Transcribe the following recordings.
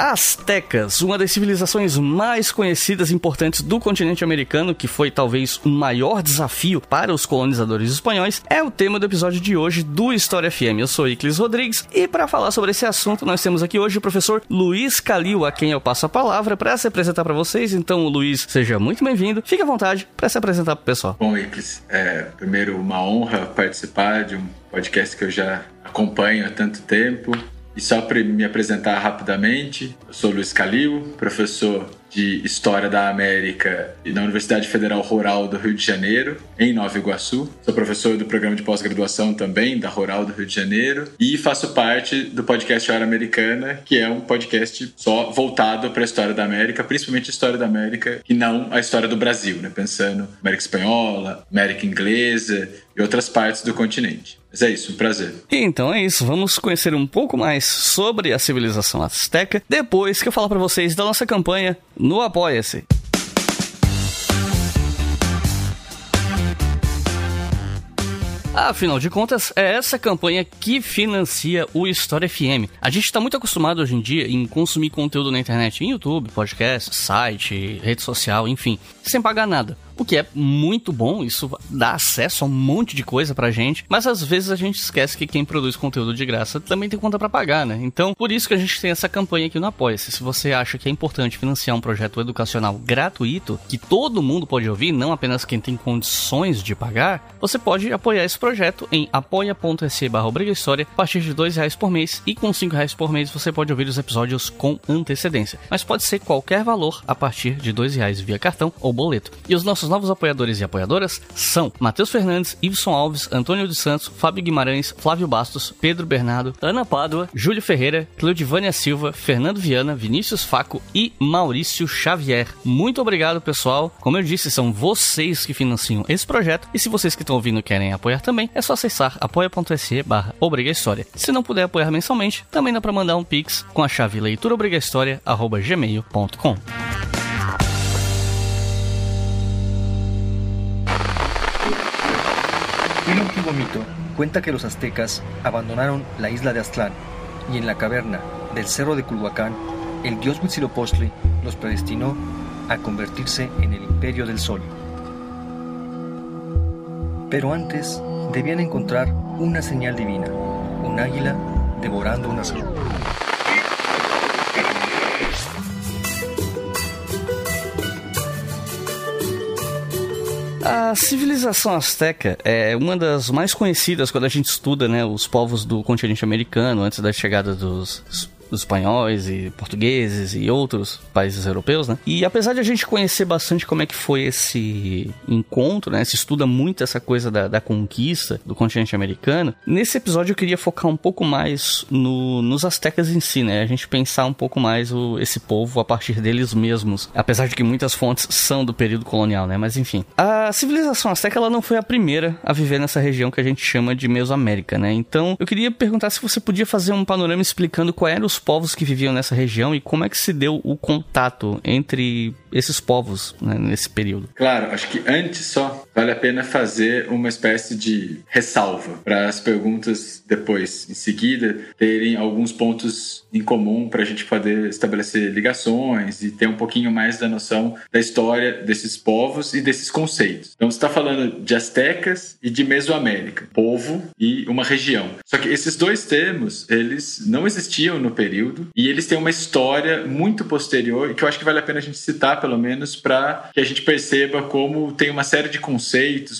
Astecas, uma das civilizações mais conhecidas e importantes do continente americano, que foi talvez o maior desafio para os colonizadores espanhóis, é o tema do episódio de hoje do História FM. Eu sou Iclis Rodrigues e para falar sobre esse assunto nós temos aqui hoje o professor Luiz Calil, a quem eu passo a palavra para se apresentar para vocês. Então, Luiz, seja muito bem-vindo. Fique à vontade para se apresentar para o pessoal. Bom, Iclis, é primeiro uma honra participar de um podcast que eu já acompanho há tanto tempo e só para me apresentar rapidamente, eu sou Luiz Calil, professor de História da América na Universidade Federal Rural do Rio de Janeiro, em Nova Iguaçu. Sou professor do programa de pós-graduação também da Rural do Rio de Janeiro e faço parte do podcast Hora Americana, que é um podcast só voltado para a história da América, principalmente a história da América e não a história do Brasil, né? pensando América Espanhola, América Inglesa e outras partes do continente. Mas é isso, um prazer. Então é isso, vamos conhecer um pouco mais sobre a civilização azteca depois que eu falar para vocês da nossa campanha no Apoia-se. Afinal de contas, é essa campanha que financia o História FM. A gente está muito acostumado hoje em dia em consumir conteúdo na internet, em YouTube, podcast, site, rede social, enfim, sem pagar nada o que é muito bom, isso dá acesso a um monte de coisa pra gente, mas às vezes a gente esquece que quem produz conteúdo de graça também tem conta para pagar, né? Então, por isso que a gente tem essa campanha aqui no Apoia-se. Se você acha que é importante financiar um projeto educacional gratuito, que todo mundo pode ouvir, não apenas quem tem condições de pagar, você pode apoiar esse projeto em apoia.se barra a partir de dois reais por mês e com cinco reais por mês você pode ouvir os episódios com antecedência. Mas pode ser qualquer valor a partir de dois reais via cartão ou boleto. E os nossos novos apoiadores e apoiadoras são Matheus Fernandes, Iveson Alves, Antônio dos Santos, Fábio Guimarães, Flávio Bastos, Pedro Bernardo, Ana Pádua, Júlio Ferreira, Cleudivânia Silva, Fernando Viana, Vinícius Faco e Maurício Xavier. Muito obrigado, pessoal. Como eu disse, são vocês que financiam esse projeto e se vocês que estão ouvindo querem apoiar também, é só acessar apoia.se barra Se não puder apoiar mensalmente, também dá para mandar um pix com a chave leituraobrigahistoria.gmail.com. antiguo mito cuenta que los aztecas abandonaron la isla de Aztlán y en la caverna del cerro de Culhuacán, el dios Huitzilopochtli los predestinó a convertirse en el imperio del sol. Pero antes debían encontrar una señal divina, un águila devorando una sola. A civilização azteca é uma das mais conhecidas quando a gente estuda né, os povos do continente americano antes da chegada dos dos espanhóis e portugueses e outros países europeus, né? E apesar de a gente conhecer bastante como é que foi esse encontro, né? Se estuda muito essa coisa da, da conquista do continente americano. Nesse episódio eu queria focar um pouco mais no, nos astecas em si, né? A gente pensar um pouco mais o, esse povo a partir deles mesmos. Apesar de que muitas fontes são do período colonial, né? Mas enfim. A civilização asteca ela não foi a primeira a viver nessa região que a gente chama de Mesoamérica, né? Então eu queria perguntar se você podia fazer um panorama explicando quais eram os povos que viviam nessa região e como é que se deu o contato entre esses povos né, nesse período. Claro, acho que antes só vale a pena fazer uma espécie de ressalva para as perguntas depois, em seguida, terem alguns pontos em comum para a gente poder estabelecer ligações e ter um pouquinho mais da noção da história desses povos e desses conceitos. Então, você está falando de astecas e de Mesoamérica, povo e uma região. Só que esses dois termos, eles não existiam no período e eles têm uma história muito posterior e que eu acho que vale a pena a gente citar, pelo menos, para que a gente perceba como tem uma série de conceitos,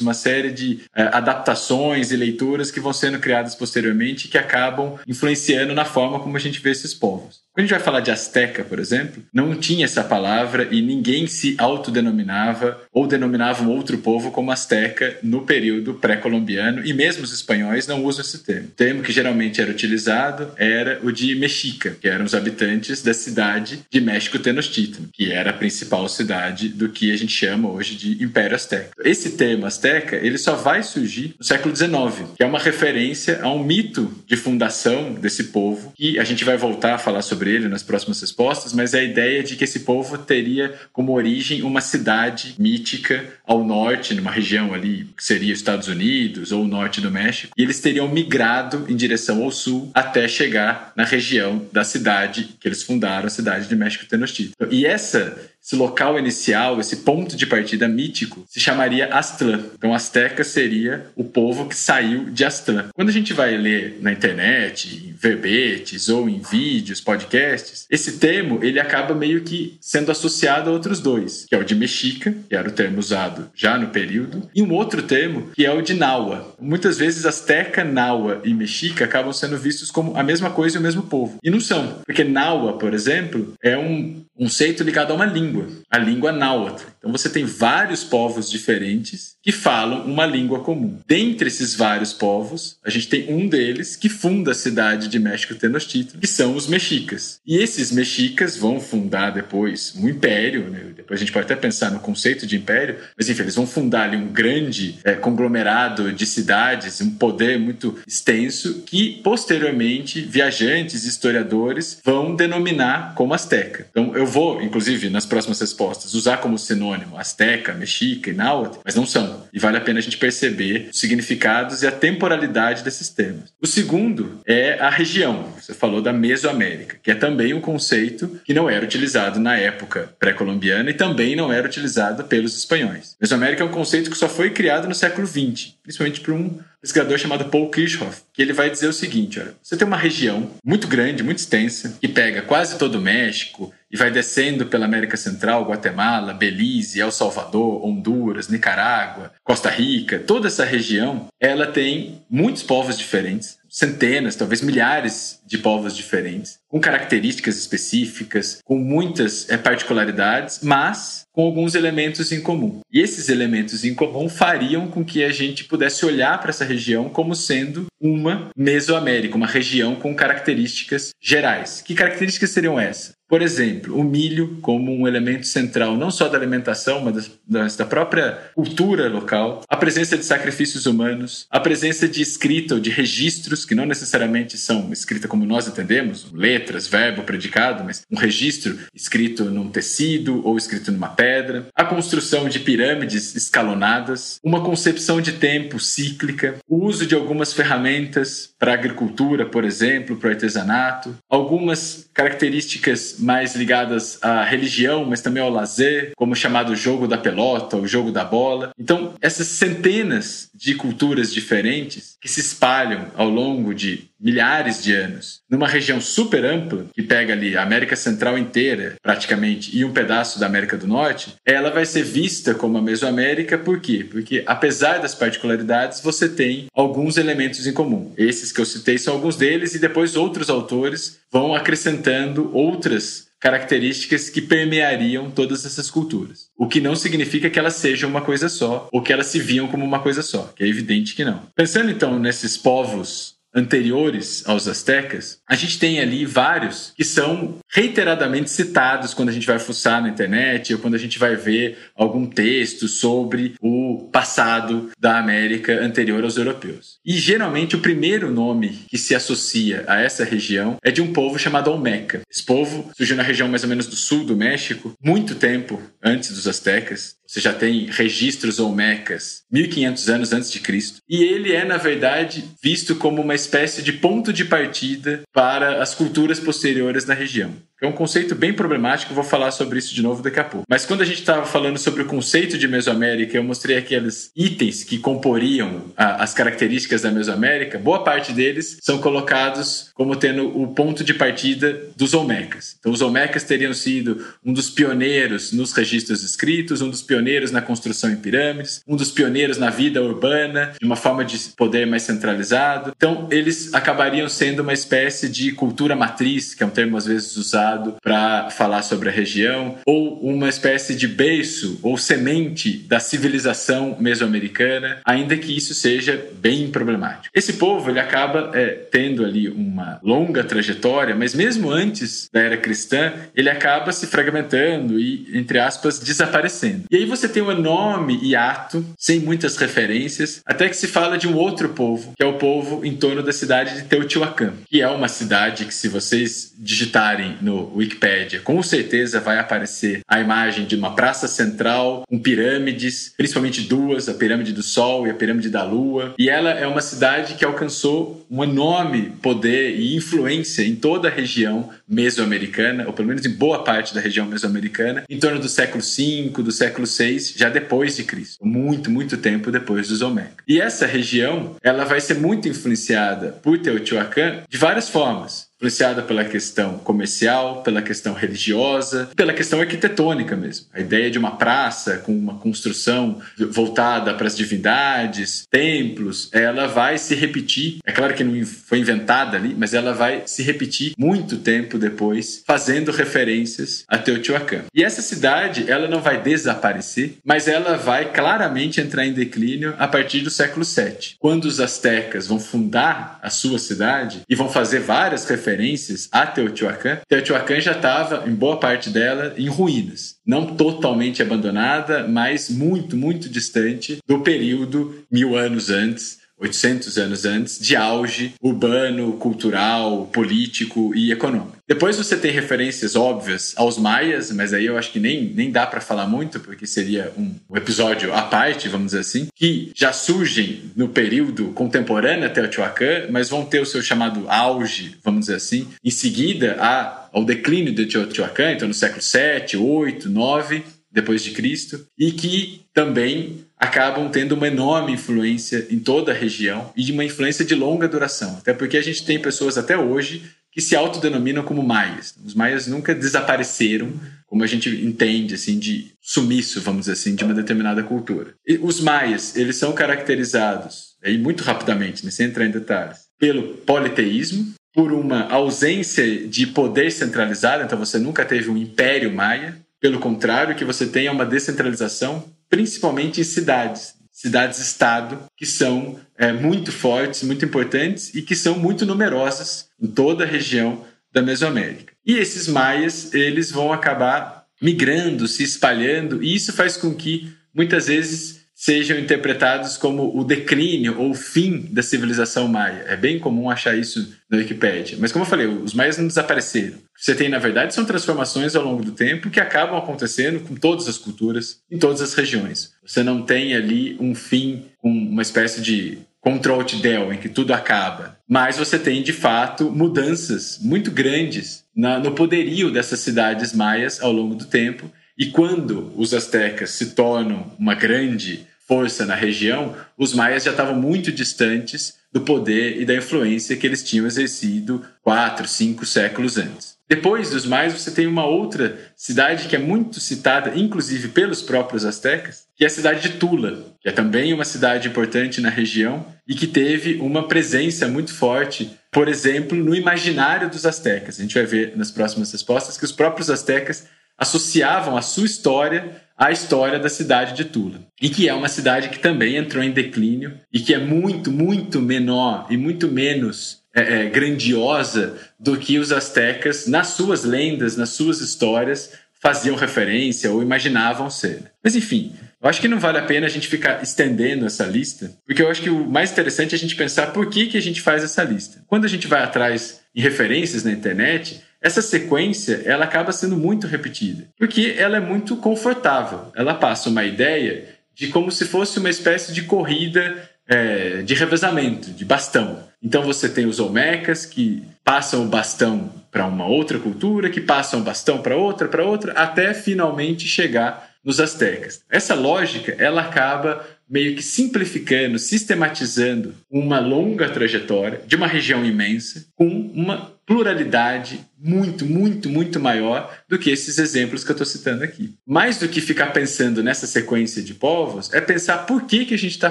uma série de uh, adaptações e leituras que vão sendo criadas posteriormente e que acabam influenciando na forma como a gente vê esses povos. Quando a gente vai falar de Azteca, por exemplo, não tinha essa palavra e ninguém se autodenominava ou denominava um outro povo como Azteca no período pré-colombiano e mesmo os espanhóis não usam esse termo. O termo que geralmente era utilizado era o de Mexica, que eram os habitantes da cidade de México Tenochtitlan, que era a principal cidade do que a gente chama hoje de Império Azteca. Esse termo Azteca, ele só vai surgir no século XIX, que é uma referência a um mito de fundação desse povo, que a gente vai voltar a falar sobre sobre ele nas próximas respostas, mas é a ideia de que esse povo teria como origem uma cidade mítica ao norte, numa região ali que seria Estados Unidos ou o norte do México, e eles teriam migrado em direção ao sul até chegar na região da cidade que eles fundaram, a cidade de México Tenochtitlan. E essa esse local inicial, esse ponto de partida mítico, se chamaria Aztlán. Então, Azteca seria o povo que saiu de Aztlán. Quando a gente vai ler na internet, em verbetes ou em vídeos, podcasts, esse termo ele acaba meio que sendo associado a outros dois, que é o de Mexica, que era o termo usado já no período, e um outro termo que é o de Naua. Muitas vezes Azteca, Naua e Mexica acabam sendo vistos como a mesma coisa e o mesmo povo. E não são, porque Naua, por exemplo, é um conceito ligado a uma língua, a língua náhuatl. Então você tem vários povos diferentes que falam uma língua comum. Dentre esses vários povos, a gente tem um deles que funda a cidade de México Tenochtitlan, que são os mexicas. E esses mexicas vão fundar depois um império, né? depois a gente pode até pensar no conceito de império, mas enfim, eles vão fundar ali um grande é, conglomerado de cidades, um poder muito extenso, que posteriormente viajantes, historiadores vão denominar como Azteca. Então eu vou, inclusive, nas próximas respostas, usar como sinônimo Azteca, Mexica e Náhuatl, mas não são. E vale a pena a gente perceber os significados e a temporalidade desses termos. O segundo é a região. Você falou da Mesoamérica, que é também um conceito que não era utilizado na época pré-colombiana e também não era utilizado pelos espanhóis. Mesoamérica é um conceito que só foi criado no século XX, principalmente por um pesquisador chamado Paul Kirchhoff, que ele vai dizer o seguinte: olha, você tem uma região muito grande, muito extensa, que pega quase todo o México e vai descendo pela América Central, Guatemala, Belize, El Salvador, Honduras, Nicarágua, Costa Rica, toda essa região, ela tem muitos povos diferentes, centenas, talvez milhares de povos diferentes, com características específicas, com muitas é, particularidades, mas com alguns elementos em comum. E esses elementos em comum fariam com que a gente pudesse olhar para essa região como sendo uma Mesoamérica, uma região com características gerais. Que características seriam essas? Por exemplo, o milho como um elemento central não só da alimentação, mas da própria cultura local, a presença de sacrifícios humanos, a presença de escrita ou de registros, que não necessariamente são escrita como nós entendemos, letras, verbo, predicado, mas um registro escrito num tecido ou escrito numa pedra, a construção de pirâmides escalonadas, uma concepção de tempo cíclica, o uso de algumas ferramentas para agricultura, por exemplo, para o artesanato, algumas características mais ligadas à religião, mas também ao lazer, como o chamado jogo da pelota, o jogo da bola. Então, essas centenas de culturas diferentes que se espalham ao longo de milhares de anos, numa região super ampla, que pega ali a América Central inteira, praticamente, e um pedaço da América do Norte, ela vai ser vista como a Mesoamérica, por quê? Porque, apesar das particularidades, você tem alguns elementos em comum. Esses que eu citei são alguns deles, e depois outros autores vão acrescentando outras características que permeariam todas essas culturas. O que não significa que elas sejam uma coisa só, ou que elas se viam como uma coisa só, que é evidente que não. Pensando então nesses povos anteriores aos astecas, a gente tem ali vários que são reiteradamente citados quando a gente vai fuçar na internet ou quando a gente vai ver algum texto sobre o passado da América anterior aos europeus. E geralmente o primeiro nome que se associa a essa região é de um povo chamado Olmeca. Esse povo surgiu na região mais ou menos do sul do México, muito tempo antes dos astecas. Você já tem registros olmecas 1500 anos antes de Cristo. E ele é, na verdade, visto como uma espécie de ponto de partida para as culturas posteriores na região. É um conceito bem problemático, vou falar sobre isso de novo daqui a pouco. Mas quando a gente estava falando sobre o conceito de Mesoamérica, eu mostrei aqueles itens que comporiam a, as características da Mesoamérica, boa parte deles são colocados como tendo o ponto de partida dos Olmecas. Então, os Olmecas teriam sido um dos pioneiros nos registros escritos, um dos pioneiros na construção em pirâmides, um dos pioneiros na vida urbana, de uma forma de poder mais centralizado. Então, eles acabariam sendo uma espécie de cultura matriz, que é um termo às vezes usado para falar sobre a região, ou uma espécie de berço ou semente da civilização mesoamericana, ainda que isso seja bem problemático. Esse povo ele acaba é, tendo ali uma longa trajetória, mas mesmo antes da era cristã, ele acaba se fragmentando e, entre aspas, desaparecendo. E aí você tem um enorme hiato, sem muitas referências, até que se fala de um outro povo, que é o povo em torno da cidade de Teotihuacan, que é uma cidade que, se vocês digitarem no Wikipedia, com certeza vai aparecer a imagem de uma praça central com pirâmides, principalmente duas, a pirâmide do Sol e a pirâmide da Lua. E ela é uma cidade que alcançou um enorme poder e influência em toda a região mesoamericana, ou pelo menos em boa parte da região mesoamericana, em torno do século V, do século VI, já depois de Cristo, muito, muito tempo depois dos Olmecas. E essa região, ela vai ser muito influenciada por Teotihuacan de várias formas influenciada pela questão comercial, pela questão religiosa, pela questão arquitetônica mesmo. A ideia de uma praça com uma construção voltada para as divindades, templos, ela vai se repetir. É claro que não foi inventada ali, mas ela vai se repetir muito tempo depois, fazendo referências a Teotihuacan. E essa cidade, ela não vai desaparecer, mas ela vai claramente entrar em declínio a partir do século VII, quando os astecas vão fundar a sua cidade e vão fazer várias referências a Teotihuacan, Teotihuacan já estava, em boa parte dela, em ruínas. Não totalmente abandonada, mas muito, muito distante do período mil anos antes 800 anos antes, de auge urbano, cultural, político e econômico. Depois você tem referências óbvias aos maias, mas aí eu acho que nem, nem dá para falar muito, porque seria um, episódio à parte, vamos dizer assim, que já surgem no período contemporâneo até o Teotihuacan, mas vão ter o seu chamado auge, vamos dizer assim, em seguida a, ao declínio de Teotihuacan, então no século 7, 8, 9 depois de Cristo, e que também acabam tendo uma enorme influência em toda a região e de uma influência de longa duração. Até porque a gente tem pessoas até hoje que se autodenominam como maias. Os maias nunca desapareceram, como a gente entende assim de sumiço, vamos dizer assim, de uma determinada cultura. E os maias, eles são caracterizados, aí muito rapidamente, né, sem entrar em detalhes, pelo politeísmo, por uma ausência de poder centralizado, então você nunca teve um império maia, pelo contrário, que você tenha uma descentralização, principalmente em cidades, cidades-estado, que são é, muito fortes, muito importantes e que são muito numerosas em toda a região da Mesoamérica. E esses maias, eles vão acabar migrando, se espalhando, e isso faz com que muitas vezes sejam interpretados como o declínio ou o fim da civilização maia. É bem comum achar isso na Wikipédia. Mas como eu falei, os maias não desapareceram. Você tem, na verdade, são transformações ao longo do tempo que acabam acontecendo com todas as culturas, em todas as regiões. Você não tem ali um fim com uma espécie de control del em que tudo acaba. Mas você tem, de fato, mudanças muito grandes no poderio dessas cidades maias ao longo do tempo. E quando os astecas se tornam uma grande força na região, os maias já estavam muito distantes do poder e da influência que eles tinham exercido quatro, cinco séculos antes. Depois dos maias, você tem uma outra cidade que é muito citada, inclusive pelos próprios astecas, que é a cidade de Tula, que é também uma cidade importante na região e que teve uma presença muito forte, por exemplo, no imaginário dos astecas. A gente vai ver nas próximas respostas que os próprios astecas associavam a sua história à história da cidade de Tula. E que é uma cidade que também entrou em declínio e que é muito, muito menor e muito menos é, é, grandiosa do que os astecas, nas suas lendas, nas suas histórias, faziam referência ou imaginavam ser. Mas enfim, eu acho que não vale a pena a gente ficar estendendo essa lista, porque eu acho que o mais interessante é a gente pensar por que, que a gente faz essa lista. Quando a gente vai atrás de referências na internet, essa sequência ela acaba sendo muito repetida, porque ela é muito confortável. Ela passa uma ideia de como se fosse uma espécie de corrida é, de revezamento, de bastão. Então você tem os Olmecas que passam o bastão para uma outra cultura, que passam o bastão para outra, para outra, até finalmente chegar nos astecas. Essa lógica ela acaba meio que simplificando, sistematizando uma longa trajetória de uma região imensa com uma pluralidade muito, muito, muito maior do que esses exemplos que eu estou citando aqui. Mais do que ficar pensando nessa sequência de povos, é pensar por que, que a gente está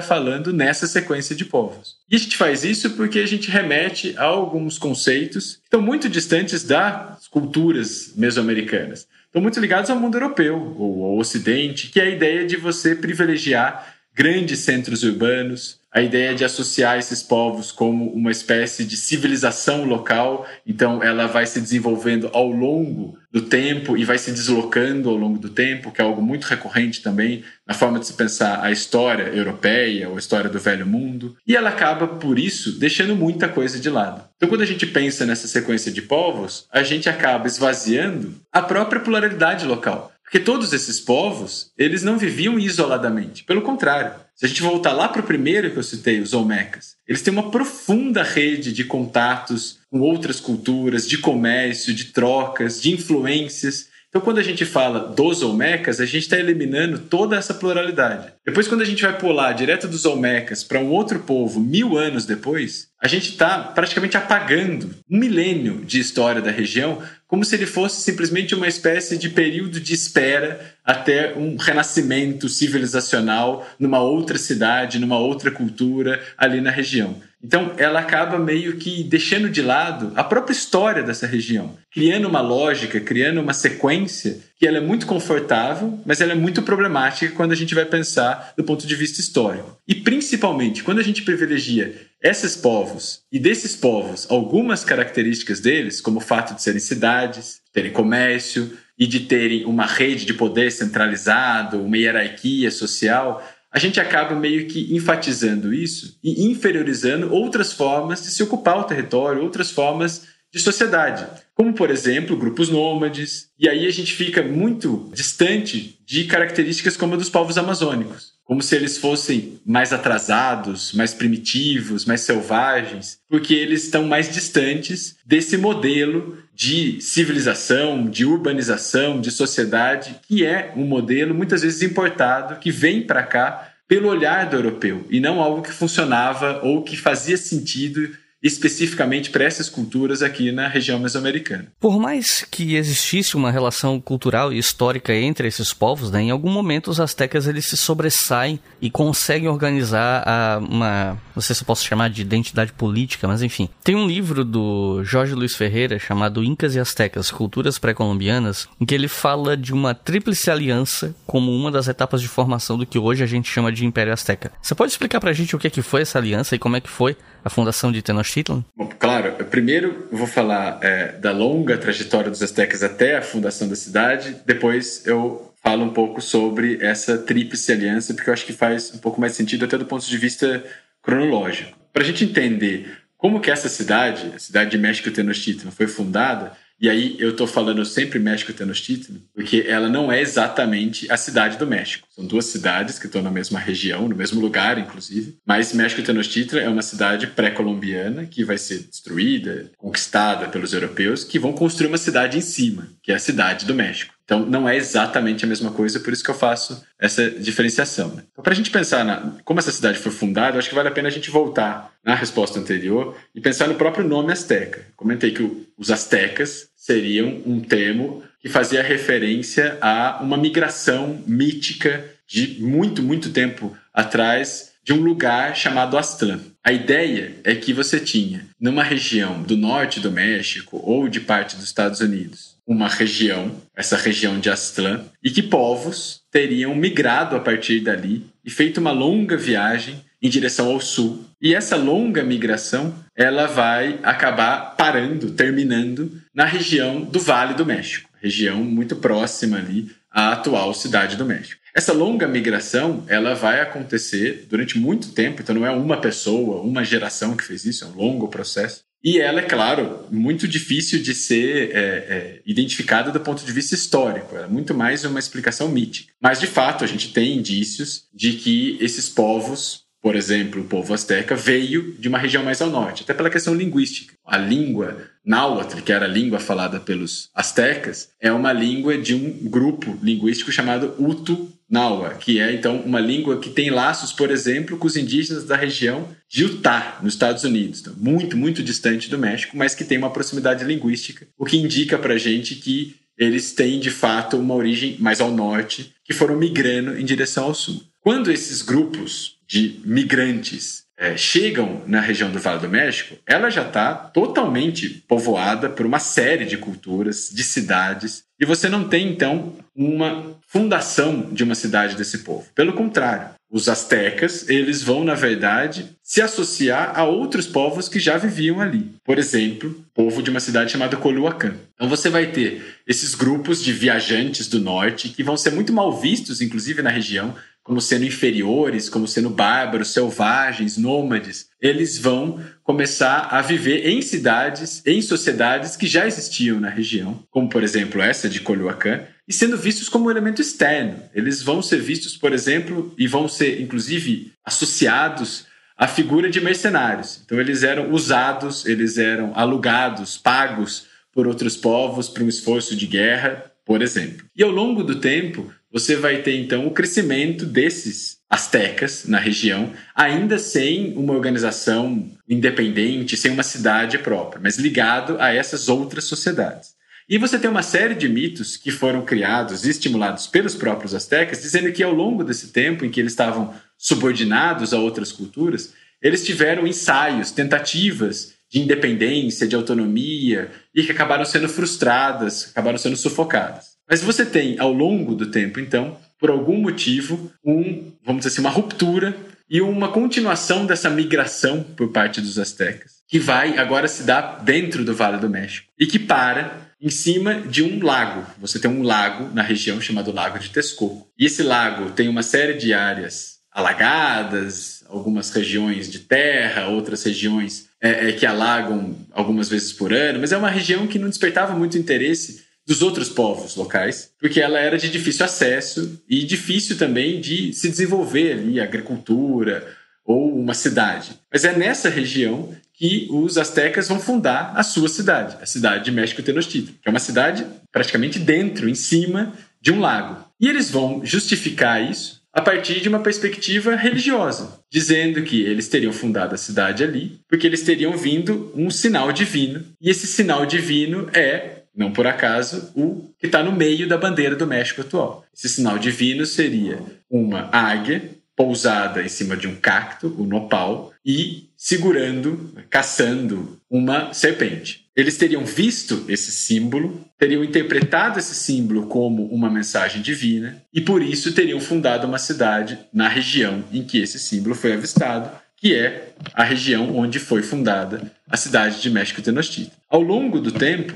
falando nessa sequência de povos. E a gente faz isso porque a gente remete a alguns conceitos que estão muito distantes das culturas mesoamericanas. Estão muito ligados ao mundo europeu ou ao Ocidente, que é a ideia de você privilegiar grandes centros urbanos, a ideia de associar esses povos como uma espécie de civilização local, então ela vai se desenvolvendo ao longo do tempo e vai se deslocando ao longo do tempo, que é algo muito recorrente também na forma de se pensar a história europeia ou a história do velho mundo, e ela acaba por isso deixando muita coisa de lado. Então quando a gente pensa nessa sequência de povos, a gente acaba esvaziando a própria pluralidade local. Porque todos esses povos, eles não viviam isoladamente. Pelo contrário, se a gente voltar lá para o primeiro que eu citei, os Olmecas, eles têm uma profunda rede de contatos com outras culturas, de comércio, de trocas, de influências. Então, quando a gente fala dos Olmecas, a gente está eliminando toda essa pluralidade. Depois, quando a gente vai pular direto dos Olmecas para um outro povo mil anos depois, a gente está praticamente apagando um milênio de história da região como se ele fosse simplesmente uma espécie de período de espera até um renascimento civilizacional numa outra cidade, numa outra cultura ali na região. Então, ela acaba meio que deixando de lado a própria história dessa região, criando uma lógica, criando uma sequência que ela é muito confortável, mas ela é muito problemática quando a gente vai pensar do ponto de vista histórico. E principalmente quando a gente privilegia esses povos e desses povos algumas características deles, como o fato de serem cidades, terem comércio e de terem uma rede de poder centralizado, uma hierarquia social, a gente acaba meio que enfatizando isso e inferiorizando outras formas de se ocupar o território, outras formas de sociedade, como por exemplo grupos nômades, e aí a gente fica muito distante de características como a dos povos amazônicos, como se eles fossem mais atrasados, mais primitivos, mais selvagens, porque eles estão mais distantes desse modelo de civilização, de urbanização, de sociedade, que é um modelo muitas vezes importado, que vem para cá pelo olhar do europeu e não algo que funcionava ou que fazia sentido especificamente para essas culturas aqui na região mesoamericana. Por mais que existisse uma relação cultural e histórica entre esses povos, né, em algum momento os astecas eles se sobressaem e conseguem organizar a, uma, não sei se eu posso chamar de identidade política, mas enfim. Tem um livro do Jorge Luiz Ferreira chamado Incas e Astecas, Culturas Pré-Colombianas, em que ele fala de uma tríplice aliança como uma das etapas de formação do que hoje a gente chama de Império Azteca. Você pode explicar pra gente o que, é que foi essa aliança e como é que foi a fundação de Tenochtitlan? Bom, claro, primeiro eu vou falar é, da longa trajetória dos astecas até a fundação da cidade, depois eu falo um pouco sobre essa tríplice aliança, porque eu acho que faz um pouco mais sentido até do ponto de vista cronológico. Para a gente entender como que essa cidade, a cidade de México Tenochtitlan, foi fundada, e aí eu estou falando sempre México Tenochtitlan, porque ela não é exatamente a cidade do México. São duas cidades que estão na mesma região, no mesmo lugar, inclusive. Mas México Tenochtitlan é uma cidade pré-colombiana que vai ser destruída, conquistada pelos europeus, que vão construir uma cidade em cima, que é a cidade do México. Então, não é exatamente a mesma coisa, por isso que eu faço essa diferenciação. Né? Então, para a gente pensar na, como essa cidade foi fundada, acho que vale a pena a gente voltar na resposta anterior e pensar no próprio nome Azteca. Comentei que o, os astecas seriam um termo que fazia referência a uma migração mítica de muito, muito tempo atrás de um lugar chamado Aztlán. A ideia é que você tinha, numa região do norte do México ou de parte dos Estados Unidos, uma região, essa região de Aztlán, e que povos teriam migrado a partir dali e feito uma longa viagem em direção ao sul. E essa longa migração, ela vai acabar parando, terminando na região do Vale do México, região muito próxima ali à atual cidade do México. Essa longa migração, ela vai acontecer durante muito tempo, então não é uma pessoa, uma geração que fez isso, é um longo processo. E ela, é claro, muito difícil de ser é, é, identificada do ponto de vista histórico, é muito mais uma explicação mítica. Mas, de fato, a gente tem indícios de que esses povos por exemplo, o povo asteca veio de uma região mais ao norte, até pela questão linguística. A língua náhuatl, que era a língua falada pelos astecas, é uma língua de um grupo linguístico chamado Utu Naua, que é então uma língua que tem laços, por exemplo, com os indígenas da região de Utah, nos Estados Unidos, então, muito, muito distante do México, mas que tem uma proximidade linguística, o que indica para gente que eles têm de fato uma origem mais ao norte, que foram migrando em direção ao sul. Quando esses grupos de migrantes é, chegam na região do Vale do México, ela já está totalmente povoada por uma série de culturas, de cidades, e você não tem então uma fundação de uma cidade desse povo. Pelo contrário, os astecas, eles vão, na verdade, se associar a outros povos que já viviam ali. Por exemplo, povo de uma cidade chamada Coluacan. Então você vai ter esses grupos de viajantes do norte que vão ser muito mal vistos, inclusive na região, como sendo inferiores, como sendo bárbaros, selvagens, nômades, eles vão começar a viver em cidades, em sociedades que já existiam na região, como por exemplo essa de Coluacan, e sendo vistos como um elemento externo. Eles vão ser vistos, por exemplo, e vão ser inclusive associados à figura de mercenários. Então eles eram usados, eles eram alugados, pagos por outros povos para um esforço de guerra, por exemplo. E ao longo do tempo, você vai ter então o crescimento desses astecas na região, ainda sem uma organização independente, sem uma cidade própria, mas ligado a essas outras sociedades. E você tem uma série de mitos que foram criados e estimulados pelos próprios astecas, dizendo que ao longo desse tempo em que eles estavam subordinados a outras culturas, eles tiveram ensaios, tentativas de independência, de autonomia, e que acabaram sendo frustradas, acabaram sendo sufocadas. Mas você tem, ao longo do tempo, então, por algum motivo, um, vamos dizer assim, uma ruptura e uma continuação dessa migração por parte dos astecas, que vai agora se dar dentro do Vale do México e que para em cima de um lago. Você tem um lago na região chamado Lago de Texcoco. E esse lago tem uma série de áreas alagadas, algumas regiões de terra, outras regiões é, é, que alagam algumas vezes por ano, mas é uma região que não despertava muito interesse dos outros povos locais, porque ela era de difícil acesso e difícil também de se desenvolver ali agricultura ou uma cidade. Mas é nessa região que os astecas vão fundar a sua cidade, a cidade de México Tenochtitlan, que é uma cidade praticamente dentro, em cima de um lago. E eles vão justificar isso a partir de uma perspectiva religiosa, dizendo que eles teriam fundado a cidade ali porque eles teriam vindo um sinal divino, e esse sinal divino é não por acaso, o que está no meio da bandeira do México atual. Esse sinal divino seria uma águia pousada em cima de um cacto, o nopal, e segurando, caçando uma serpente. Eles teriam visto esse símbolo, teriam interpretado esse símbolo como uma mensagem divina e por isso teriam fundado uma cidade na região em que esse símbolo foi avistado, que é a região onde foi fundada a cidade de México Tenochtitlan. Ao longo do tempo,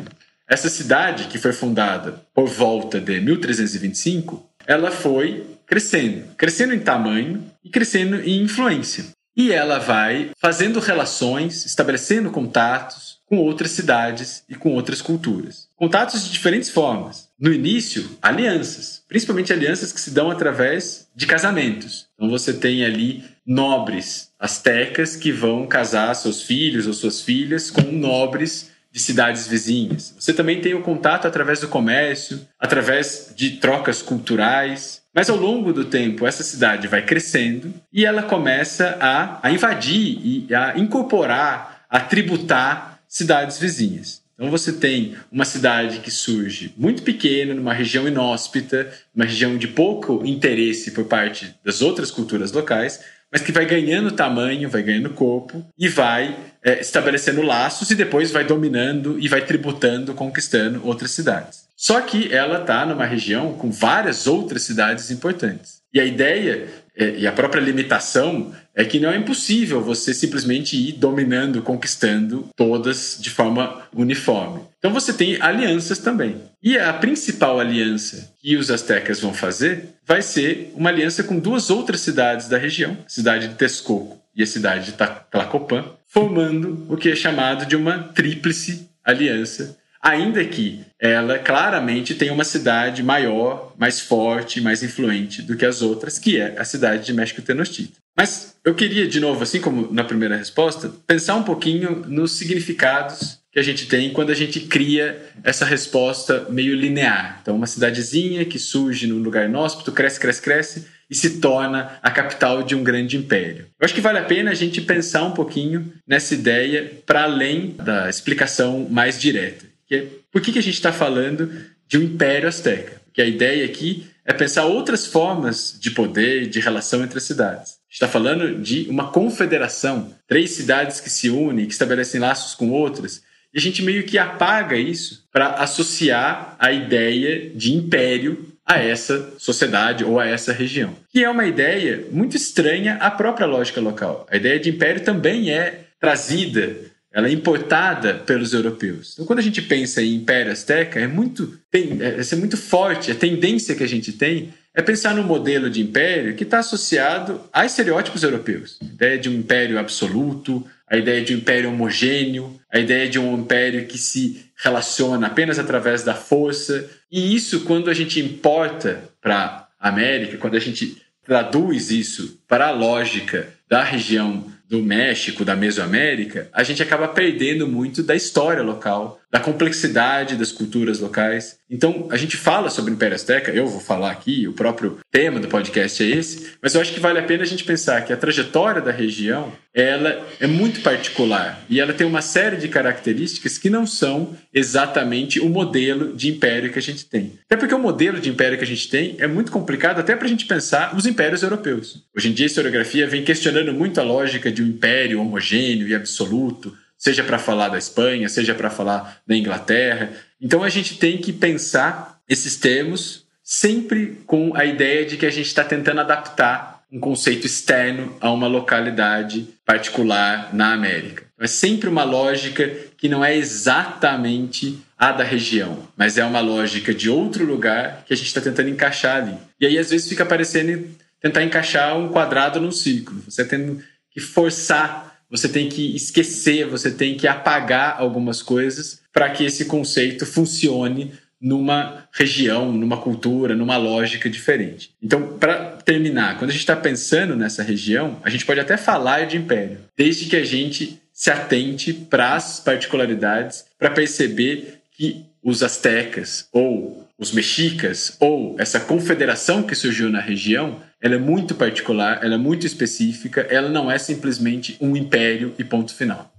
essa cidade, que foi fundada por volta de 1325, ela foi crescendo, crescendo em tamanho e crescendo em influência. E ela vai fazendo relações, estabelecendo contatos com outras cidades e com outras culturas. Contatos de diferentes formas. No início, alianças, principalmente alianças que se dão através de casamentos. Então você tem ali nobres astecas que vão casar seus filhos ou suas filhas com nobres de cidades vizinhas. Você também tem o contato através do comércio, através de trocas culturais. Mas ao longo do tempo, essa cidade vai crescendo e ela começa a, a invadir e a incorporar, a tributar cidades vizinhas. Então você tem uma cidade que surge muito pequena, numa região inóspita, uma região de pouco interesse por parte das outras culturas locais, mas que vai ganhando tamanho, vai ganhando corpo e vai é, estabelecendo laços e depois vai dominando e vai tributando, conquistando outras cidades. Só que ela está numa região com várias outras cidades importantes. E a ideia é, e a própria limitação é que não é impossível você simplesmente ir dominando, conquistando todas de forma uniforme. Então você tem alianças também. E a principal aliança que os astecas vão fazer vai ser uma aliança com duas outras cidades da região, a cidade de Texcoco e a cidade de Tlacopan, formando o que é chamado de uma tríplice aliança, ainda que ela claramente tem uma cidade maior, mais forte, mais influente do que as outras, que é a cidade de México Tenochtitlan. Mas eu queria, de novo, assim como na primeira resposta, pensar um pouquinho nos significados que a gente tem quando a gente cria essa resposta meio linear. Então, uma cidadezinha que surge num lugar inóspito, cresce, cresce, cresce e se torna a capital de um grande império. Eu acho que vale a pena a gente pensar um pouquinho nessa ideia para além da explicação mais direta. É, por que, que a gente está falando de um império azteca? Porque a ideia aqui é pensar outras formas de poder, de relação entre as cidades está falando de uma confederação, três cidades que se unem, que estabelecem laços com outras, e a gente meio que apaga isso para associar a ideia de império a essa sociedade ou a essa região. Que é uma ideia muito estranha à própria lógica local. A ideia de império também é trazida, ela é importada pelos europeus. Então, quando a gente pensa em Império Azteca, é muito, tem, é, é muito forte, a tendência que a gente tem é pensar num modelo de império que está associado a estereótipos europeus. A ideia de um império absoluto, a ideia de um império homogêneo, a ideia de um império que se relaciona apenas através da força. E isso, quando a gente importa para a América, quando a gente traduz isso para a lógica da região do México, da Mesoamérica, a gente acaba perdendo muito da história local, da complexidade das culturas locais. Então, a gente fala sobre o Império Azteca, eu vou falar aqui, o próprio tema do podcast é esse, mas eu acho que vale a pena a gente pensar que a trajetória da região, ela é muito particular e ela tem uma série de características que não são exatamente o modelo de império que a gente tem. Até porque o modelo de império que a gente tem é muito complicado até para a gente pensar os impérios europeus. Hoje em dia a historiografia vem questionando muito a lógica de um império homogêneo e absoluto, seja para falar da Espanha, seja para falar da Inglaterra. Então a gente tem que pensar esses termos sempre com a ideia de que a gente está tentando adaptar um conceito externo a uma localidade particular na América. É sempre uma lógica que não é exatamente a da região, mas é uma lógica de outro lugar que a gente está tentando encaixar ali. E aí às vezes fica parecendo tentar encaixar um quadrado num círculo. Você tem que forçar você tem que esquecer, você tem que apagar algumas coisas para que esse conceito funcione numa região, numa cultura, numa lógica diferente. Então, para terminar, quando a gente está pensando nessa região, a gente pode até falar de império, desde que a gente se atente para as particularidades, para perceber que os astecas ou os mexicas ou essa confederação que surgiu na região, ela é muito particular, ela é muito específica, ela não é simplesmente um império e ponto final.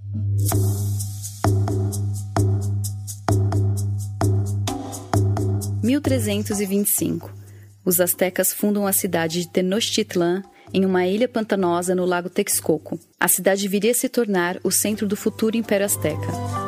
(1325) Os astecas fundam a cidade de Tenochtitlan em uma ilha pantanosa no lago Texcoco. A cidade viria a se tornar o centro do futuro Império Azteca.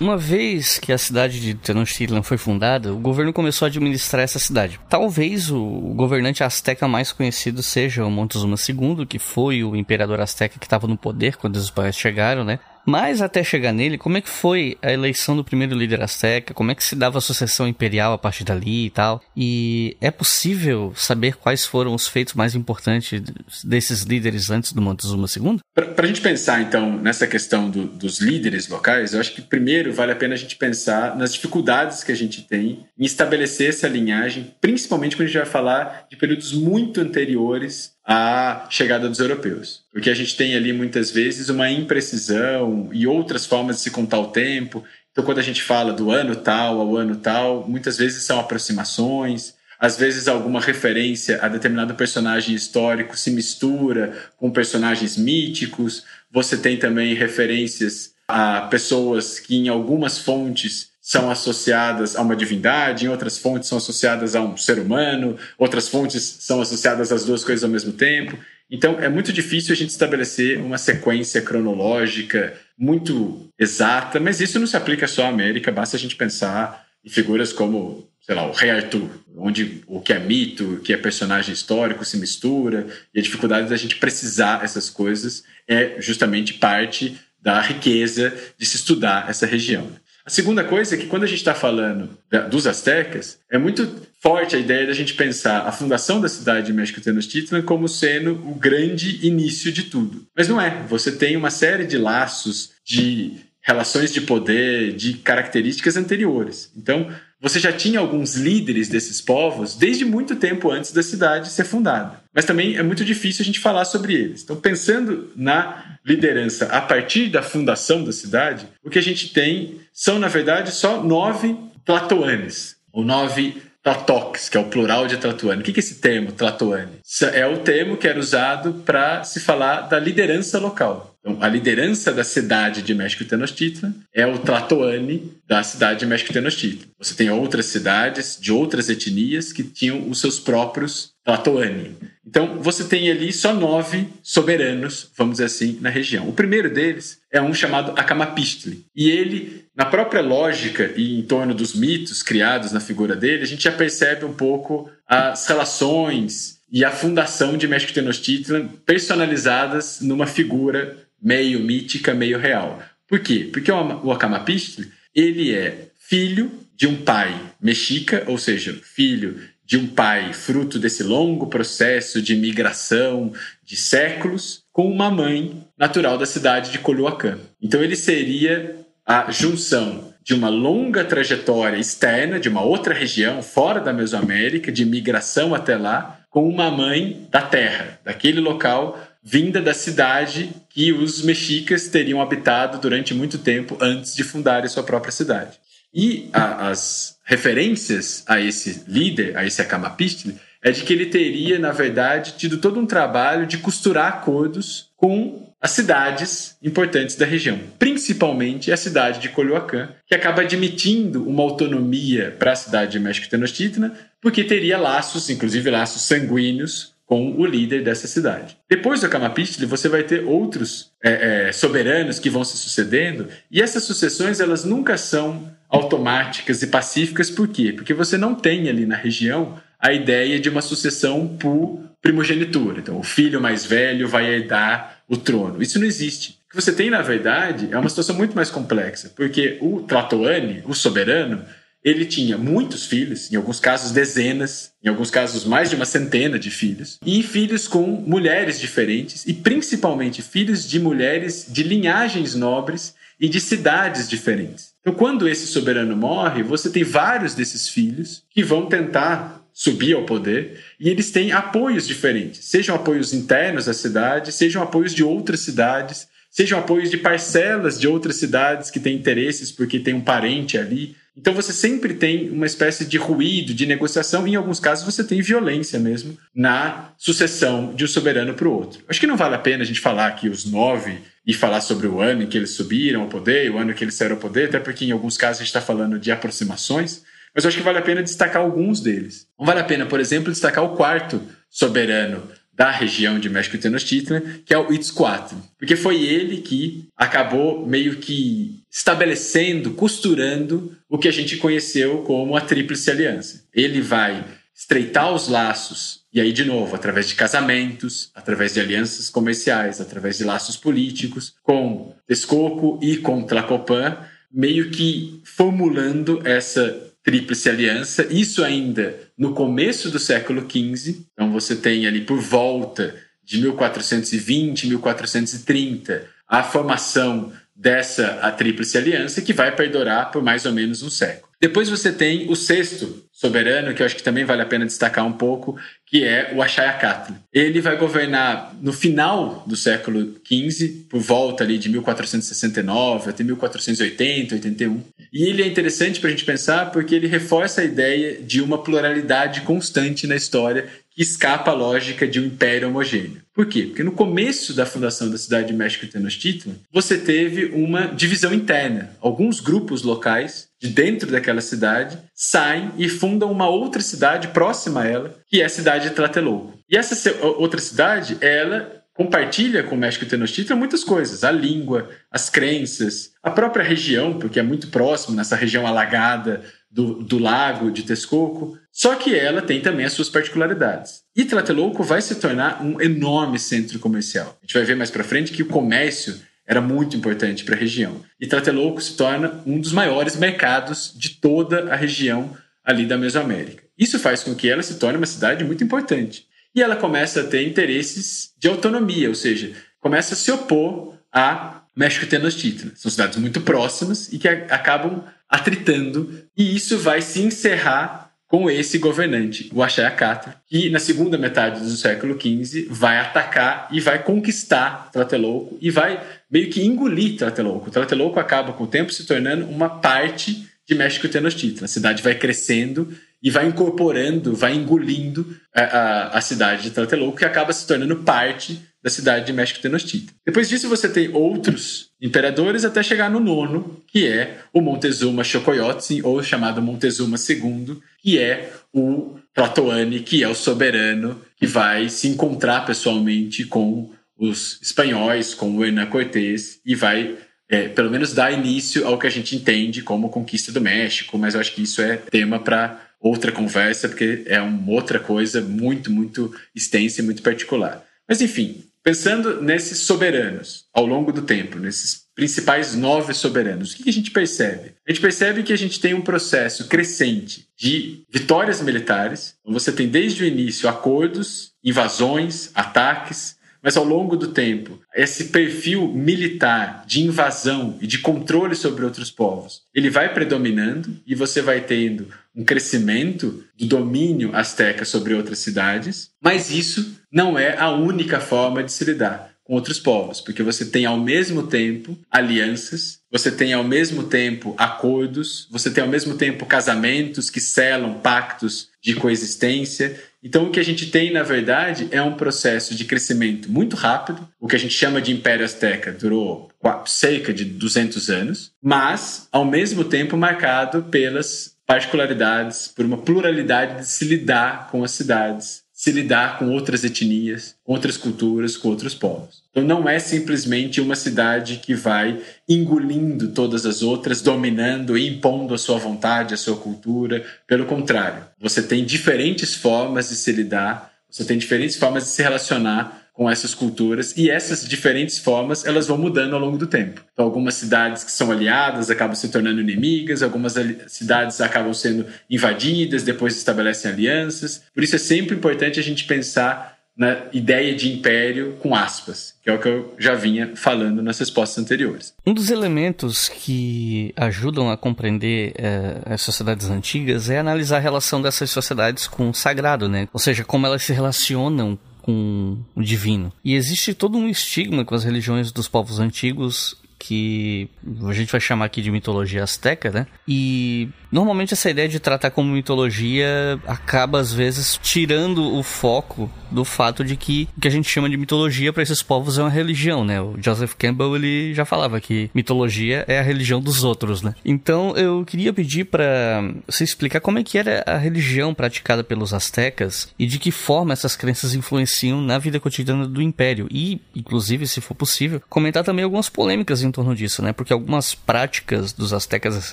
Uma vez que a cidade de Tenochtitlan foi fundada, o governo começou a administrar essa cidade. Talvez o governante asteca mais conhecido seja o Montezuma II, que foi o imperador asteca que estava no poder quando os espanhóis chegaram, né? Mas até chegar nele, como é que foi a eleição do primeiro líder azteca? Como é que se dava a sucessão imperial a partir dali e tal? E é possível saber quais foram os feitos mais importantes desses líderes antes do Montezuma II? Para a gente pensar, então, nessa questão do, dos líderes locais, eu acho que primeiro vale a pena a gente pensar nas dificuldades que a gente tem em estabelecer essa linhagem, principalmente quando a gente vai falar de períodos muito anteriores a chegada dos europeus. Porque a gente tem ali muitas vezes uma imprecisão e outras formas de se contar o tempo. Então, quando a gente fala do ano tal ao ano tal, muitas vezes são aproximações, às vezes alguma referência a determinado personagem histórico se mistura com personagens míticos. Você tem também referências a pessoas que em algumas fontes são associadas a uma divindade, em outras fontes são associadas a um ser humano, outras fontes são associadas às duas coisas ao mesmo tempo. Então é muito difícil a gente estabelecer uma sequência cronológica muito exata, mas isso não se aplica só à América, basta a gente pensar em figuras como, sei lá, o Rei Arthur, onde o que é mito, o que é personagem histórico se mistura, e a dificuldade da gente precisar essas coisas é justamente parte da riqueza de se estudar essa região. A segunda coisa é que quando a gente está falando dos astecas, é muito forte a ideia da gente pensar a fundação da cidade de México Tenochtitlan como sendo o grande início de tudo. Mas não é. Você tem uma série de laços, de relações de poder, de características anteriores. Então, você já tinha alguns líderes desses povos desde muito tempo antes da cidade ser fundada. Mas também é muito difícil a gente falar sobre eles. Então, pensando na liderança a partir da fundação da cidade, o que a gente tem são, na verdade, só nove Tlatoanes, ou nove Tlatocs, que é o plural de Tlatoani. O que é esse termo, Tlatoani? É o termo que era usado para se falar da liderança local. Então, a liderança da cidade de México Tenochtitlan é o Tlatoani da cidade de México Tenochtitlan. Você tem outras cidades de outras etnias que tinham os seus próprios Tlatoani. Então, você tem ali só nove soberanos, vamos dizer assim, na região. O primeiro deles é um chamado Akamapistli. E ele, na própria lógica e em torno dos mitos criados na figura dele, a gente já percebe um pouco as relações e a fundação de México Tenochtitlan personalizadas numa figura meio mítica, meio real. Por quê? Porque o Akamapistli, ele é filho de um pai mexica, ou seja, filho de um pai fruto desse longo processo de migração de séculos, com uma mãe natural da cidade de Coloacan. Então ele seria a junção de uma longa trajetória externa de uma outra região fora da Mesoamérica, de migração até lá, com uma mãe da terra, daquele local vinda da cidade que os mexicas teriam habitado durante muito tempo antes de fundarem sua própria cidade. E a, as referências a esse líder, a esse Akamapistli, é de que ele teria, na verdade, tido todo um trabalho de costurar acordos com as cidades importantes da região, principalmente a cidade de Coloacan, que acaba admitindo uma autonomia para a cidade de México Tenochtitlan, porque teria laços, inclusive laços sanguíneos, com o líder dessa cidade. Depois do Camapistli, você vai ter outros é, é, soberanos que vão se sucedendo, e essas sucessões elas nunca são automáticas e pacíficas, por quê? Porque você não tem ali na região a ideia de uma sucessão por primogenitura. Então, o filho mais velho vai herdar o trono. Isso não existe. O que você tem, na verdade, é uma situação muito mais complexa, porque o Tlatoani, o soberano, ele tinha muitos filhos, em alguns casos dezenas, em alguns casos mais de uma centena de filhos, e filhos com mulheres diferentes, e principalmente filhos de mulheres de linhagens nobres e de cidades diferentes. Então, quando esse soberano morre, você tem vários desses filhos que vão tentar subir ao poder e eles têm apoios diferentes, sejam apoios internos da cidade, sejam apoios de outras cidades, sejam apoios de parcelas de outras cidades que têm interesses porque tem um parente ali. Então você sempre tem uma espécie de ruído, de negociação, e em alguns casos você tem violência mesmo na sucessão de um soberano para o outro. Acho que não vale a pena a gente falar aqui os nove e falar sobre o ano em que eles subiram ao poder o ano em que eles saíram ao poder, até porque em alguns casos a gente está falando de aproximações, mas eu acho que vale a pena destacar alguns deles. Não vale a pena, por exemplo, destacar o quarto soberano da região de México Tenochtitlan, que é o Itzcoatl, porque foi ele que acabou meio que estabelecendo, costurando o que a gente conheceu como a Tríplice Aliança. Ele vai estreitar os laços, e aí, de novo, através de casamentos, através de alianças comerciais, através de laços políticos, com Texcoco e com Tlacopan, meio que formulando essa Tríplice Aliança, isso ainda no começo do século XV. Então você tem ali por volta de 1420, 1430, a formação dessa a Tríplice Aliança que vai perdurar por mais ou menos um século. Depois você tem o sexto soberano, que eu acho que também vale a pena destacar um pouco, que é o Achayacatl. Ele vai governar no final do século XV, por volta ali de 1469 até 1480, 81. E ele é interessante para a gente pensar porque ele reforça a ideia de uma pluralidade constante na história que escapa à lógica de um império homogêneo. Por quê? Porque no começo da fundação da cidade de México Tenochtitlan, você teve uma divisão interna. Alguns grupos locais de dentro daquela cidade saem e fundam uma outra cidade próxima a ela, que é a cidade de Tlatelolco. E essa outra cidade, ela compartilha com o México Tenochtitlan muitas coisas, a língua, as crenças, a própria região, porque é muito próximo nessa região alagada do, do lago de Texcoco, só que ela tem também as suas particularidades. E Tlatelolco vai se tornar um enorme centro comercial. A gente vai ver mais para frente que o comércio era muito importante para a região. E Tlatelolco se torna um dos maiores mercados de toda a região ali da Mesoamérica. Isso faz com que ela se torne uma cidade muito importante. E ela começa a ter interesses de autonomia, ou seja, começa a se opor a México Tenochtitlan. São cidades muito próximas e que acabam atritando, e isso vai se encerrar com esse governante, o Achayacatl, que na segunda metade do século XV vai atacar e vai conquistar Tlatelolco e vai meio que engolir Tlatelolco. Tlatelolco acaba com o tempo se tornando uma parte de México Tenochtitlan. A cidade vai crescendo e vai incorporando, vai engolindo a, a, a cidade de Tlatelolco, que acaba se tornando parte da cidade de México Tenochtitlan. Depois disso, você tem outros imperadores até chegar no nono, que é o Montezuma Xocoyotzin, ou chamado Montezuma II, que é o Tlatoani, que é o soberano que vai se encontrar pessoalmente com os espanhóis, com o Hernán Cortés, e vai é, pelo menos dar início ao que a gente entende como conquista do México, mas eu acho que isso é tema para outra conversa, porque é uma outra coisa muito, muito extensa e muito particular. Mas enfim, pensando nesses soberanos ao longo do tempo, nesses principais nove soberanos, o que a gente percebe? A gente percebe que a gente tem um processo crescente de vitórias militares. Então você tem desde o início acordos, invasões, ataques, mas ao longo do tempo, esse perfil militar de invasão e de controle sobre outros povos, ele vai predominando e você vai tendo um crescimento do domínio asteca sobre outras cidades, mas isso não é a única forma de se lidar com outros povos, porque você tem ao mesmo tempo alianças, você tem ao mesmo tempo acordos, você tem ao mesmo tempo casamentos que selam pactos de coexistência. Então, o que a gente tem, na verdade, é um processo de crescimento muito rápido. O que a gente chama de Império Azteca durou cerca de 200 anos, mas, ao mesmo tempo, marcado pelas particularidades, por uma pluralidade de se lidar com as cidades se lidar com outras etnias, com outras culturas, com outros povos. Então não é simplesmente uma cidade que vai engolindo todas as outras, dominando e impondo a sua vontade, a sua cultura. Pelo contrário, você tem diferentes formas de se lidar, você tem diferentes formas de se relacionar com essas culturas e essas diferentes formas elas vão mudando ao longo do tempo. Então, algumas cidades que são aliadas acabam se tornando inimigas, algumas cidades acabam sendo invadidas, depois estabelecem alianças. Por isso é sempre importante a gente pensar na ideia de império com aspas, que é o que eu já vinha falando nas respostas anteriores. Um dos elementos que ajudam a compreender é, as sociedades antigas é analisar a relação dessas sociedades com o sagrado, né? Ou seja, como elas se relacionam com o divino. E existe todo um estigma com as religiões dos povos antigos que a gente vai chamar aqui de mitologia azteca, né? E normalmente essa ideia de tratar como mitologia acaba às vezes tirando o foco do fato de que o que a gente chama de mitologia para esses povos é uma religião, né? O Joseph Campbell ele já falava que mitologia é a religião dos outros, né? Então eu queria pedir para você explicar como é que era a religião praticada pelos astecas e de que forma essas crenças influenciam na vida cotidiana do império e, inclusive, se for possível, comentar também algumas polêmicas em torno disso, né? Porque algumas práticas dos astecas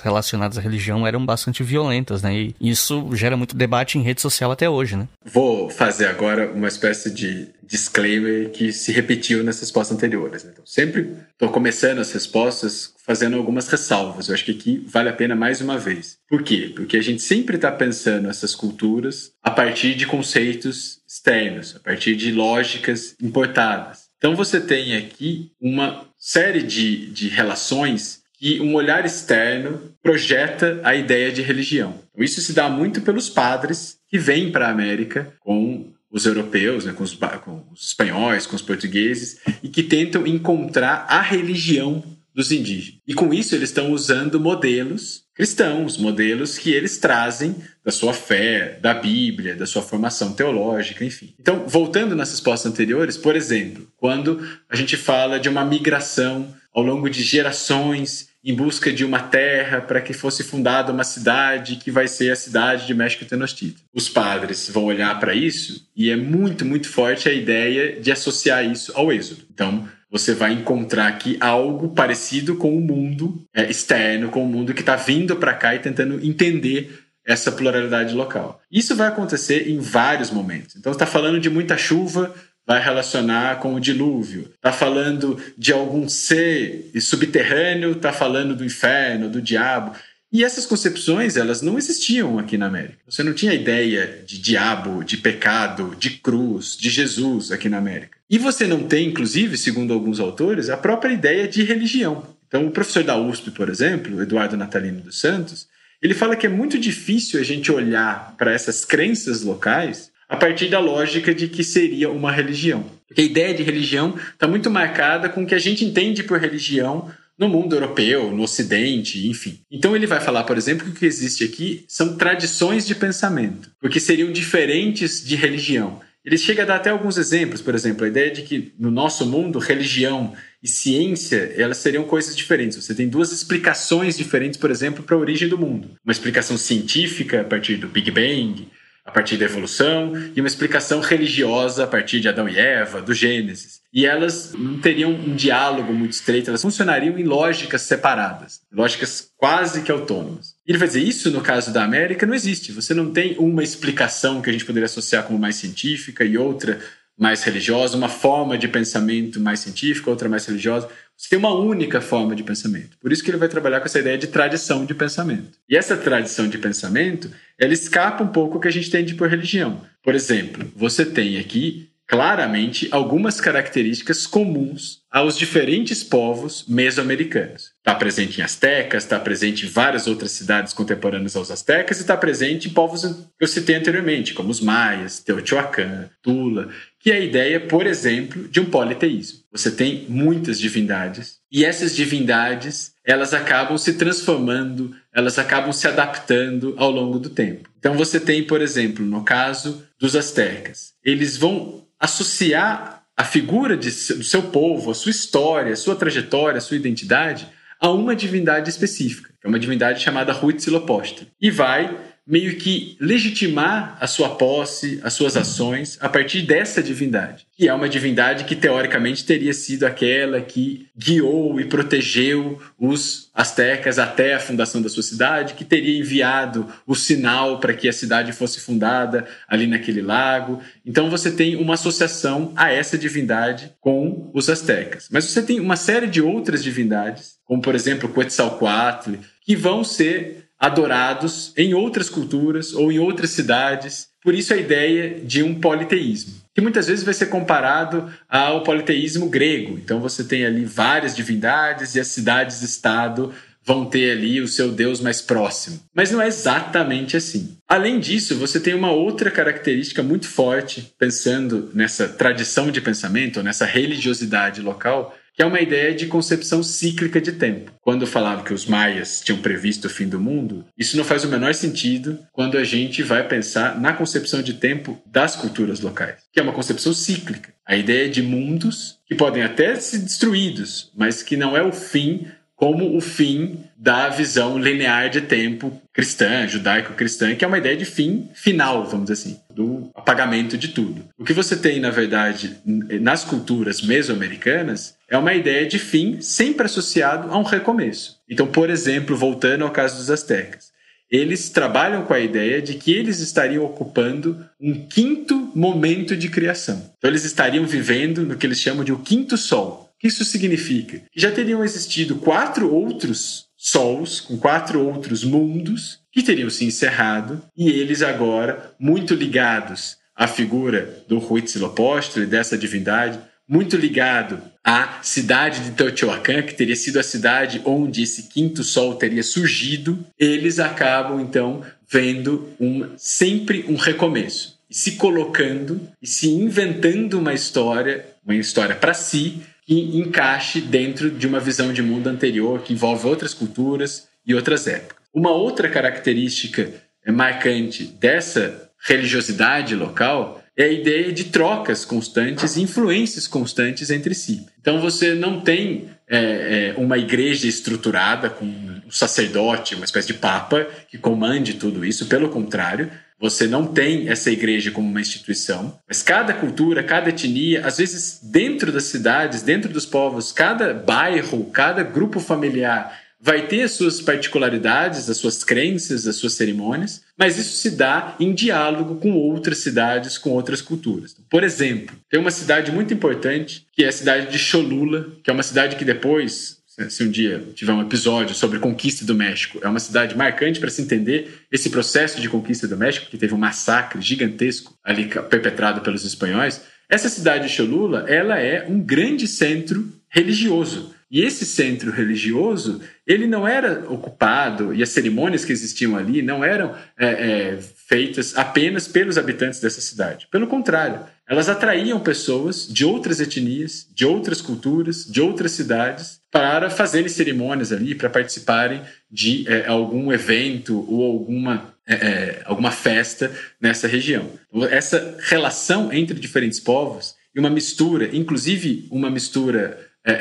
relacionadas à religião eram bastante violentas, né? E isso gera muito debate em rede social até hoje, né? Vou fazer agora uma espécie de disclaimer que se repetiu nas respostas anteriores. Né? Então, sempre estou começando as respostas fazendo algumas ressalvas. Eu acho que aqui vale a pena mais uma vez. Por quê? Porque a gente sempre está pensando essas culturas a partir de conceitos externos, a partir de lógicas importadas. Então você tem aqui uma série de, de relações que um olhar externo projeta a ideia de religião. Então, isso se dá muito pelos padres que vêm para a América com os europeus, né, com, os, com os espanhóis, com os portugueses, e que tentam encontrar a religião dos indígenas. E com isso eles estão usando modelos cristãos, modelos que eles trazem da sua fé, da Bíblia, da sua formação teológica, enfim. Então, voltando nas respostas anteriores, por exemplo, quando a gente fala de uma migração ao longo de gerações em busca de uma terra para que fosse fundada uma cidade que vai ser a cidade de México Tenochtitlan. Os padres vão olhar para isso e é muito, muito forte a ideia de associar isso ao êxodo. Então, você vai encontrar aqui algo parecido com o mundo é, externo, com o mundo que está vindo para cá e tentando entender essa pluralidade local. Isso vai acontecer em vários momentos. Então, está falando de muita chuva, vai relacionar com o dilúvio. Está falando de algum ser subterrâneo, está falando do inferno, do diabo. E essas concepções, elas não existiam aqui na América. Você não tinha ideia de diabo, de pecado, de cruz, de Jesus aqui na América. E você não tem, inclusive, segundo alguns autores, a própria ideia de religião. Então, o professor da USP, por exemplo, Eduardo Natalino dos Santos, ele fala que é muito difícil a gente olhar para essas crenças locais a partir da lógica de que seria uma religião. Porque a ideia de religião está muito marcada com o que a gente entende por religião no mundo europeu, no Ocidente, enfim. Então ele vai falar, por exemplo, que o que existe aqui são tradições de pensamento, porque seriam diferentes de religião. Ele chega a dar até alguns exemplos, por exemplo, a ideia de que no nosso mundo, religião e ciência, elas seriam coisas diferentes. Você tem duas explicações diferentes, por exemplo, para a origem do mundo. Uma explicação científica a partir do Big Bang, a partir da evolução, e uma explicação religiosa a partir de Adão e Eva, do Gênesis. E elas não teriam um diálogo muito estreito, elas funcionariam em lógicas separadas, lógicas quase que autônomas. E ele vai dizer: isso no caso da América não existe. Você não tem uma explicação que a gente poderia associar como mais científica e outra mais religiosa, uma forma de pensamento mais científica, outra mais religiosa. Você tem uma única forma de pensamento. Por isso que ele vai trabalhar com essa ideia de tradição de pensamento. E essa tradição de pensamento, ela escapa um pouco do que a gente entende por religião. Por exemplo, você tem aqui claramente algumas características comuns aos diferentes povos mesoamericanos. Está presente em astecas, está presente em várias outras cidades contemporâneas aos astecas e está presente em povos que eu citei anteriormente, como os maias, Teotihuacan, Tula, que é a ideia, por exemplo, de um politeísmo. Você tem muitas divindades e essas divindades elas acabam se transformando, elas acabam se adaptando ao longo do tempo. Então você tem, por exemplo, no caso dos astecas, eles vão associar a figura de, do seu povo, a sua história, a sua trajetória, a sua identidade a uma divindade específica, que é uma divindade chamada Huitzilopochtli, e vai meio que legitimar a sua posse, as suas ações a partir dessa divindade, que é uma divindade que teoricamente teria sido aquela que guiou e protegeu os astecas até a fundação da sua cidade, que teria enviado o sinal para que a cidade fosse fundada ali naquele lago. Então você tem uma associação a essa divindade com os astecas. Mas você tem uma série de outras divindades, como por exemplo Quetzalcoatl, que vão ser adorados em outras culturas ou em outras cidades. Por isso a ideia de um politeísmo, que muitas vezes vai ser comparado ao politeísmo grego. Então você tem ali várias divindades e as cidades-estado vão ter ali o seu Deus mais próximo. Mas não é exatamente assim. Além disso, você tem uma outra característica muito forte, pensando nessa tradição de pensamento, nessa religiosidade local, que é uma ideia de concepção cíclica de tempo. Quando falava que os maias tinham previsto o fim do mundo, isso não faz o menor sentido quando a gente vai pensar na concepção de tempo das culturas locais, que é uma concepção cíclica. A ideia de mundos que podem até ser destruídos, mas que não é o fim como o fim da visão linear de tempo cristã, judaico-cristã, que é uma ideia de fim final, vamos dizer assim, do apagamento de tudo. O que você tem, na verdade, nas culturas mesoamericanas é uma ideia de fim sempre associado a um recomeço. Então, por exemplo, voltando ao caso dos astecas, eles trabalham com a ideia de que eles estariam ocupando um quinto momento de criação. Então, eles estariam vivendo no que eles chamam de o quinto sol, o que isso significa? Que já teriam existido quatro outros sols, com quatro outros mundos, que teriam se encerrado, e eles agora, muito ligados à figura do Huitzilopochtli, dessa divindade, muito ligado à cidade de Teotihuacan, que teria sido a cidade onde esse quinto sol teria surgido, eles acabam então vendo um, sempre um recomeço, se colocando e se inventando uma história, uma história para si, que encaixe dentro de uma visão de mundo anterior que envolve outras culturas e outras épocas. Uma outra característica marcante dessa religiosidade local é a ideia de trocas constantes influências constantes entre si. Então você não tem é, é, uma igreja estruturada com um sacerdote, uma espécie de papa que comande tudo isso, pelo contrário, você não tem essa igreja como uma instituição, mas cada cultura, cada etnia, às vezes dentro das cidades, dentro dos povos, cada bairro, cada grupo familiar vai ter as suas particularidades, as suas crenças, as suas cerimônias, mas isso se dá em diálogo com outras cidades, com outras culturas. Por exemplo, tem uma cidade muito importante que é a cidade de Cholula, que é uma cidade que depois se um dia tiver um episódio sobre conquista do México, é uma cidade marcante para se entender esse processo de conquista do México, que teve um massacre gigantesco ali perpetrado pelos espanhóis. Essa cidade de Cholula, ela é um grande centro religioso. E esse centro religioso, ele não era ocupado, e as cerimônias que existiam ali não eram é, é, feitas apenas pelos habitantes dessa cidade. Pelo contrário, elas atraíam pessoas de outras etnias, de outras culturas, de outras cidades, para fazerem cerimônias ali, para participarem de é, algum evento ou alguma, é, é, alguma festa nessa região. Essa relação entre diferentes povos e uma mistura, inclusive uma mistura é,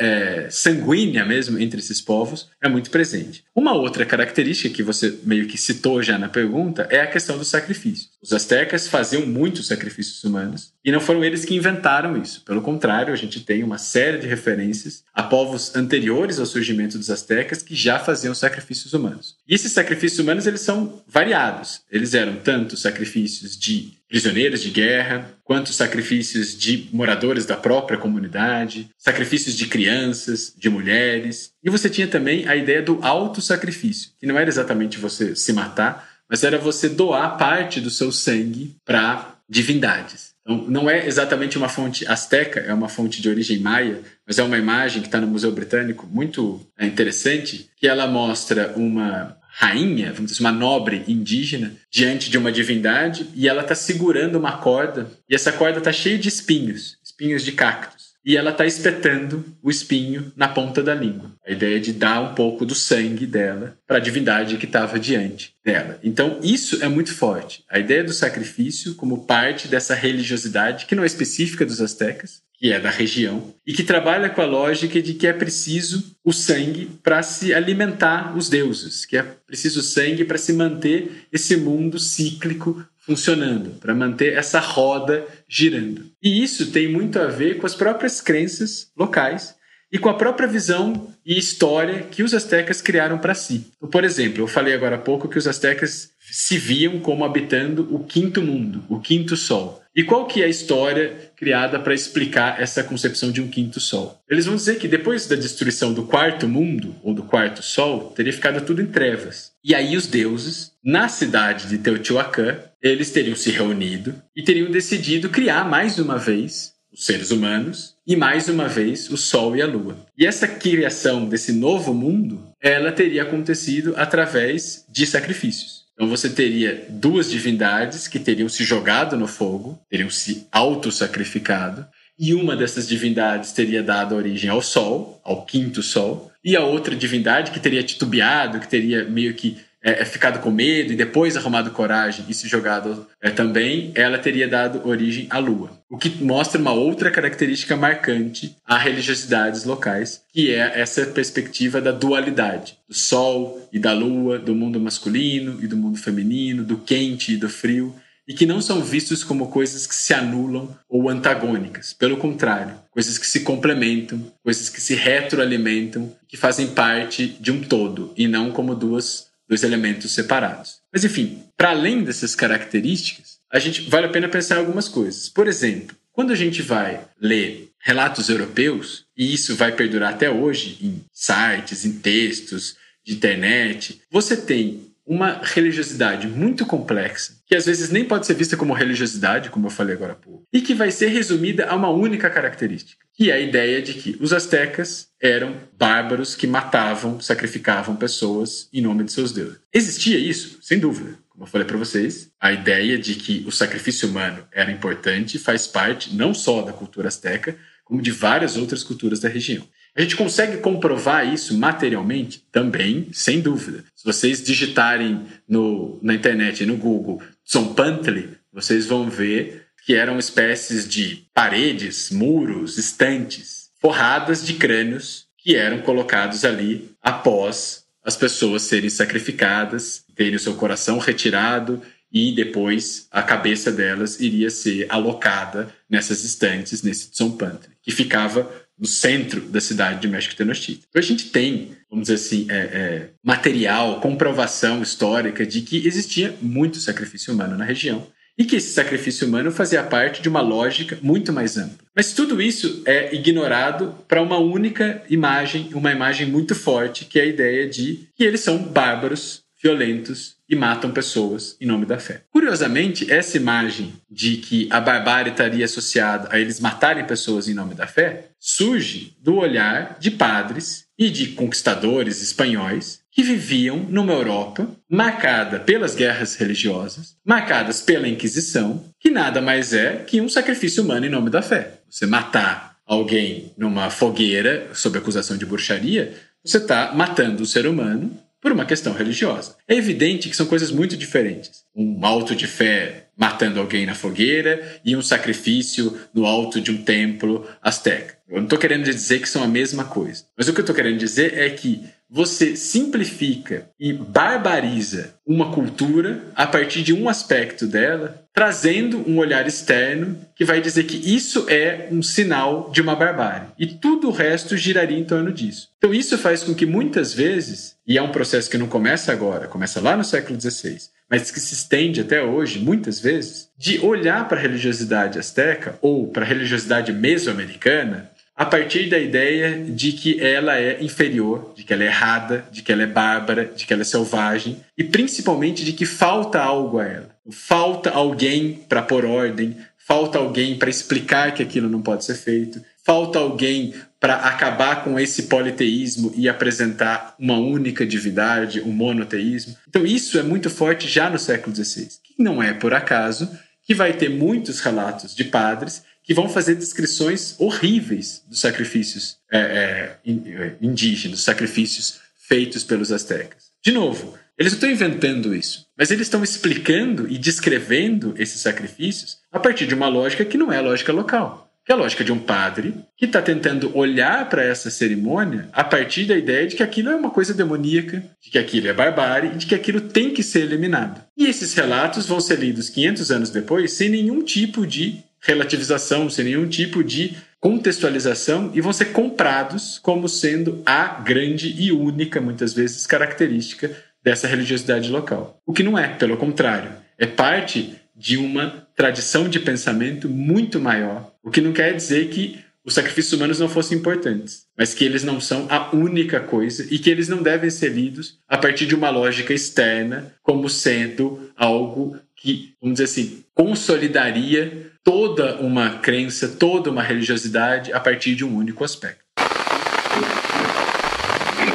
é, sanguínea mesmo entre esses povos é muito presente. Uma outra característica que você meio que citou já na pergunta é a questão dos sacrifícios. Os astecas faziam muitos sacrifícios humanos e não foram eles que inventaram isso. Pelo contrário, a gente tem uma série de referências a povos anteriores ao surgimento dos astecas que já faziam sacrifícios humanos. E esses sacrifícios humanos eles são variados. Eles eram tanto sacrifícios de prisioneiros de guerra, quanto sacrifícios de moradores da própria comunidade, sacrifícios de crianças, de mulheres. E você tinha também a ideia do auto-sacrifício, que não era exatamente você se matar, mas era você doar parte do seu sangue para divindades. Então, não é exatamente uma fonte asteca, é uma fonte de origem maia, mas é uma imagem que está no Museu Britânico muito é, interessante, que ela mostra uma rainha, vamos dizer, uma nobre indígena, diante de uma divindade e ela está segurando uma corda e essa corda está cheia de espinhos, espinhos de cactos. E ela está espetando o espinho na ponta da língua. A ideia é de dar um pouco do sangue dela para a divindade que estava diante dela. Então, isso é muito forte. A ideia do sacrifício como parte dessa religiosidade, que não é específica dos astecas, que é da região, e que trabalha com a lógica de que é preciso o sangue para se alimentar os deuses, que é preciso sangue para se manter esse mundo cíclico funcionando, para manter essa roda girando. E isso tem muito a ver com as próprias crenças locais e com a própria visão e história que os astecas criaram para si. Então, por exemplo, eu falei agora há pouco que os astecas se viam como habitando o quinto mundo, o quinto sol. E qual que é a história criada para explicar essa concepção de um quinto sol? Eles vão dizer que depois da destruição do quarto mundo, ou do quarto sol, teria ficado tudo em trevas. E aí os deuses, na cidade de Teotihuacan, eles teriam se reunido e teriam decidido criar mais uma vez os seres humanos e mais uma vez o sol e a lua. E essa criação desse novo mundo, ela teria acontecido através de sacrifícios. Então você teria duas divindades que teriam se jogado no fogo, teriam se auto-sacrificado, e uma dessas divindades teria dado origem ao Sol, ao quinto Sol, e a outra divindade que teria titubeado, que teria meio que é, é, ficado com medo e depois arrumado coragem e se jogado é, também, ela teria dado origem à lua. O que mostra uma outra característica marcante a religiosidades locais, que é essa perspectiva da dualidade, do sol e da lua, do mundo masculino e do mundo feminino, do quente e do frio, e que não são vistos como coisas que se anulam ou antagônicas. Pelo contrário, coisas que se complementam, coisas que se retroalimentam, que fazem parte de um todo e não como duas dois elementos separados. Mas enfim, para além dessas características, a gente vale a pena pensar em algumas coisas. Por exemplo, quando a gente vai ler relatos europeus, e isso vai perdurar até hoje em sites, em textos de internet, você tem uma religiosidade muito complexa, que às vezes nem pode ser vista como religiosidade, como eu falei agora há pouco, e que vai ser resumida a uma única característica, que é a ideia de que os astecas eram bárbaros que matavam, sacrificavam pessoas em nome de seus deuses. Existia isso? Sem dúvida. Como eu falei para vocês, a ideia de que o sacrifício humano era importante faz parte não só da cultura asteca, como de várias outras culturas da região. A gente consegue comprovar isso materialmente? Também, sem dúvida. Se vocês digitarem no, na internet, no Google, Tzompantli, vocês vão ver que eram espécies de paredes, muros, estantes, forradas de crânios que eram colocados ali após as pessoas serem sacrificadas, terem o seu coração retirado e depois a cabeça delas iria ser alocada nessas estantes, nesse Tzompantli, que ficava no centro da cidade de México Tenochtitlan. Então a gente tem, vamos dizer assim, é, é, material, comprovação histórica de que existia muito sacrifício humano na região e que esse sacrifício humano fazia parte de uma lógica muito mais ampla. Mas tudo isso é ignorado para uma única imagem, uma imagem muito forte, que é a ideia de que eles são bárbaros, violentos e matam pessoas em nome da fé. Curiosamente, essa imagem de que a barbárie estaria associada a eles matarem pessoas em nome da fé surge do olhar de padres e de conquistadores espanhóis que viviam numa Europa marcada pelas guerras religiosas, marcadas pela Inquisição, que nada mais é que um sacrifício humano em nome da fé. Você matar alguém numa fogueira sob acusação de bruxaria, você está matando o ser humano por uma questão religiosa. É evidente que são coisas muito diferentes. Um alto de fé matando alguém na fogueira e um sacrifício no alto de um templo asteca. Eu não estou querendo dizer que são a mesma coisa. Mas o que eu estou querendo dizer é que você simplifica e barbariza uma cultura a partir de um aspecto dela, trazendo um olhar externo que vai dizer que isso é um sinal de uma barbárie. E tudo o resto giraria em torno disso. Então isso faz com que muitas vezes, e é um processo que não começa agora, começa lá no século XVI, mas que se estende até hoje, muitas vezes, de olhar para a religiosidade asteca ou para a religiosidade mesoamericana a partir da ideia de que ela é inferior, de que ela é errada, de que ela é bárbara, de que ela é selvagem e principalmente de que falta algo a ela. Falta alguém para pôr ordem, falta alguém para explicar que aquilo não pode ser feito, falta alguém para acabar com esse politeísmo e apresentar uma única divindade, um monoteísmo. Então isso é muito forte já no século XVI, que não é por acaso que vai ter muitos relatos de padres que vão fazer descrições horríveis dos sacrifícios é, é, é, indígenas, sacrifícios feitos pelos astecas. De novo, eles não estão inventando isso, mas eles estão explicando e descrevendo esses sacrifícios a partir de uma lógica que não é a lógica local que é a lógica de um padre que está tentando olhar para essa cerimônia a partir da ideia de que aquilo é uma coisa demoníaca, de que aquilo é barbárie e de que aquilo tem que ser eliminado. E esses relatos vão ser lidos 500 anos depois sem nenhum tipo de relativização, sem nenhum tipo de contextualização e vão ser comprados como sendo a grande e única, muitas vezes, característica dessa religiosidade local. O que não é, pelo contrário, é parte de uma tradição de pensamento muito maior, o que não quer dizer que os sacrifícios humanos não fossem importantes, mas que eles não são a única coisa e que eles não devem ser lidos a partir de uma lógica externa como sendo algo que, vamos dizer assim, consolidaria toda uma crença, toda uma religiosidade a partir de um único aspecto.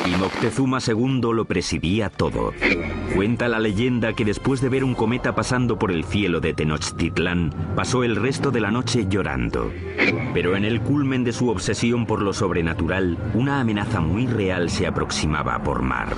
Y Moctezuma II lo presidía todo. Cuenta la leyenda que después de ver un cometa pasando por el cielo de Tenochtitlán, pasó el resto de la noche llorando. Pero en el culmen de su obsesión por lo sobrenatural, una amenaza muy real se aproximaba por mar.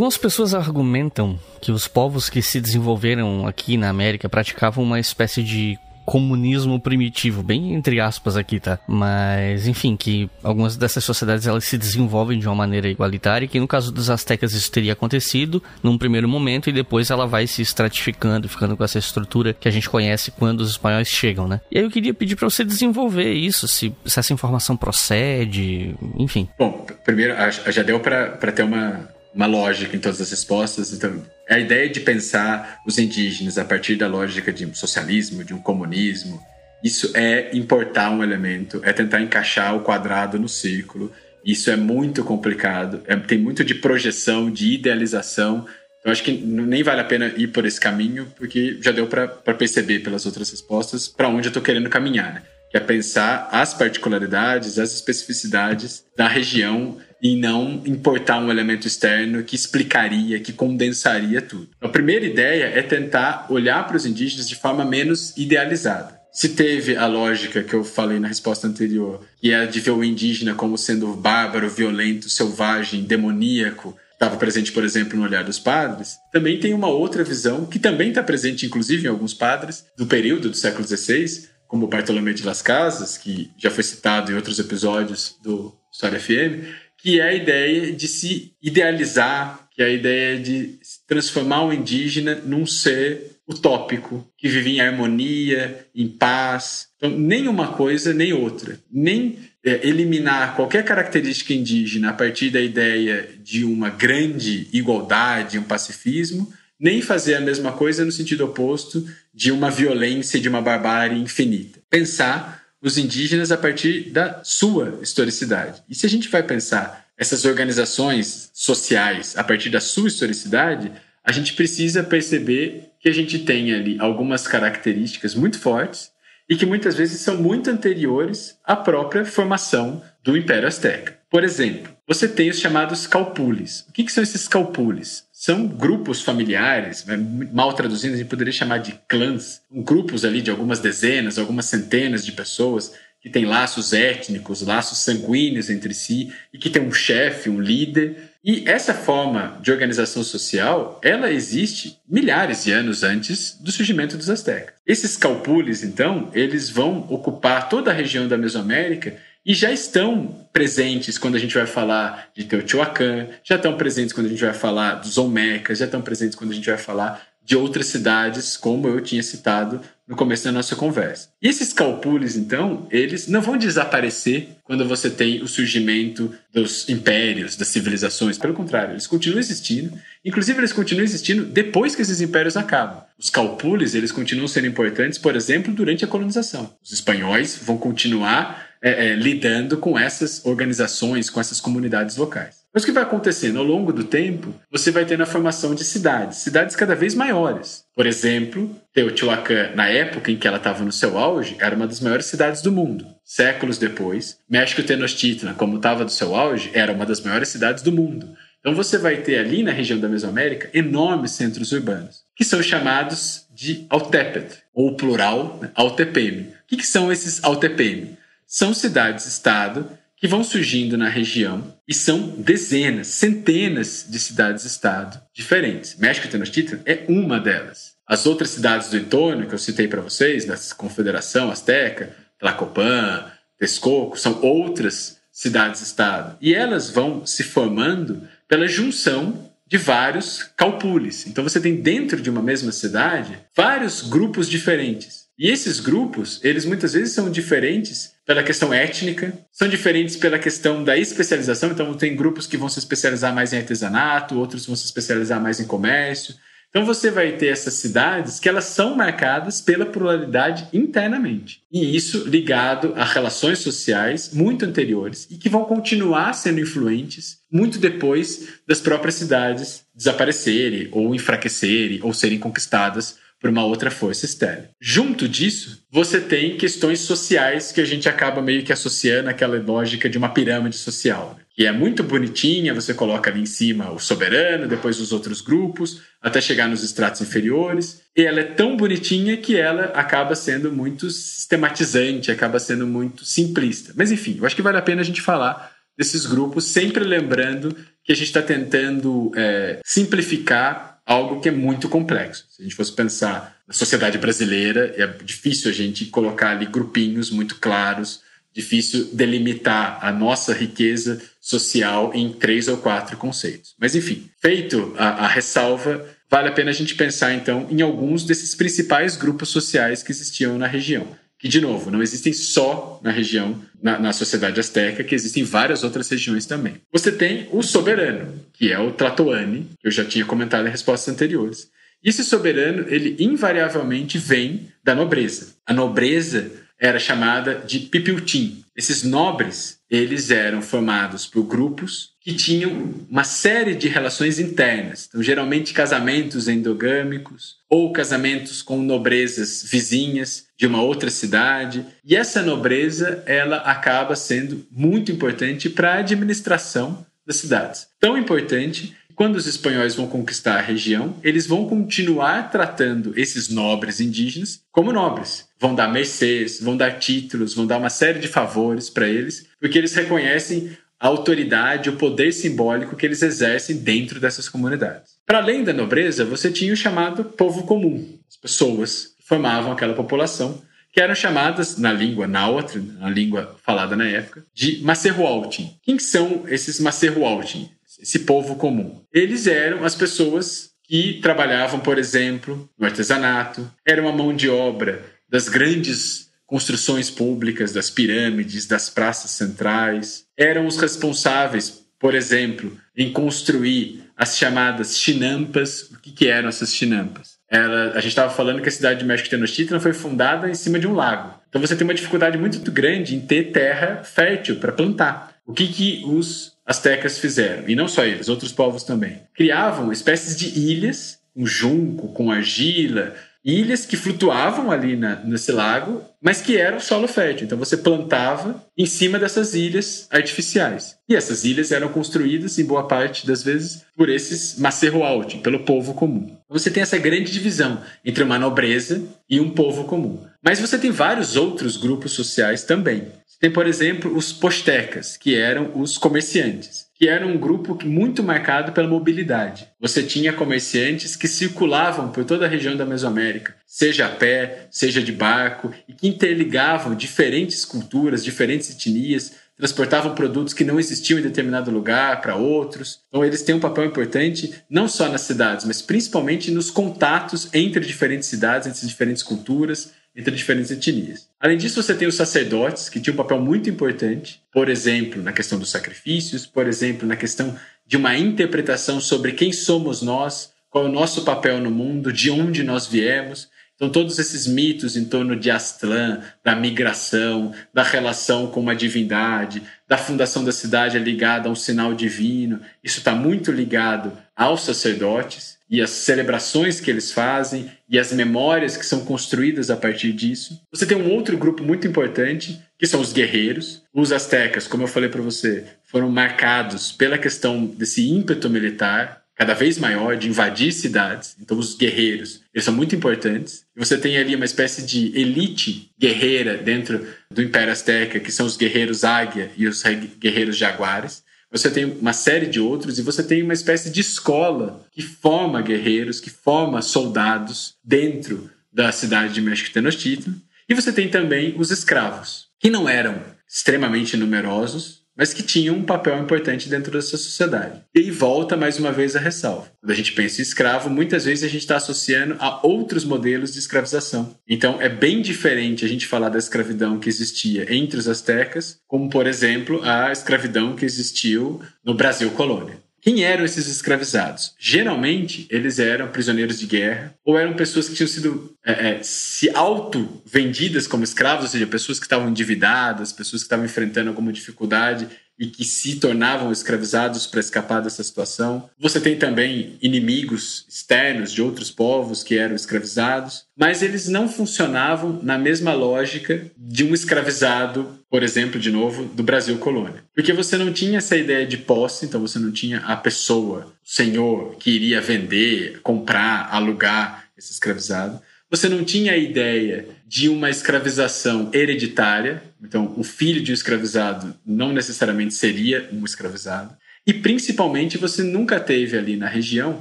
Algumas pessoas argumentam que os povos que se desenvolveram aqui na América praticavam uma espécie de comunismo primitivo, bem entre aspas aqui, tá? Mas, enfim, que algumas dessas sociedades elas se desenvolvem de uma maneira igualitária, que no caso dos astecas isso teria acontecido num primeiro momento e depois ela vai se estratificando, ficando com essa estrutura que a gente conhece quando os espanhóis chegam, né? E aí eu queria pedir para você desenvolver isso, se, se, essa informação procede, enfim. Bom, primeiro, já deu para ter uma uma lógica em todas as respostas. Então, é a ideia de pensar os indígenas a partir da lógica de um socialismo, de um comunismo, isso é importar um elemento, é tentar encaixar o quadrado no círculo. Isso é muito complicado, é, tem muito de projeção, de idealização. Então, acho que nem vale a pena ir por esse caminho, porque já deu para perceber pelas outras respostas para onde eu estou querendo caminhar. Né? Que é pensar as particularidades, as especificidades da região e não importar um elemento externo que explicaria, que condensaria tudo. A primeira ideia é tentar olhar para os indígenas de forma menos idealizada. Se teve a lógica que eu falei na resposta anterior, que é de ver o indígena como sendo bárbaro, violento, selvagem, demoníaco, estava presente, por exemplo, no olhar dos padres, também tem uma outra visão que também está presente, inclusive, em alguns padres do período do século XVI, como Bartolomé de Las Casas, que já foi citado em outros episódios do História FM, que é a ideia de se idealizar, que é a ideia de transformar o indígena num ser utópico, que vive em harmonia, em paz. Então, nem uma coisa nem outra. Nem é, eliminar qualquer característica indígena a partir da ideia de uma grande igualdade, um pacifismo, nem fazer a mesma coisa no sentido oposto de uma violência, de uma barbárie infinita. Pensar os indígenas a partir da sua historicidade. E se a gente vai pensar essas organizações sociais a partir da sua historicidade, a gente precisa perceber que a gente tem ali algumas características muito fortes e que muitas vezes são muito anteriores à própria formação do Império Azteca. Por exemplo, você tem os chamados calpules. O que, que são esses calpules? São grupos familiares, né, mal traduzindo, a gente poderia chamar de clãs, grupos ali de algumas dezenas, algumas centenas de pessoas que têm laços étnicos, laços sanguíneos entre si e que tem um chefe, um líder e essa forma de organização social, ela existe milhares de anos antes do surgimento dos astecas. Esses calpules, então, eles vão ocupar toda a região da Mesoamérica e já estão presentes quando a gente vai falar de Teotihuacan, já estão presentes quando a gente vai falar dos Olmecas, já estão presentes quando a gente vai falar de outras cidades, como eu tinha citado no começo da nossa conversa. E esses calpules, então, eles não vão desaparecer quando você tem o surgimento dos impérios, das civilizações. Pelo contrário, eles continuam existindo. Inclusive, eles continuam existindo depois que esses impérios acabam. Os calpules, eles continuam sendo importantes, por exemplo, durante a colonização. Os espanhóis vão continuar é, é, lidando com essas organizações, com essas comunidades locais. Mas o que vai acontecendo? Ao longo do tempo, você vai tendo a formação de cidades, cidades cada vez maiores. Por exemplo, Teotihuacan, na época em que ela estava no seu auge, era uma das maiores cidades do mundo. Séculos depois, México Tenochtitlan, como estava no seu auge, era uma das maiores cidades do mundo. Então você vai ter ali na região da Mesoamérica enormes centros urbanos, que são chamados de Altepet, ou plural, né, Altepeme. O que, que são esses Altepeme? São cidades-estado que vão surgindo na região e são dezenas, centenas de cidades-estado diferentes. México Tenochtitlan é uma delas. As outras cidades do entorno que eu citei para vocês, da Confederação Azteca, Tlacopan, Texcoco, são outras cidades-estado. E elas vão se formando pela junção de vários calpules. Então você tem dentro de uma mesma cidade vários grupos diferentes. E esses grupos, eles muitas vezes são diferentes pela questão étnica, são diferentes pela questão da especialização. Então, tem grupos que vão se especializar mais em artesanato, outros vão se especializar mais em comércio. Então, você vai ter essas cidades que elas são marcadas pela pluralidade internamente. E isso ligado a relações sociais muito anteriores e que vão continuar sendo influentes muito depois das próprias cidades desaparecerem ou enfraquecerem ou serem conquistadas por uma outra força externa. Junto disso, você tem questões sociais que a gente acaba meio que associando àquela lógica de uma pirâmide social, né? que é muito bonitinha, você coloca ali em cima o soberano, depois os outros grupos, até chegar nos estratos inferiores, e ela é tão bonitinha que ela acaba sendo muito sistematizante, acaba sendo muito simplista. Mas enfim, eu acho que vale a pena a gente falar desses grupos, sempre lembrando que a gente está tentando é, simplificar algo que é muito complexo. Se a gente fosse pensar na sociedade brasileira, é difícil a gente colocar ali grupinhos muito claros, difícil delimitar a nossa riqueza social em três ou quatro conceitos. Mas, enfim, feito a, a ressalva, vale a pena a gente pensar, então, em alguns desses principais grupos sociais que existiam na região que, de novo, não existem só na região, na, na, sociedade azteca, que existem várias outras regiões também. Você tem o soberano, que é o Tlatoani, que eu já tinha comentado em respostas anteriores. Esse soberano, ele invariavelmente vem da nobreza. A nobreza era chamada de pipiutim. Esses nobres, eles eram formados por grupos que tinham uma série de relações internas. Então, geralmente casamentos endogâmicos ou casamentos com nobrezas vizinhas de uma outra cidade. E essa nobreza, ela acaba sendo muito importante para a administração das cidades. Tão importante quando os espanhóis vão conquistar a região, eles vão continuar tratando esses nobres indígenas como nobres. Vão dar mercês, vão dar títulos, vão dar uma série de favores para eles, porque eles reconhecem a autoridade, o poder simbólico que eles exercem dentro dessas comunidades. Para além da nobreza, você tinha o chamado povo comum, as pessoas que formavam aquela população, que eram chamadas, na língua náhuatl, na língua falada na época, de Macerhualtin. Quem são esses Macerhualtin? Esse povo comum. Eles eram as pessoas que trabalhavam, por exemplo, no artesanato, eram a mão de obra das grandes construções públicas, das pirâmides, das praças centrais, eram os responsáveis, por exemplo, em construir as chamadas chinampas. O que, que eram essas chinampas? Ela, a gente estava falando que a cidade de México Tenochtitlan foi fundada em cima de um lago. Então você tem uma dificuldade muito grande em ter terra fértil para plantar. O que, que os astecas fizeram? E não só eles, outros povos também. Criavam espécies de ilhas com junco, com argila, ilhas que flutuavam ali na, nesse lago, mas que eram solo fértil. Então você plantava em cima dessas ilhas artificiais. E essas ilhas eram construídas, em boa parte das vezes, por esses Macerroalti, pelo povo comum. Então você tem essa grande divisão entre uma nobreza e um povo comum. Mas você tem vários outros grupos sociais também. Você tem, por exemplo, os postecas, que eram os comerciantes que era um grupo muito marcado pela mobilidade. Você tinha comerciantes que circulavam por toda a região da Mesoamérica, seja a pé, seja de barco, e que interligavam diferentes culturas, diferentes etnias, transportavam produtos que não existiam em determinado lugar para outros. Então, eles têm um papel importante não só nas cidades, mas principalmente nos contatos entre diferentes cidades, entre diferentes culturas, entre diferentes etnias. Além disso, você tem os sacerdotes, que tinham um papel muito importante, por exemplo, na questão dos sacrifícios, por exemplo, na questão de uma interpretação sobre quem somos nós, qual é o nosso papel no mundo, de onde nós viemos. Então, todos esses mitos em torno de Aztlán, da migração, da relação com uma divindade, da fundação da cidade ligada a um sinal divino, isso está muito ligado aos sacerdotes e as celebrações que eles fazem e as memórias que são construídas a partir disso. Você tem um outro grupo muito importante, que são os guerreiros. Os astecas, como eu falei para você, foram marcados pela questão desse ímpeto militar cada vez maior de invadir cidades. Então os guerreiros, eles são muito importantes. Você tem ali uma espécie de elite guerreira dentro do Império Azteca, que são os guerreiros águia e os guerreiros jaguares você tem uma série de outros e você tem uma espécie de escola que forma guerreiros, que forma soldados dentro da cidade de México Tenochtitlan. E você tem também os escravos, que não eram extremamente numerosos, mas que tinham um papel importante dentro dessa sociedade. E aí volta mais uma vez a ressalva. Quando a gente pensa em escravo, muitas vezes a gente está associando a outros modelos de escravização. Então é bem diferente a gente falar da escravidão que existia entre os astecas, como por exemplo a escravidão que existiu no Brasil colônia. Quem eram esses escravizados? Geralmente, eles eram prisioneiros de guerra ou eram pessoas que tinham sido é, é, se auto-vendidas como escravos, ou seja, pessoas que estavam endividadas, pessoas que estavam enfrentando alguma dificuldade e que se tornavam escravizados para escapar dessa situação. Você tem também inimigos externos de outros povos que eram escravizados, mas eles não funcionavam na mesma lógica de um escravizado, por exemplo, de novo, do Brasil colônia. Porque você não tinha essa ideia de posse, então você não tinha a pessoa, o senhor que iria vender, comprar, alugar esse escravizado. Você não tinha a ideia de uma escravização hereditária, então o filho de um escravizado não necessariamente seria um escravizado. E principalmente você nunca teve ali na região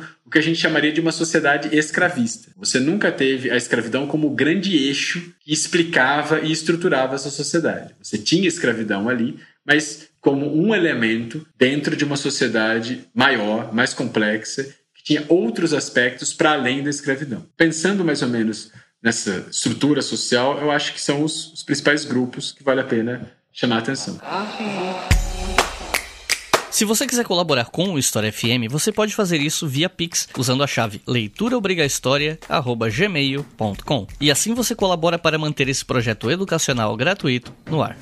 o que a gente chamaria de uma sociedade escravista. Você nunca teve a escravidão como grande eixo que explicava e estruturava essa sociedade. Você tinha escravidão ali, mas como um elemento dentro de uma sociedade maior, mais complexa tinha outros aspectos para além da escravidão. Pensando mais ou menos nessa estrutura social, eu acho que são os, os principais grupos que vale a pena chamar a atenção. Se você quiser colaborar com o História FM, você pode fazer isso via Pix usando a chave leituraobrigahistoria@gmail.com. E assim você colabora para manter esse projeto educacional gratuito no ar.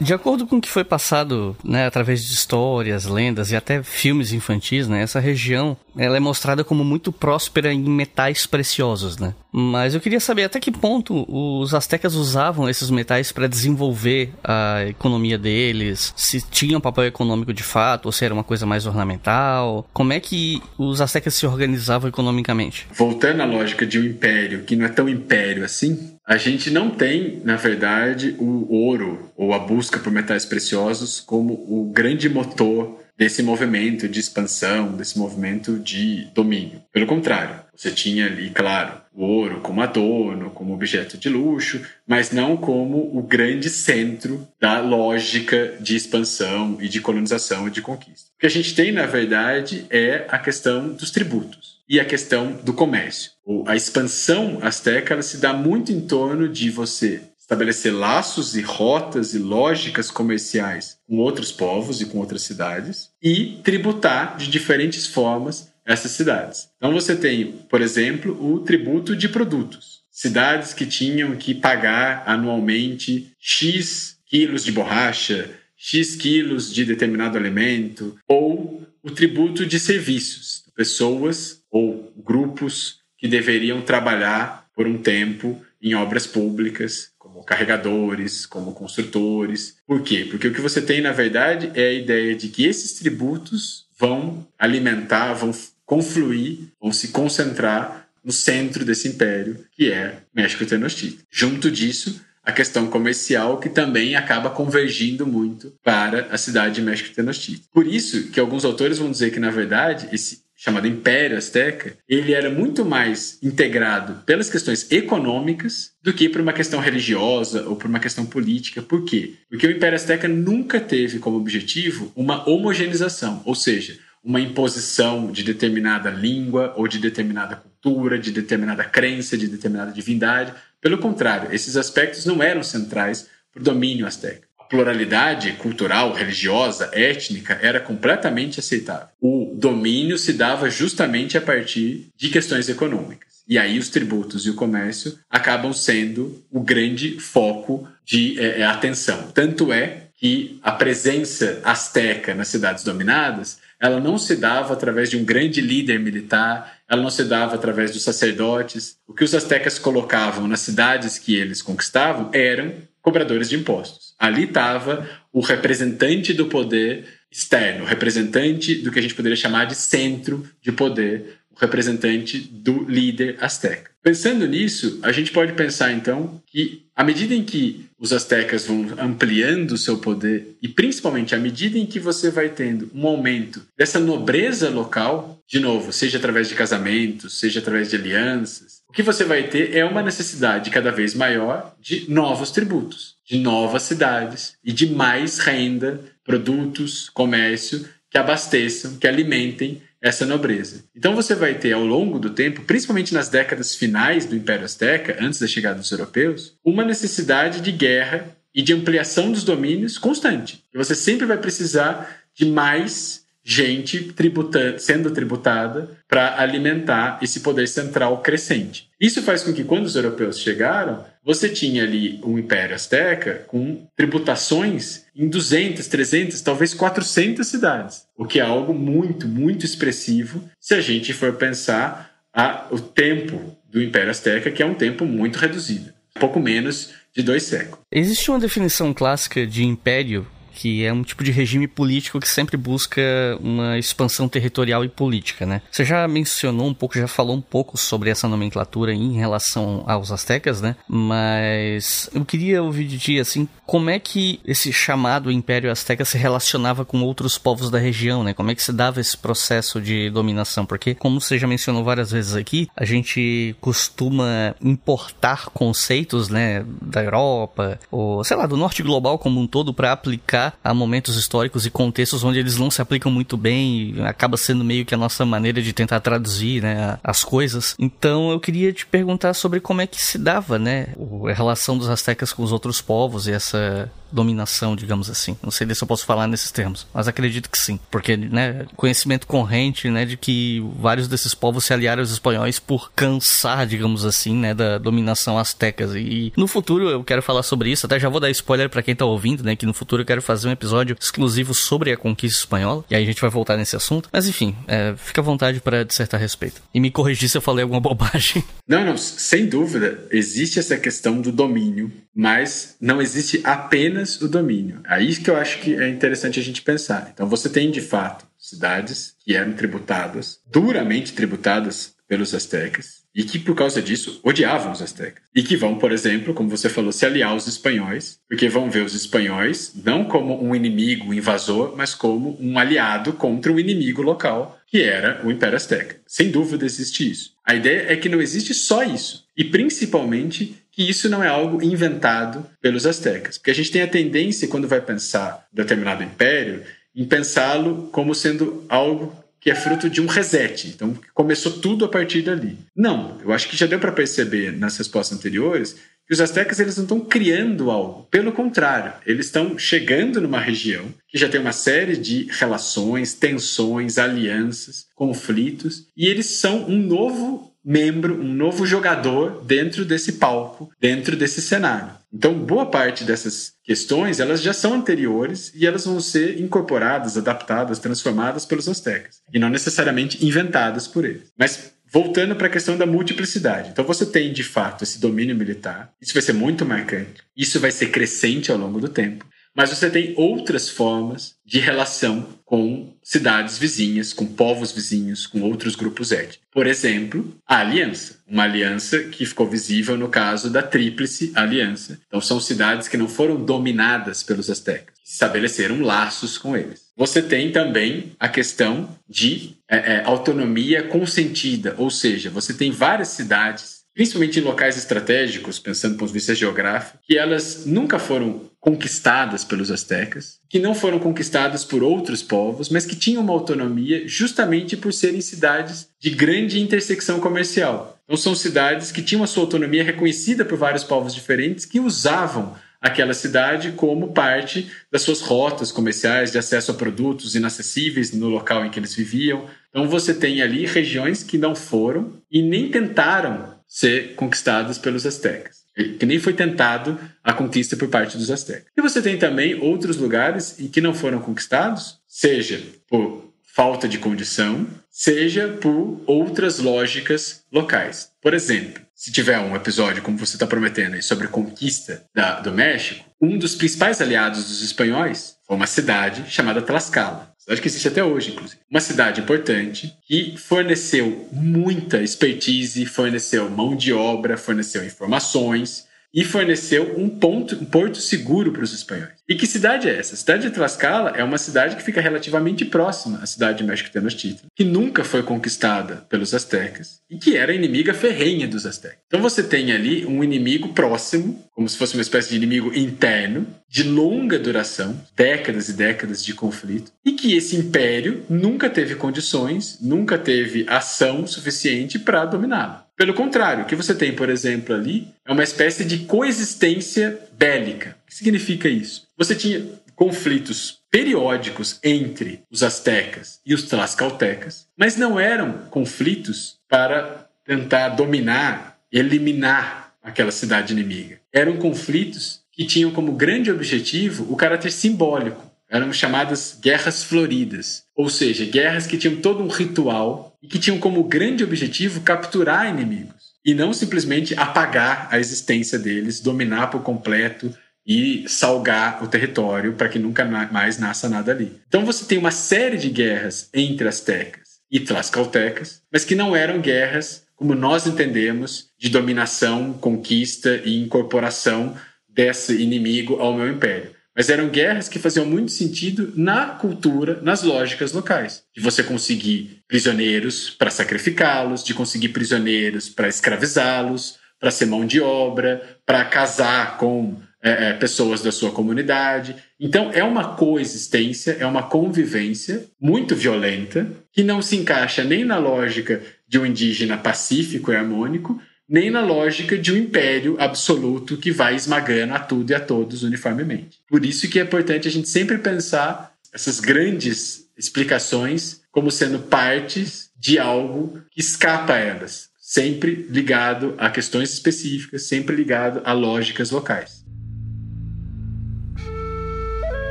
De acordo com o que foi passado, né, através de histórias, lendas e até filmes infantis, né, essa região ela é mostrada como muito próspera em metais preciosos, né? Mas eu queria saber até que ponto os astecas usavam esses metais para desenvolver a economia deles, se tinham papel econômico de fato, ou se era uma coisa mais ornamental. Como é que os astecas se organizavam economicamente? Voltando à lógica de um império que não é tão império assim, a gente não tem, na verdade, o ouro ou a busca por metais preciosos como o grande motor desse movimento de expansão, desse movimento de domínio. Pelo contrário, você tinha ali, claro, o ouro como adorno, como objeto de luxo, mas não como o grande centro da lógica de expansão e de colonização e de conquista. O que a gente tem, na verdade, é a questão dos tributos e a questão do comércio. A expansão asteca se dá muito em torno de você estabelecer laços e rotas e lógicas comerciais com outros povos e com outras cidades e tributar de diferentes formas essas cidades. Então você tem, por exemplo, o tributo de produtos. Cidades que tinham que pagar anualmente X quilos de borracha, X quilos de determinado alimento, ou o tributo de serviços, pessoas ou grupos que deveriam trabalhar por um tempo em obras públicas, como carregadores, como construtores. Por quê? Porque o que você tem, na verdade, é a ideia de que esses tributos vão alimentar, vão confluir, vão se concentrar no centro desse império, que é México Tenochtitlan. Junto disso, a questão comercial que também acaba convergindo muito para a cidade de México Tenochtitlan. Por isso que alguns autores vão dizer que, na verdade, esse chamado Império Azteca, ele era muito mais integrado pelas questões econômicas do que por uma questão religiosa ou por uma questão política. Por quê? Porque o Império Azteca nunca teve como objetivo uma homogeneização, ou seja, uma imposição de determinada língua ou de determinada cultura, de determinada crença, de determinada divindade. Pelo contrário, esses aspectos não eram centrais para o domínio azteca pluralidade cultural, religiosa, étnica era completamente aceitável. O domínio se dava justamente a partir de questões econômicas. E aí os tributos e o comércio acabam sendo o grande foco de é, é atenção. Tanto é que a presença asteca nas cidades dominadas ela não se dava através de um grande líder militar, ela não se dava através dos sacerdotes. O que os astecas colocavam nas cidades que eles conquistavam eram cobradores de impostos. Ali estava o representante do poder externo, o representante do que a gente poderia chamar de centro de poder, o representante do líder asteca. Pensando nisso, a gente pode pensar então que à medida em que os astecas vão ampliando o seu poder e principalmente à medida em que você vai tendo um aumento dessa nobreza local, de novo, seja através de casamentos, seja através de alianças, o que você vai ter é uma necessidade cada vez maior de novos tributos, de novas cidades e de mais renda, produtos, comércio que abasteçam, que alimentem essa nobreza. Então você vai ter ao longo do tempo, principalmente nas décadas finais do Império Azteca, antes da chegada dos europeus, uma necessidade de guerra e de ampliação dos domínios constante. Você sempre vai precisar de mais gente tributando, sendo tributada para alimentar esse poder central crescente. Isso faz com que quando os europeus chegaram, você tinha ali um império azteca com tributações em 200, 300, talvez 400 cidades, o que é algo muito, muito expressivo se a gente for pensar a, o tempo do império azteca, que é um tempo muito reduzido, pouco menos de dois séculos. Existe uma definição clássica de império que é um tipo de regime político que sempre busca uma expansão territorial e política, né? Você já mencionou um pouco, já falou um pouco sobre essa nomenclatura em relação aos astecas, né? Mas eu queria ouvir de ti, assim, como é que esse chamado Império Azteca se relacionava com outros povos da região, né? Como é que se dava esse processo de dominação? Porque, como você já mencionou várias vezes aqui, a gente costuma importar conceitos, né, da Europa, ou sei lá, do norte global como um todo para aplicar a momentos históricos e contextos onde eles não se aplicam muito bem e acaba sendo meio que a nossa maneira de tentar traduzir, né, as coisas. Então eu queria te perguntar sobre como é que se dava, né, a relação dos astecas com os outros povos e essa dominação, digamos assim. Não sei se eu posso falar nesses termos, mas acredito que sim, porque, né, conhecimento corrente, né, de que vários desses povos se aliaram aos espanhóis por cansar, digamos assim, né, da dominação astecas. E no futuro eu quero falar sobre isso, até já vou dar spoiler para quem tá ouvindo, né, que no futuro eu quero fazer um episódio exclusivo sobre a conquista espanhola, e aí a gente vai voltar nesse assunto. Mas enfim, é, fica à vontade para dissertar a respeito. E me corrigir se eu falei alguma bobagem. Não, não, sem dúvida, existe essa questão do domínio mas não existe apenas o domínio. Aí que eu acho que é interessante a gente pensar. Então você tem de fato cidades que eram tributadas, duramente tributadas pelos astecas e que, por causa disso, odiavam os astecas. E que vão, por exemplo, como você falou, se aliar aos espanhóis, porque vão ver os espanhóis não como um inimigo, um invasor, mas como um aliado contra um inimigo local, que era o Império Azteca. Sem dúvida existe isso. A ideia é que não existe só isso, e principalmente que isso não é algo inventado pelos astecas. Porque a gente tem a tendência, quando vai pensar determinado império, em pensá-lo como sendo algo que é fruto de um reset. Então, começou tudo a partir dali. Não, eu acho que já deu para perceber nas respostas anteriores que os astecas eles não estão criando algo. Pelo contrário, eles estão chegando numa região que já tem uma série de relações, tensões, alianças, conflitos, e eles são um novo membro, um novo jogador dentro desse palco, dentro desse cenário. Então, boa parte dessas questões, elas já são anteriores e elas vão ser incorporadas, adaptadas, transformadas pelos astecas, e não necessariamente inventadas por eles. Mas voltando para a questão da multiplicidade. Então você tem de fato esse domínio militar. Isso vai ser muito marcante. Isso vai ser crescente ao longo do tempo. Mas você tem outras formas de relação com cidades vizinhas, com povos vizinhos, com outros grupos étnicos. Por exemplo, a aliança. Uma aliança que ficou visível no caso da Tríplice Aliança. Então, são cidades que não foram dominadas pelos astecas, estabeleceram laços com eles. Você tem também a questão de é, é, autonomia consentida, ou seja, você tem várias cidades principalmente em locais estratégicos, pensando do ponto de vista geográfico, que elas nunca foram conquistadas pelos astecas, que não foram conquistadas por outros povos, mas que tinham uma autonomia justamente por serem cidades de grande intersecção comercial. Então são cidades que tinham a sua autonomia reconhecida por vários povos diferentes que usavam aquela cidade como parte das suas rotas comerciais de acesso a produtos inacessíveis no local em que eles viviam. Então você tem ali regiões que não foram e nem tentaram ser conquistadas pelos astecas. Que nem foi tentado a conquista por parte dos astecas. E você tem também outros lugares em que não foram conquistados, seja por falta de condição, seja por outras lógicas locais. Por exemplo, se tiver um episódio, como você está prometendo aí, sobre conquista da, do México, um dos principais aliados dos espanhóis foi uma cidade chamada Tlaxcala. Cidade que existe até hoje, inclusive. Uma cidade importante que forneceu muita expertise, forneceu mão de obra, forneceu informações e forneceu um, ponto, um porto seguro para os espanhóis. E que cidade é essa? A cidade de Tlaxcala é uma cidade que fica relativamente próxima à cidade de México Tenochtitlan, que nunca foi conquistada pelos astecas e que era inimiga ferrenha dos astecas. Então você tem ali um inimigo próximo, como se fosse uma espécie de inimigo interno, de longa duração, décadas e décadas de conflito, e que esse império nunca teve condições, nunca teve ação suficiente para dominá-lo. Pelo contrário, o que você tem, por exemplo, ali é uma espécie de coexistência bélica. O que significa isso? Você tinha conflitos periódicos entre os astecas e os tlaxcaltecas, mas não eram conflitos para tentar dominar, eliminar aquela cidade inimiga. Eram conflitos que tinham como grande objetivo o caráter simbólico. Eram chamadas guerras floridas, ou seja, guerras que tinham todo um ritual e que tinham como grande objetivo capturar inimigos e não simplesmente apagar a existência deles, dominar por completo e salgar o território para que nunca mais nasça nada ali. Então você tem uma série de guerras entre astecas e tlaxcaltecas, mas que não eram guerras como nós entendemos de dominação, conquista e incorporação desse inimigo ao meu império. Mas eram guerras que faziam muito sentido na cultura, nas lógicas locais. De você conseguir prisioneiros para sacrificá-los, de conseguir prisioneiros para escravizá-los, para ser mão de obra, para casar com é, é, pessoas da sua comunidade. Então, é uma coexistência, é uma convivência muito violenta, que não se encaixa nem na lógica de um indígena pacífico e harmônico, nem na lógica de um império absoluto que vai esmagando a tudo e a todos uniformemente. Por isso que é importante a gente sempre pensar essas grandes explicações como sendo partes de algo que escapa a elas, sempre ligado a questões específicas, sempre ligado a lógicas locais.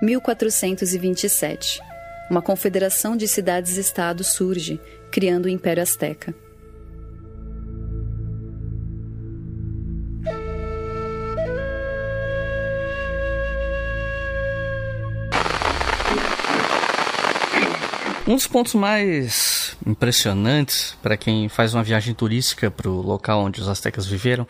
(1427) uma confederação de cidades-estados surge, criando o Império Azteca. Um dos pontos mais impressionantes para quem faz uma viagem turística para o local onde os astecas viveram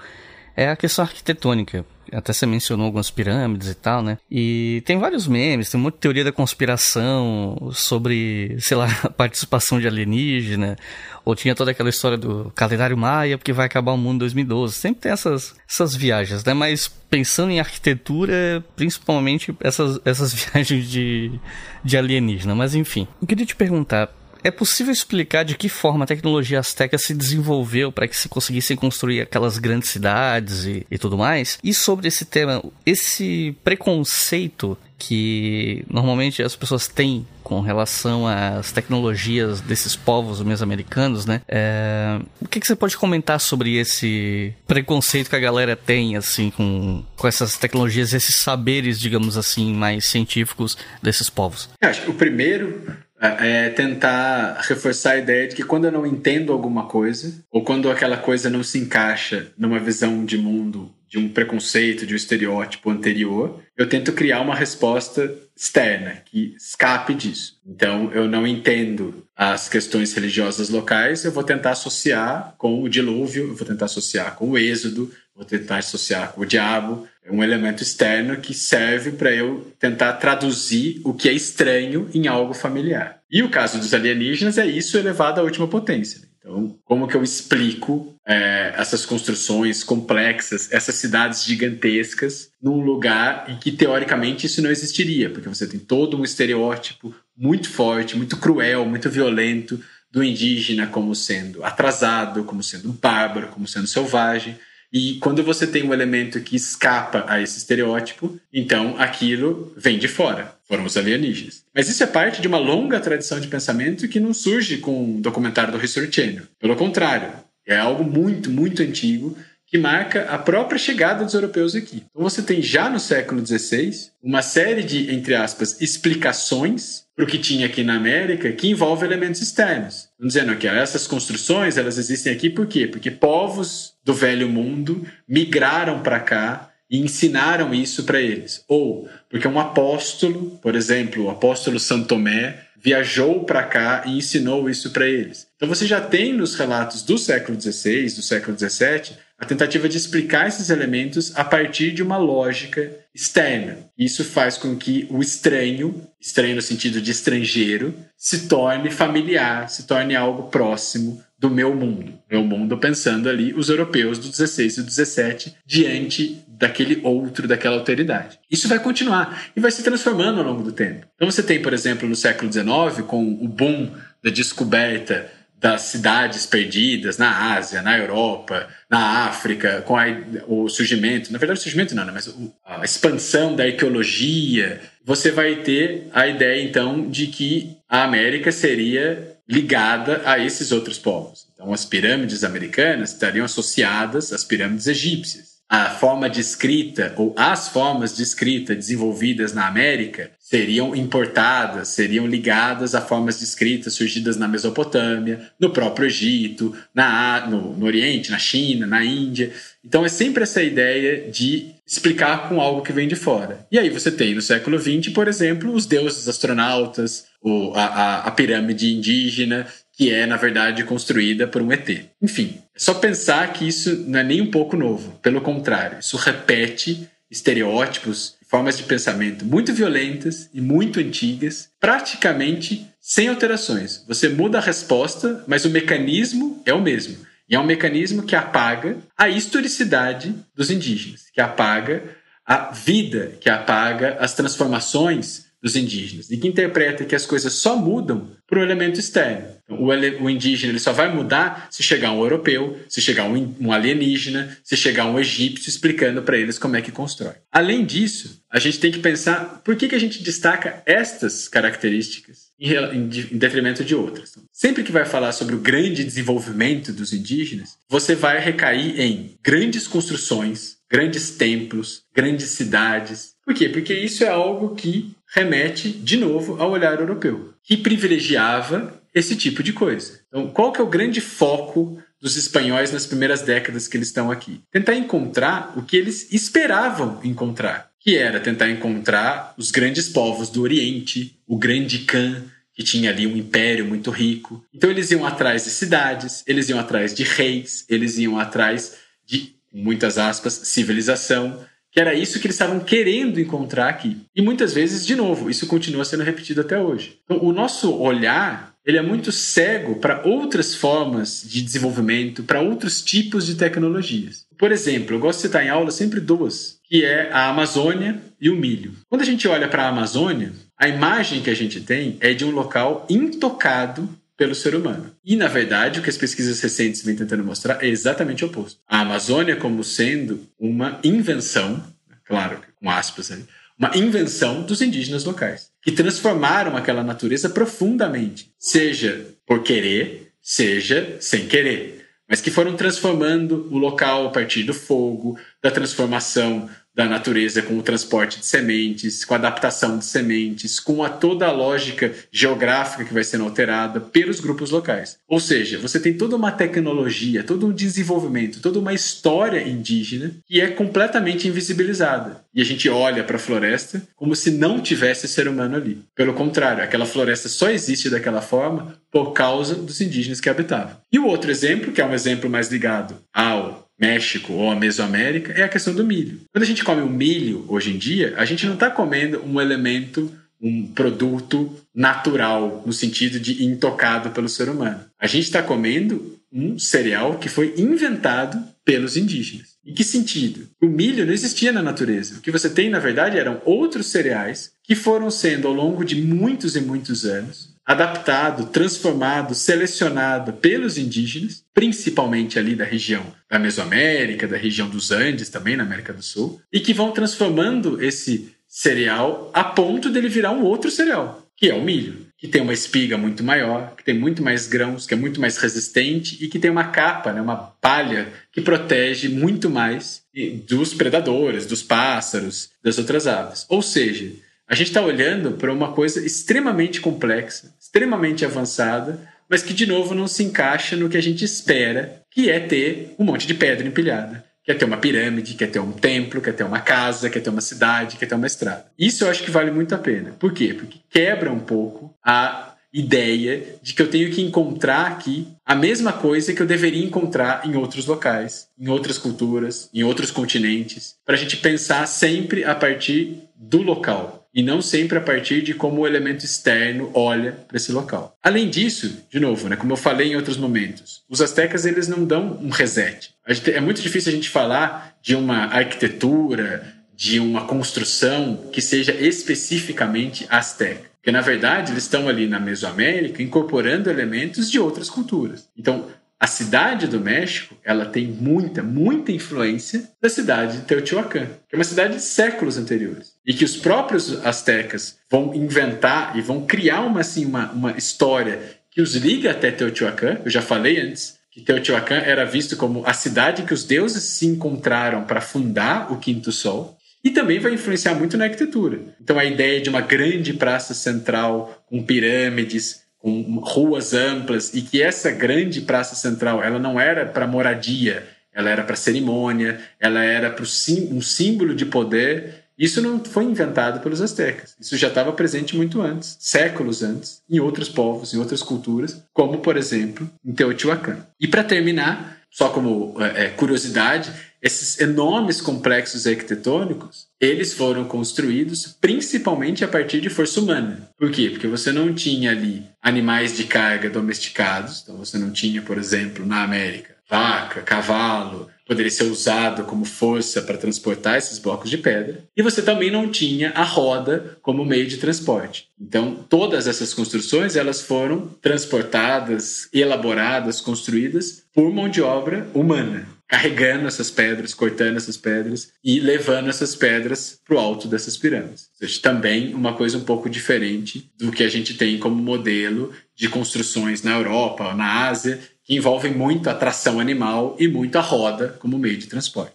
é a questão arquitetônica. Até você mencionou algumas pirâmides e tal, né? E tem vários memes, tem muita teoria da conspiração sobre, sei lá, a participação de alienígena, ou tinha toda aquela história do calendário maia, porque vai acabar o mundo em 2012. Sempre tem essas, essas viagens, né? Mas pensando em arquitetura, principalmente essas, essas viagens de, de alienígena. Mas enfim, eu queria te perguntar, é possível explicar de que forma a tecnologia azteca se desenvolveu para que se conseguissem construir aquelas grandes cidades e, e tudo mais? E sobre esse tema, esse preconceito que normalmente as pessoas têm com relação às tecnologias desses povos mesoamericanos, né? É... O que, que, você pode comentar sobre esse preconceito que a galera tem, assim, com, com essas tecnologias, esses saberes, digamos assim, mais científicos desses povos? Eu acho que o primeiro é, é tentar reforçar a ideia de que quando eu não entendo alguma coisa, ou quando aquela coisa não se encaixa numa visão de mundo, de um preconceito, de um estereótipo anterior, eu tento criar uma resposta externa que escape disso. Então, eu não entendo as questões religiosas locais, eu vou tentar associar com o dilúvio, eu vou tentar associar com o êxodo, vou tentar associar com o diabo, um elemento externo que serve para eu tentar traduzir o que é estranho em algo familiar. E o caso dos alienígenas é isso elevado à última potência. Então, como que eu explico é, essas construções complexas, essas cidades gigantescas, num lugar em que teoricamente isso não existiria, porque você tem todo um estereótipo muito forte, muito cruel, muito violento do indígena como sendo atrasado, como sendo bárbaro, como sendo selvagem. E quando você tem um elemento que escapa a esse estereótipo, então aquilo vem de fora. Foram os alienígenas. Mas isso é parte de uma longa tradição de pensamento que não surge com o documentário do History Channel. Pelo contrário, é algo muito, muito antigo que marca a própria chegada dos europeus aqui. Então você tem já no século XVI uma série de, entre aspas, explicações para o que tinha aqui na América que envolve elementos externos. Dizendo que essas construções elas existem aqui por quê? Porque povos do velho mundo migraram para cá e ensinaram isso para eles. Ou porque um apóstolo, por exemplo, o apóstolo São Tomé, viajou para cá e ensinou isso para eles. Então você já tem nos relatos do século XVI, do século XVII, a tentativa de explicar esses elementos a partir de uma lógica externa. Isso faz com que o estranho, estranho no sentido de estrangeiro, se torne familiar, se torne algo próximo do meu mundo. Meu mundo pensando ali os europeus do 16 e do 17 diante daquele outro, daquela alteridade. Isso vai continuar e vai se transformando ao longo do tempo. Então você tem, por exemplo, no século XIX, com o boom da descoberta das cidades perdidas na Ásia, na Europa, na África, com a, o surgimento, na verdade o surgimento não, né, mas a expansão da arqueologia, você vai ter a ideia então de que a América seria ligada a esses outros povos. Então as pirâmides americanas estariam associadas às pirâmides egípcias a forma de escrita ou as formas de escrita desenvolvidas na América seriam importadas, seriam ligadas a formas de escrita surgidas na Mesopotâmia, no próprio Egito, na, no, no Oriente, na China, na Índia. Então é sempre essa ideia de explicar com algo que vem de fora. E aí você tem no século XX, por exemplo, os deuses astronautas, a, a pirâmide indígena, que é, na verdade, construída por um ET. Enfim, é só pensar que isso não é nem um pouco novo. Pelo contrário, isso repete estereótipos, formas de pensamento muito violentas e muito antigas, praticamente sem alterações. Você muda a resposta, mas o mecanismo é o mesmo. E é um mecanismo que apaga a historicidade dos indígenas, que apaga a vida, que apaga as transformações dos indígenas, e que interpreta que as coisas só mudam para o elemento externo. Então, o, o, indígena ele só vai mudar se chegar um europeu, se chegar um, um alienígena, se chegar um egípcio explicando para eles como é que constrói. Além disso, a gente tem que pensar por que, que a gente destaca estas características em, em, em detrimento de outras. Então, sempre que vai falar sobre o grande desenvolvimento dos indígenas, você vai recair em grandes construções, grandes templos, grandes cidades. Por quê? Porque isso é algo que remete de novo ao olhar europeu, que privilegiava esse tipo de coisa. Então, qual que é o grande foco dos espanhóis nas primeiras décadas que eles estão aqui? Tentar encontrar o que eles esperavam encontrar, que era tentar encontrar os grandes povos do Oriente, o grande Khan, que tinha ali um império muito rico. Então eles iam atrás de cidades, eles iam atrás de reis, eles iam atrás de, muitas aspas, civilização, que era isso que eles estavam querendo encontrar aqui. E muitas vezes, de novo, isso continua sendo repetido até hoje. Então, o nosso olhar ele é muito cego para outras formas de desenvolvimento, para outros tipos de tecnologias. Por exemplo, eu gosto de citar em aula sempre duas, que é a Amazônia e o milho. Quando a gente olha para a Amazônia, a imagem que a gente tem é de um local intocado pelo ser humano. E, na verdade, o que as pesquisas recentes vêm tentando mostrar é exatamente o oposto. A Amazônia como sendo uma invenção, claro, com aspas aí, uma invenção dos indígenas locais, que transformaram aquela natureza profundamente, seja por querer, seja sem querer, mas que foram transformando o local a partir do fogo, da transformação da natureza com o transporte de sementes, com a adaptação de sementes, com a toda a lógica geográfica que vai sendo alterada pelos grupos locais. Ou seja, você tem toda uma tecnologia, todo um desenvolvimento, toda uma história indígena que é completamente invisibilizada. E a gente olha para a floresta como se não tivesse ser humano ali. Pelo contrário, aquela floresta só existe daquela forma por causa dos indígenas que habitavam. E o outro exemplo, que é um exemplo mais ligado ao México ou a Mesoamérica é a questão do milho. Quando a gente come o milho hoje em dia, a gente não está comendo um elemento, um produto natural, no sentido de intocado pelo ser humano. A gente está comendo um cereal que foi inventado pelos indígenas. Em que sentido? O milho não existia na natureza. O que você tem, na verdade, eram outros cereais que foram sendo, ao longo de muitos e muitos anos, adaptado, transformado, selecionado pelos indígenas, principalmente ali da região da Mesoamérica, da região dos Andes, também na América do Sul, e que vão transformando esse cereal a ponto dele virar um outro cereal, que é o milho, que tem uma espiga muito maior, que tem muito mais grãos, que é muito mais resistente e que tem uma capa, né, uma palha que protege muito mais dos predadores, dos pássaros, das outras aves. Ou seja, a gente está olhando para uma coisa extremamente complexa, extremamente avançada, mas que de novo não se encaixa no que a gente espera, que é ter um monte de pedra empilhada. Quer ter uma pirâmide, quer ter um templo, quer ter uma casa, quer ter uma cidade, quer ter uma estrada. Isso eu acho que vale muito a pena. Por quê? Porque quebra um pouco a ideia de que eu tenho que encontrar aqui a mesma coisa que eu deveria encontrar em outros locais, em outras culturas, em outros continentes, para a gente pensar sempre a partir do local e não sempre a partir de como o elemento externo olha para esse local. Além disso, de novo, né, como eu falei em outros momentos, os astecas eles não dão um reset. É muito difícil a gente falar de uma arquitetura, de uma construção que seja especificamente asteca. Porque, na verdade, eles estão ali na Mesoamérica incorporando elementos de outras culturas. Então, a cidade do México, ela tem muita, muita influência da cidade de Teotihuacan, que é uma cidade de séculos anteriores. E que os próprios astecas vão inventar e vão criar uma, assim, uma, uma história que os liga até Teotihuacan. Eu já falei antes que Teotihuacan era visto como a cidade que os deuses se encontraram para fundar o Quinto Sol. E também vai influenciar muito na arquitetura. Então, a ideia de uma grande praça central com pirâmides, com ruas amplas e que essa grande praça central ela não era para moradia, ela era para cerimônia, ela era para um símbolo de poder. Isso não foi inventado pelos astecas. Isso já estava presente muito antes, séculos antes, em outros povos, em outras culturas, como por exemplo em Teotihuacan. E para terminar, só como é, curiosidade, esses enormes complexos arquitetônicos, eles foram construídos principalmente a partir de força humana. Por quê? Porque você não tinha ali animais de carga domesticados, então você não tinha, por exemplo, na América, vaca, cavalo, poderia ser usado como força para transportar esses blocos de pedra. E você também não tinha a roda como meio de transporte. Então, todas essas construções elas foram transportadas, elaboradas, construídas por mão de obra humana carregando essas pedras, cortando essas pedras e levando essas pedras para o alto dessas pirâmides. Ou seja, também uma coisa um pouco diferente do que a gente tem como modelo de construções na Europa na Ásia, que envolvem muito a tração animal e muito a roda como meio de transporte.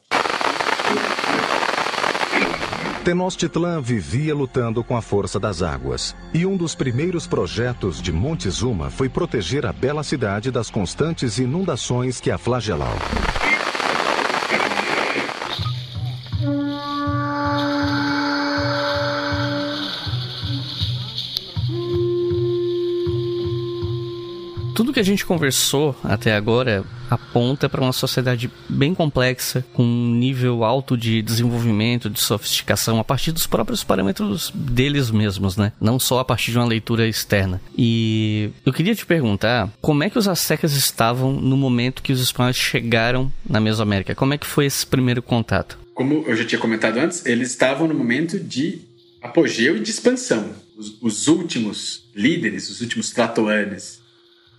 Tenochtitlan vivia lutando com a força das águas, e um dos primeiros projetos de Montezuma foi proteger a bela cidade das constantes inundações que a flagelavam. Tudo que a gente conversou até agora aponta para uma sociedade bem complexa, com um nível alto de desenvolvimento, de sofisticação, a partir dos próprios parâmetros deles mesmos, né? Não só a partir de uma leitura externa. E eu queria te perguntar como é que os astecas estavam no momento que os espanhóis chegaram na Mesoamérica? Como é que foi esse primeiro contato? Como eu já tinha comentado antes, eles estavam no momento de apogeu e de expansão. Os, os últimos líderes, os últimos tratoanes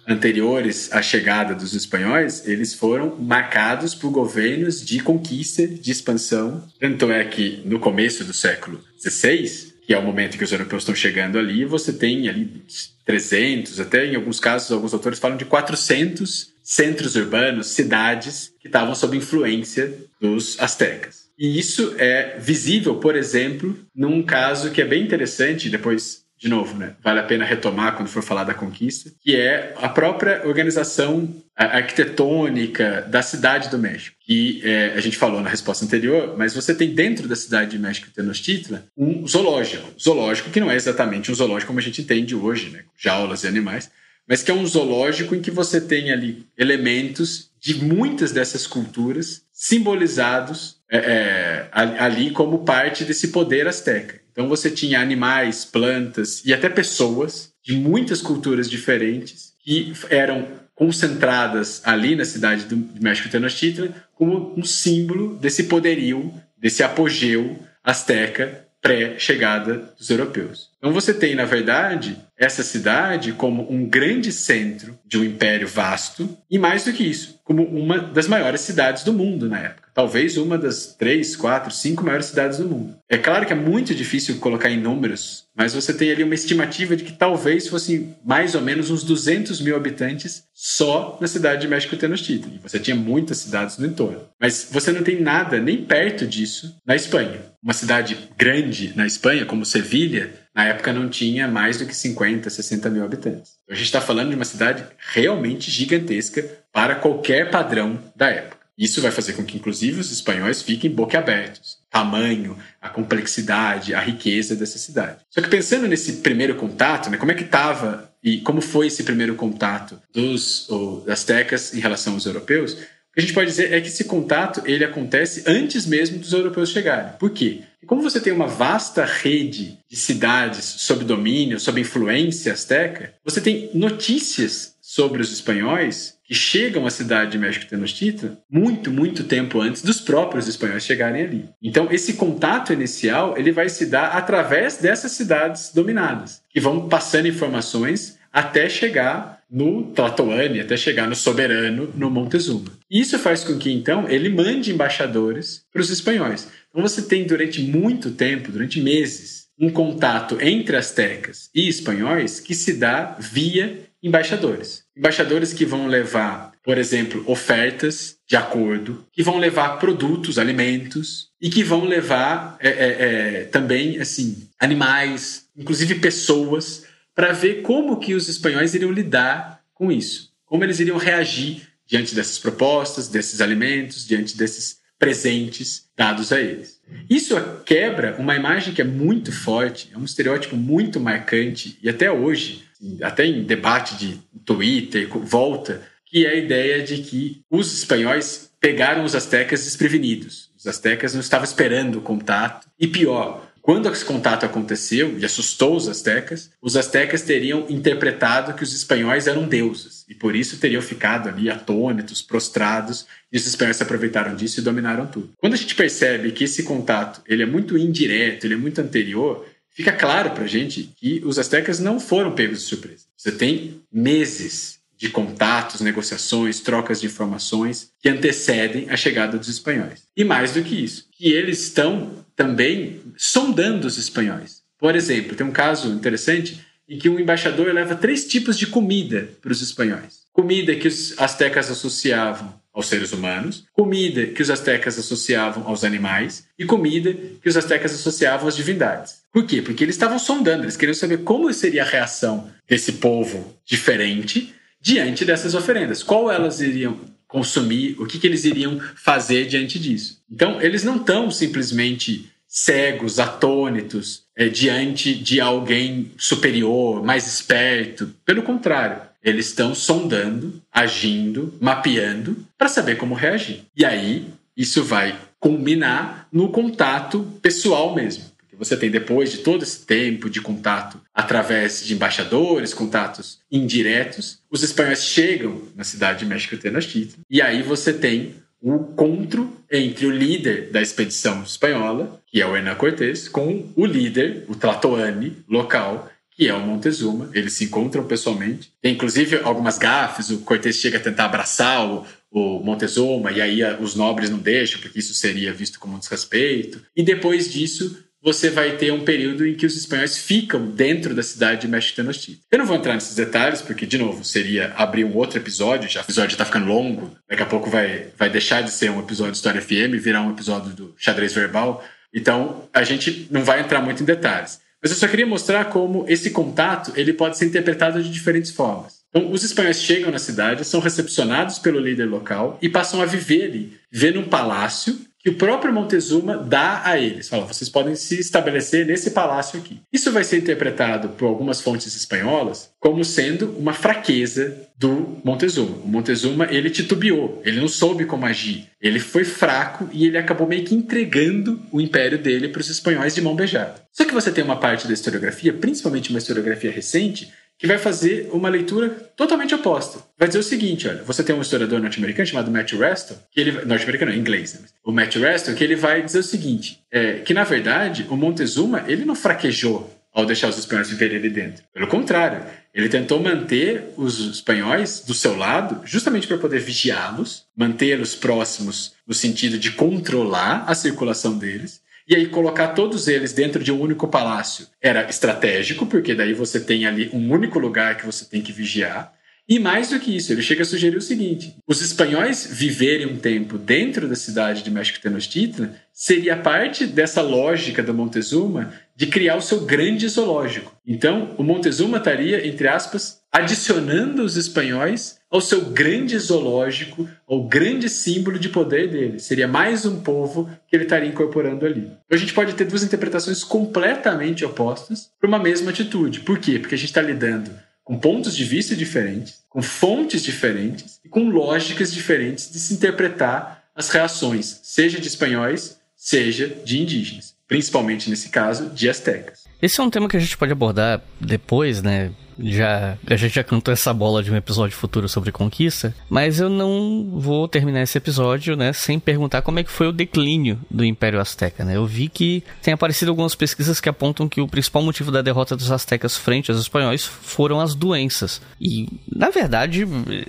anteriores à chegada dos espanhóis, eles foram marcados por governos de conquista, de expansão. Tanto é que no começo do século XVI, que é o momento que os europeus estão chegando ali, você tem ali 300, até em alguns casos, alguns autores falam de 400 centros urbanos, cidades que estavam sob influência dos astecas. E isso é visível, por exemplo, num caso que é bem interessante, depois de novo, né, vale a pena retomar quando for falar da conquista, que é a própria organização arquitetônica da cidade do México. Que é, a gente falou na resposta anterior, mas você tem dentro da cidade de México Tenochtitlan um zoológico. Zoológico que não é exatamente um zoológico como a gente entende hoje, né, jaulas e animais, mas que é um zoológico em que você tem ali elementos de muitas dessas culturas simbolizados é, é, ali como parte desse poder asteca. Então você tinha animais, plantas e até pessoas de muitas culturas diferentes que eram concentradas ali na cidade do México Tenochtitlan como um símbolo desse poderio, desse apogeu asteca pré-chegada dos europeus. Então você tem, na verdade, essa cidade como um grande centro de um império vasto e mais do que isso, como uma das maiores cidades do mundo na época talvez uma das três, quatro, cinco maiores cidades do mundo. É claro que é muito difícil colocar em números, mas você tem ali uma estimativa de que talvez fossem mais ou menos uns 200 mil habitantes só na cidade de México Tenochtitlan. Você tinha muitas cidades no entorno. Mas você não tem nada nem perto disso na Espanha. Uma cidade grande na Espanha, como Sevilha, na época não tinha mais do que 50, 60 mil habitantes. Então a gente está falando de uma cidade realmente gigantesca para qualquer padrão da época. Isso vai fazer com que, inclusive, os espanhóis fiquem boquiabertos. Tamanho, a complexidade, a riqueza dessa cidade. Só que pensando nesse primeiro contato, né, como é que estava e como foi esse primeiro contato dos astecas em relação aos europeus, o que a gente pode dizer é que esse contato ele acontece antes mesmo dos europeus chegarem. Por quê? E como você tem uma vasta rede de cidades sob domínio, sob influência asteca, você tem notícias sobre os espanhóis que chegam à cidade de México Tenochtitlan muito, muito tempo antes dos próprios espanhóis chegarem ali. Então, esse contato inicial ele vai se dar através dessas cidades dominadas, que vão passando informações até chegar no Tlatoani, até chegar no soberano, no Montezuma. Isso faz com que, então, ele mande embaixadores para os espanhóis. Então, você tem durante muito tempo, durante meses, um contato entre astecas e espanhóis que se dá via embaixadores. Embaixadores que vão levar, por exemplo, ofertas de acordo, que vão levar produtos, alimentos e que vão levar é, é, é, também assim animais, inclusive pessoas, para ver como que os espanhóis iriam lidar com isso, como eles iriam reagir diante dessas propostas, desses alimentos, diante desses presentes dados a eles. Isso quebra uma imagem que é muito forte, é um estereótipo muito marcante e até hoje até em debate de Twitter, volta, que é a ideia de que os espanhóis pegaram os astecas desprevenidos. Os astecas não estavam esperando o contato. E pior, quando esse contato aconteceu e assustou os astecas, os astecas teriam interpretado que os espanhóis eram deuses e por isso teriam ficado ali atônitos, prostrados, e os espanhóis se aproveitaram disso e dominaram tudo. Quando a gente percebe que esse contato ele é muito indireto, ele é muito anterior, fica claro para a gente que os astecas não foram pegos de surpresa. Você tem meses de contatos, negociações, trocas de informações que antecedem a chegada dos espanhóis. E mais do que isso, que eles estão também sondando os espanhóis. Por exemplo, tem um caso interessante em que um embaixador leva três tipos de comida para os espanhóis. Comida que os astecas associavam aos seres humanos, comida que os astecas associavam aos animais e comida que os astecas associavam às divindades. Por quê? Porque eles estavam sondando, eles queriam saber como seria a reação desse povo diferente diante dessas oferendas, qual elas iriam consumir, o que, que eles iriam fazer diante disso. Então, eles não estão simplesmente cegos, atônitos, é, diante de alguém superior, mais esperto. Pelo contrário, eles estão sondando, agindo, mapeando para saber como reagir. E aí isso vai culminar no contato pessoal mesmo. Você tem, depois de todo esse tempo de contato através de embaixadores, contatos indiretos, os espanhóis chegam na cidade de México Tenochtitlan e aí você tem o encontro entre o líder da expedição espanhola, que é o Hernán Cortés, com o líder, o Tlatoani, local, que é o Montezuma. Eles se encontram pessoalmente. Tem inclusive algumas gafes, o Cortés chega a tentar abraçar o, o Montezuma, e aí os nobres não deixam, porque isso seria visto como um desrespeito. E depois disso, você vai ter um período em que os espanhóis ficam dentro da cidade de México Tenochtitlan. Eu não vou entrar nesses detalhes, porque, de novo, seria abrir um outro episódio, já o episódio está ficando longo, daqui a pouco vai, vai deixar de ser um episódio de História FM virar um episódio do xadrez verbal. Então, a gente não vai entrar muito em detalhes. Mas eu só queria mostrar como esse contato ele pode ser interpretado de diferentes formas. Então, os espanhóis chegam na cidade, são recepcionados pelo líder local e passam a viver ali, viver num palácio que o próprio Montezuma dá a eles. Fala, vocês podem se estabelecer nesse palácio aqui. Isso vai ser interpretado por algumas fontes espanholas como sendo uma fraqueza do Montezuma. O Montezuma, ele titubeou, ele não soube como agir. Ele foi fraco e ele acabou meio que entregando o império dele para os espanhóis de mão beijada. Só que você tem uma parte da historiografia, principalmente uma historiografia recente, que vai fazer uma leitura totalmente oposta. Vai dizer o seguinte, olha, você tem um historiador norte-americano chamado Matt Reston, que ele norte-americano, inglês, né? o Matt Reston, que ele vai dizer o seguinte, é, que na verdade o Montezuma ele não fraquejou ao deixar os espanhóis viverem ali dentro. Pelo contrário, ele tentou manter os espanhóis do seu lado, justamente para poder vigiá-los, mantê-los próximos no sentido de controlar a circulação deles e aí colocar todos eles dentro de um único palácio era estratégico, porque daí você tem ali um único lugar que você tem que vigiar. E mais do que isso, ele chega a sugerir o seguinte: os espanhóis viverem um tempo dentro da cidade de México Tenochtitlan seria parte dessa lógica do Montezuma de criar o seu grande zoológico. Então, o Montezuma estaria, entre aspas, adicionando os espanhóis ao seu grande zoológico, ao grande símbolo de poder dele. Seria mais um povo que ele estaria incorporando ali. Então, a gente pode ter duas interpretações completamente opostas para uma mesma atitude. Por quê? Porque a gente está lidando com pontos de vista diferentes, com fontes diferentes e com lógicas diferentes de se interpretar as reações, seja de espanhóis, seja de indígenas, principalmente nesse caso de astecas. Esse é um tema que a gente pode abordar depois, né? Já a gente já cantou essa bola de um episódio futuro sobre conquista, mas eu não vou terminar esse episódio, né, sem perguntar como é que foi o declínio do Império Azteca, né? Eu vi que tem aparecido algumas pesquisas que apontam que o principal motivo da derrota dos aztecas frente aos espanhóis foram as doenças. E, na verdade,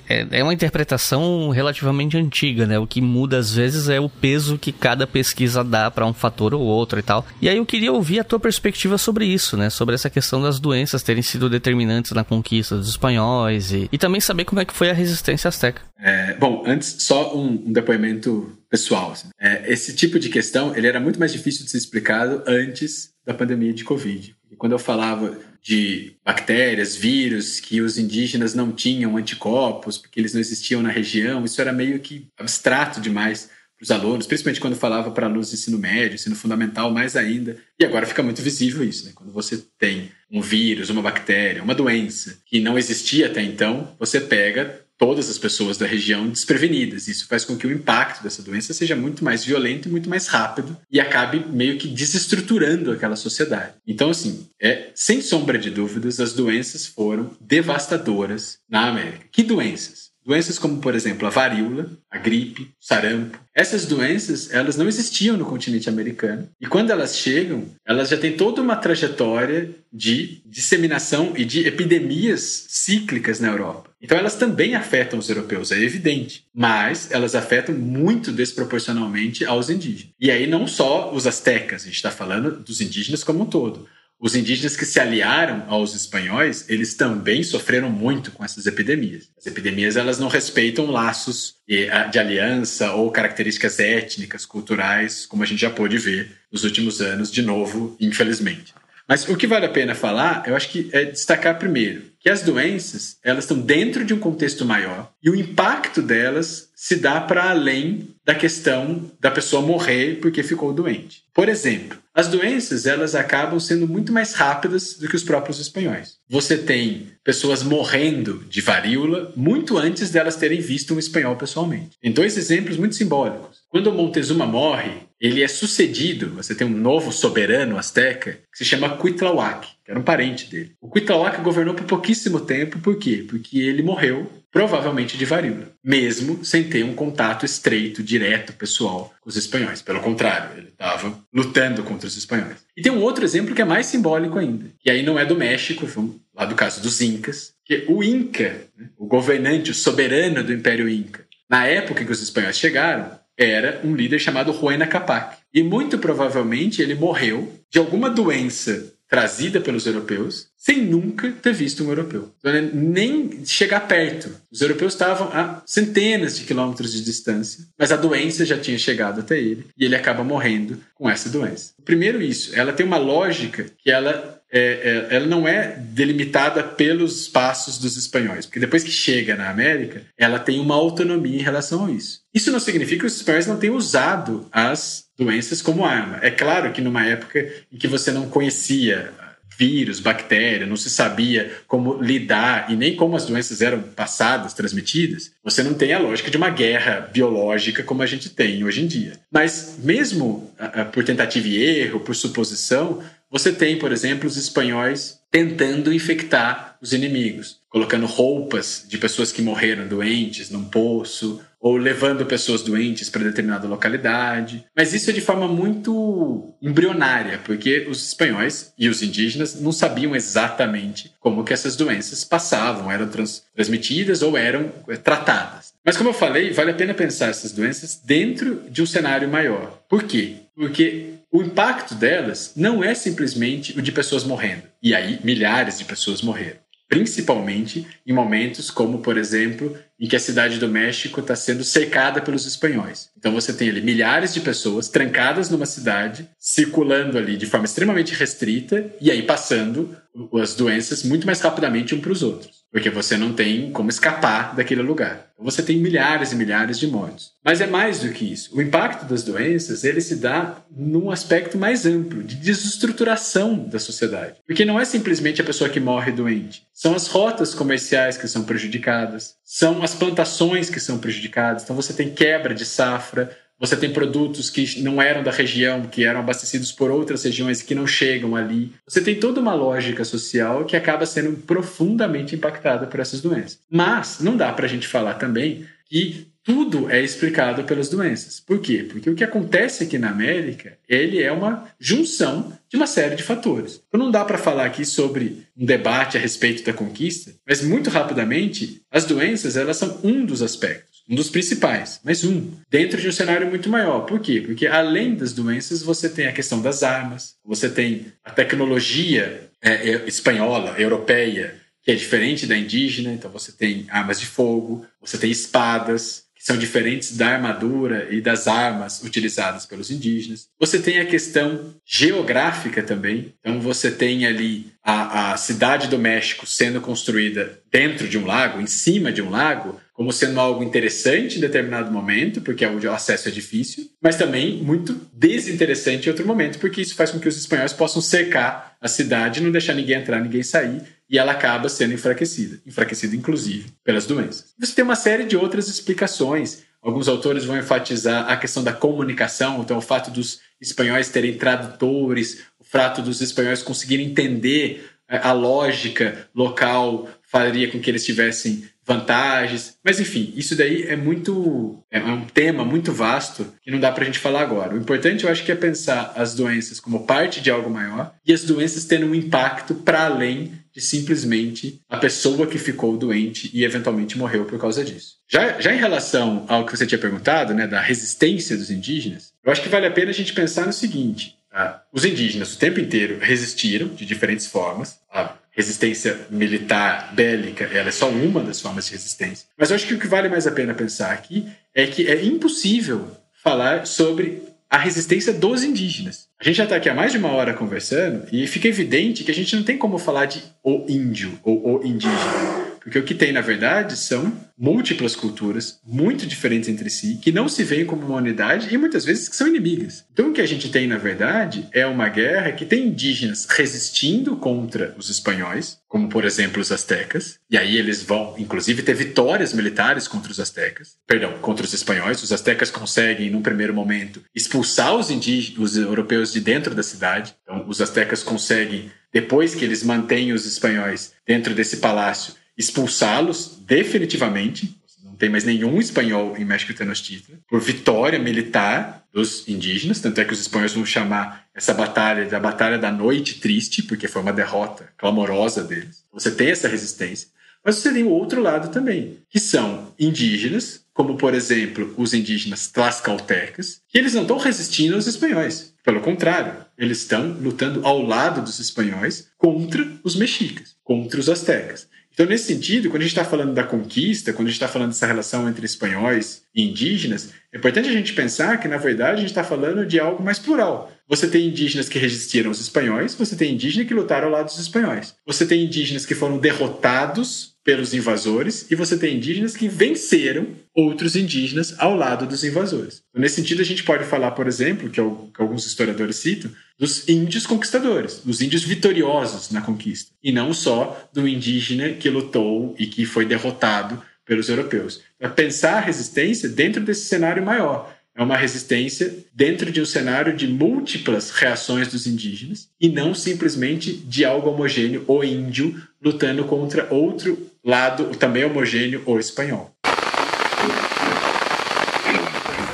é, é uma interpretação relativamente antiga, né? O que muda às vezes é o peso que cada pesquisa dá para um fator ou outro e tal. E aí eu queria ouvir a tua perspectiva sobre isso, né? Sobre essa questão das doenças terem sido determinadas antes na conquista dos espanhóis e, e também saber como é que foi a resistência azteca. É, bom, antes só um, um depoimento pessoal. Assim. É, esse tipo de questão ele era muito mais difícil de ser explicado antes da pandemia de Covid. Quando eu falava de bactérias, vírus, que os indígenas não tinham anticorpos, porque eles não existiam na região, isso era meio que abstrato demais para os alunos, principalmente quando falava para alunos de ensino médio, ensino fundamental, mais ainda. E agora fica muito visível isso, né? Quando você tem um vírus, uma bactéria, uma doença que não existia até então, você pega todas as pessoas da região desprevenidas. Isso faz com que o impacto dessa doença seja muito mais violento e muito mais rápido e acabe meio que desestruturando aquela sociedade. Então, assim, é sem sombra de dúvidas, as doenças foram devastadoras na América. Que doenças? Doenças como, por exemplo, a varíola, a gripe, o sarampo. Essas doenças, elas não existiam no continente americano. E quando elas chegam, elas já têm toda uma trajetória de disseminação e de epidemias cíclicas na Europa. Então elas também afetam os europeus, é evidente. Mas elas afetam muito desproporcionalmente aos indígenas. E aí não só os astecas, a gente está falando dos indígenas como um todo os indígenas que se aliaram aos espanhóis, eles também sofreram muito com essas epidemias. As epidemias elas não respeitam laços de aliança ou características étnicas, culturais, como a gente já pôde ver nos últimos anos, de novo, infelizmente. Mas o que vale a pena falar, eu acho que é destacar primeiro que as doenças elas estão dentro de um contexto maior e o impacto delas se dá para além da questão da pessoa morrer porque ficou doente. Por exemplo, as doenças elas acabam sendo muito mais rápidas do que os próprios espanhóis. Você tem pessoas morrendo de varíola muito antes delas terem visto um espanhol pessoalmente. Tem dois exemplos muito simbólicos. Quando Montezuma morre, ele é sucedido, você tem um novo soberano asteca que se chama Cuitlahuac, que era um parente dele. O Cuitlahuac governou por pouquíssimo tempo, por quê? Porque ele morreu provavelmente de varíola, mesmo sem ter um contato estreito, direto, pessoal com os espanhóis. Pelo contrário, ele estava lutando contra os espanhóis. E tem um outro exemplo que é mais simbólico ainda, que aí não é do México, lá do caso dos Incas, que o Inca, né, o governante, o soberano do Império Inca, na época que os espanhóis chegaram, era um líder chamado Huayna Capac. E muito provavelmente ele morreu de alguma doença trazida pelos europeus, sem nunca ter visto um europeu. Então, nem chegar perto. Os europeus estavam a centenas de quilômetros de distância, mas a doença já tinha chegado até ele e ele acaba morrendo com essa doença. Primeiro, isso, ela tem uma lógica que ela é, é, ela não é delimitada pelos passos dos espanhóis, porque depois que chega na América, ela tem uma autonomia em relação a isso. Isso não significa que os espanhóis não tenham usado as doenças como arma. É claro que numa época em que você não conhecia vírus, bactéria, não se sabia como lidar e nem como as doenças eram passadas, transmitidas, você não tem a lógica de uma guerra biológica como a gente tem hoje em dia. Mas mesmo por tentativa e erro, por suposição, você tem, por exemplo, os espanhóis tentando infectar os inimigos, colocando roupas de pessoas que morreram doentes num poço, ou levando pessoas doentes para determinada localidade. Mas isso é de forma muito embrionária, porque os espanhóis e os indígenas não sabiam exatamente como que essas doenças passavam, eram trans transmitidas ou eram eh, tratadas. Mas como eu falei, vale a pena pensar essas doenças dentro de um cenário maior. Por quê? Porque o impacto delas não é simplesmente o de pessoas morrendo. E aí, milhares de pessoas morreram principalmente em momentos como, por exemplo, em que a cidade do México está sendo cercada pelos espanhóis. Então você tem ali milhares de pessoas trancadas numa cidade, circulando ali de forma extremamente restrita e aí passando as doenças muito mais rapidamente um para os outros, porque você não tem como escapar daquele lugar. Você tem milhares e milhares de mortos. Mas é mais do que isso. O impacto das doenças ele se dá num aspecto mais amplo de desestruturação da sociedade, porque não é simplesmente a pessoa que morre doente, são as rotas comerciais que são prejudicadas, são as plantações que são prejudicadas. Então você tem quebra de safra, você tem produtos que não eram da região, que eram abastecidos por outras regiões que não chegam ali. Você tem toda uma lógica social que acaba sendo profundamente impactada por essas doenças. Mas não dá para a gente falar também que tudo é explicado pelas doenças. Por quê? Porque o que acontece aqui na América, ele é uma junção de uma série de fatores. Então não dá para falar aqui sobre um debate a respeito da conquista, mas muito rapidamente, as doenças, elas são um dos aspectos um dos principais, mas um, dentro de um cenário muito maior. Por quê? Porque além das doenças, você tem a questão das armas, você tem a tecnologia é, é, espanhola, europeia, que é diferente da indígena, então você tem armas de fogo, você tem espadas, são diferentes da armadura e das armas utilizadas pelos indígenas. Você tem a questão geográfica também, então você tem ali a, a cidade do México sendo construída dentro de um lago, em cima de um lago, como sendo algo interessante em determinado momento, porque o acesso é difícil, mas também muito desinteressante em outro momento, porque isso faz com que os espanhóis possam cercar a cidade, não deixar ninguém entrar, ninguém sair, e ela acaba sendo enfraquecida, enfraquecida inclusive pelas doenças. Você tem uma série de outras explicações. Alguns autores vão enfatizar a questão da comunicação, então o fato dos espanhóis terem tradutores, o fato dos espanhóis conseguirem entender eh, a lógica local faria com que eles tivessem vantagens. Mas enfim, isso daí é muito. É um tema muito vasto que não dá pra gente falar agora. O importante eu acho que é pensar as doenças como parte de algo maior e as doenças tendo um impacto para além de simplesmente a pessoa que ficou doente e eventualmente morreu por causa disso. Já, já em relação ao que você tinha perguntado, né, da resistência dos indígenas, eu acho que vale a pena a gente pensar no seguinte: tá? os indígenas o tempo inteiro resistiram de diferentes formas. A resistência militar, bélica, ela é só uma das formas de resistência. Mas eu acho que o que vale mais a pena pensar aqui é que é impossível falar sobre a resistência dos indígenas. A gente já está aqui há mais de uma hora conversando e fica evidente que a gente não tem como falar de o índio ou o indígena. Porque o que tem, na verdade, são múltiplas culturas, muito diferentes entre si, que não se veem como uma unidade e muitas vezes que são inimigas. Então, o que a gente tem, na verdade, é uma guerra que tem indígenas resistindo contra os espanhóis, como por exemplo os astecas, e aí eles vão, inclusive, ter vitórias militares contra os astecas, perdão, contra os espanhóis. Os astecas conseguem, num primeiro momento, expulsar os os europeus de dentro da cidade. Então, os astecas conseguem, depois que eles mantêm os espanhóis dentro desse palácio, expulsá-los definitivamente. Não tem mais nenhum espanhol em México Tenochtitlan por vitória militar dos indígenas. Tanto é que os espanhóis vão chamar essa batalha da Batalha da Noite Triste, porque foi uma derrota clamorosa deles. Você tem essa resistência. Mas você tem o outro lado também, que são indígenas, como por exemplo os indígenas tlaxcaltecas, que eles não estão resistindo aos espanhóis. Pelo contrário, eles estão lutando ao lado dos espanhóis contra os mexicas, contra os astecas. Então, nesse sentido, quando a gente está falando da conquista, quando a gente está falando dessa relação entre espanhóis e indígenas, é importante a gente pensar que, na verdade, a gente está falando de algo mais plural. Você tem indígenas que resistiram aos espanhóis, você tem indígenas que lutaram ao lado dos espanhóis. Você tem indígenas que foram derrotados pelos invasores e você tem indígenas que venceram outros indígenas ao lado dos invasores. Nesse sentido, a gente pode falar, por exemplo, que alguns historiadores citam, dos índios conquistadores, dos índios vitoriosos na conquista, e não só do indígena que lutou e que foi derrotado pelos europeus. Para pensar a resistência dentro desse cenário maior. É uma resistência dentro de um cenário de múltiplas reações dos indígenas e não simplesmente de algo homogêneo, o índio lutando contra outro lado também homogêneo, o espanhol.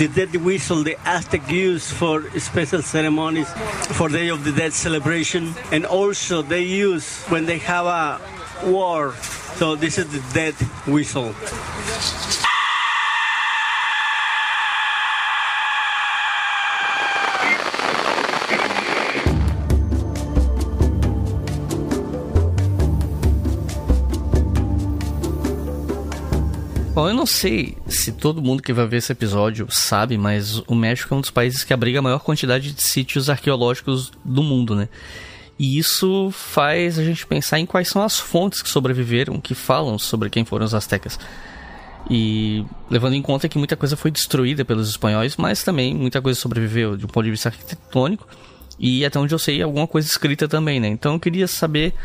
the dead whistle the Aztec use for special ceremonies for Day of the Dead celebration, and also they use when they have a war. So this is the dead whistle. Bom, eu não sei se todo mundo que vai ver esse episódio sabe, mas o México é um dos países que abriga a maior quantidade de sítios arqueológicos do mundo, né? E isso faz a gente pensar em quais são as fontes que sobreviveram, que falam sobre quem foram os astecas. E levando em conta que muita coisa foi destruída pelos espanhóis, mas também muita coisa sobreviveu de um ponto de vista arquitetônico. E até onde eu sei, alguma coisa escrita também, né? Então eu queria saber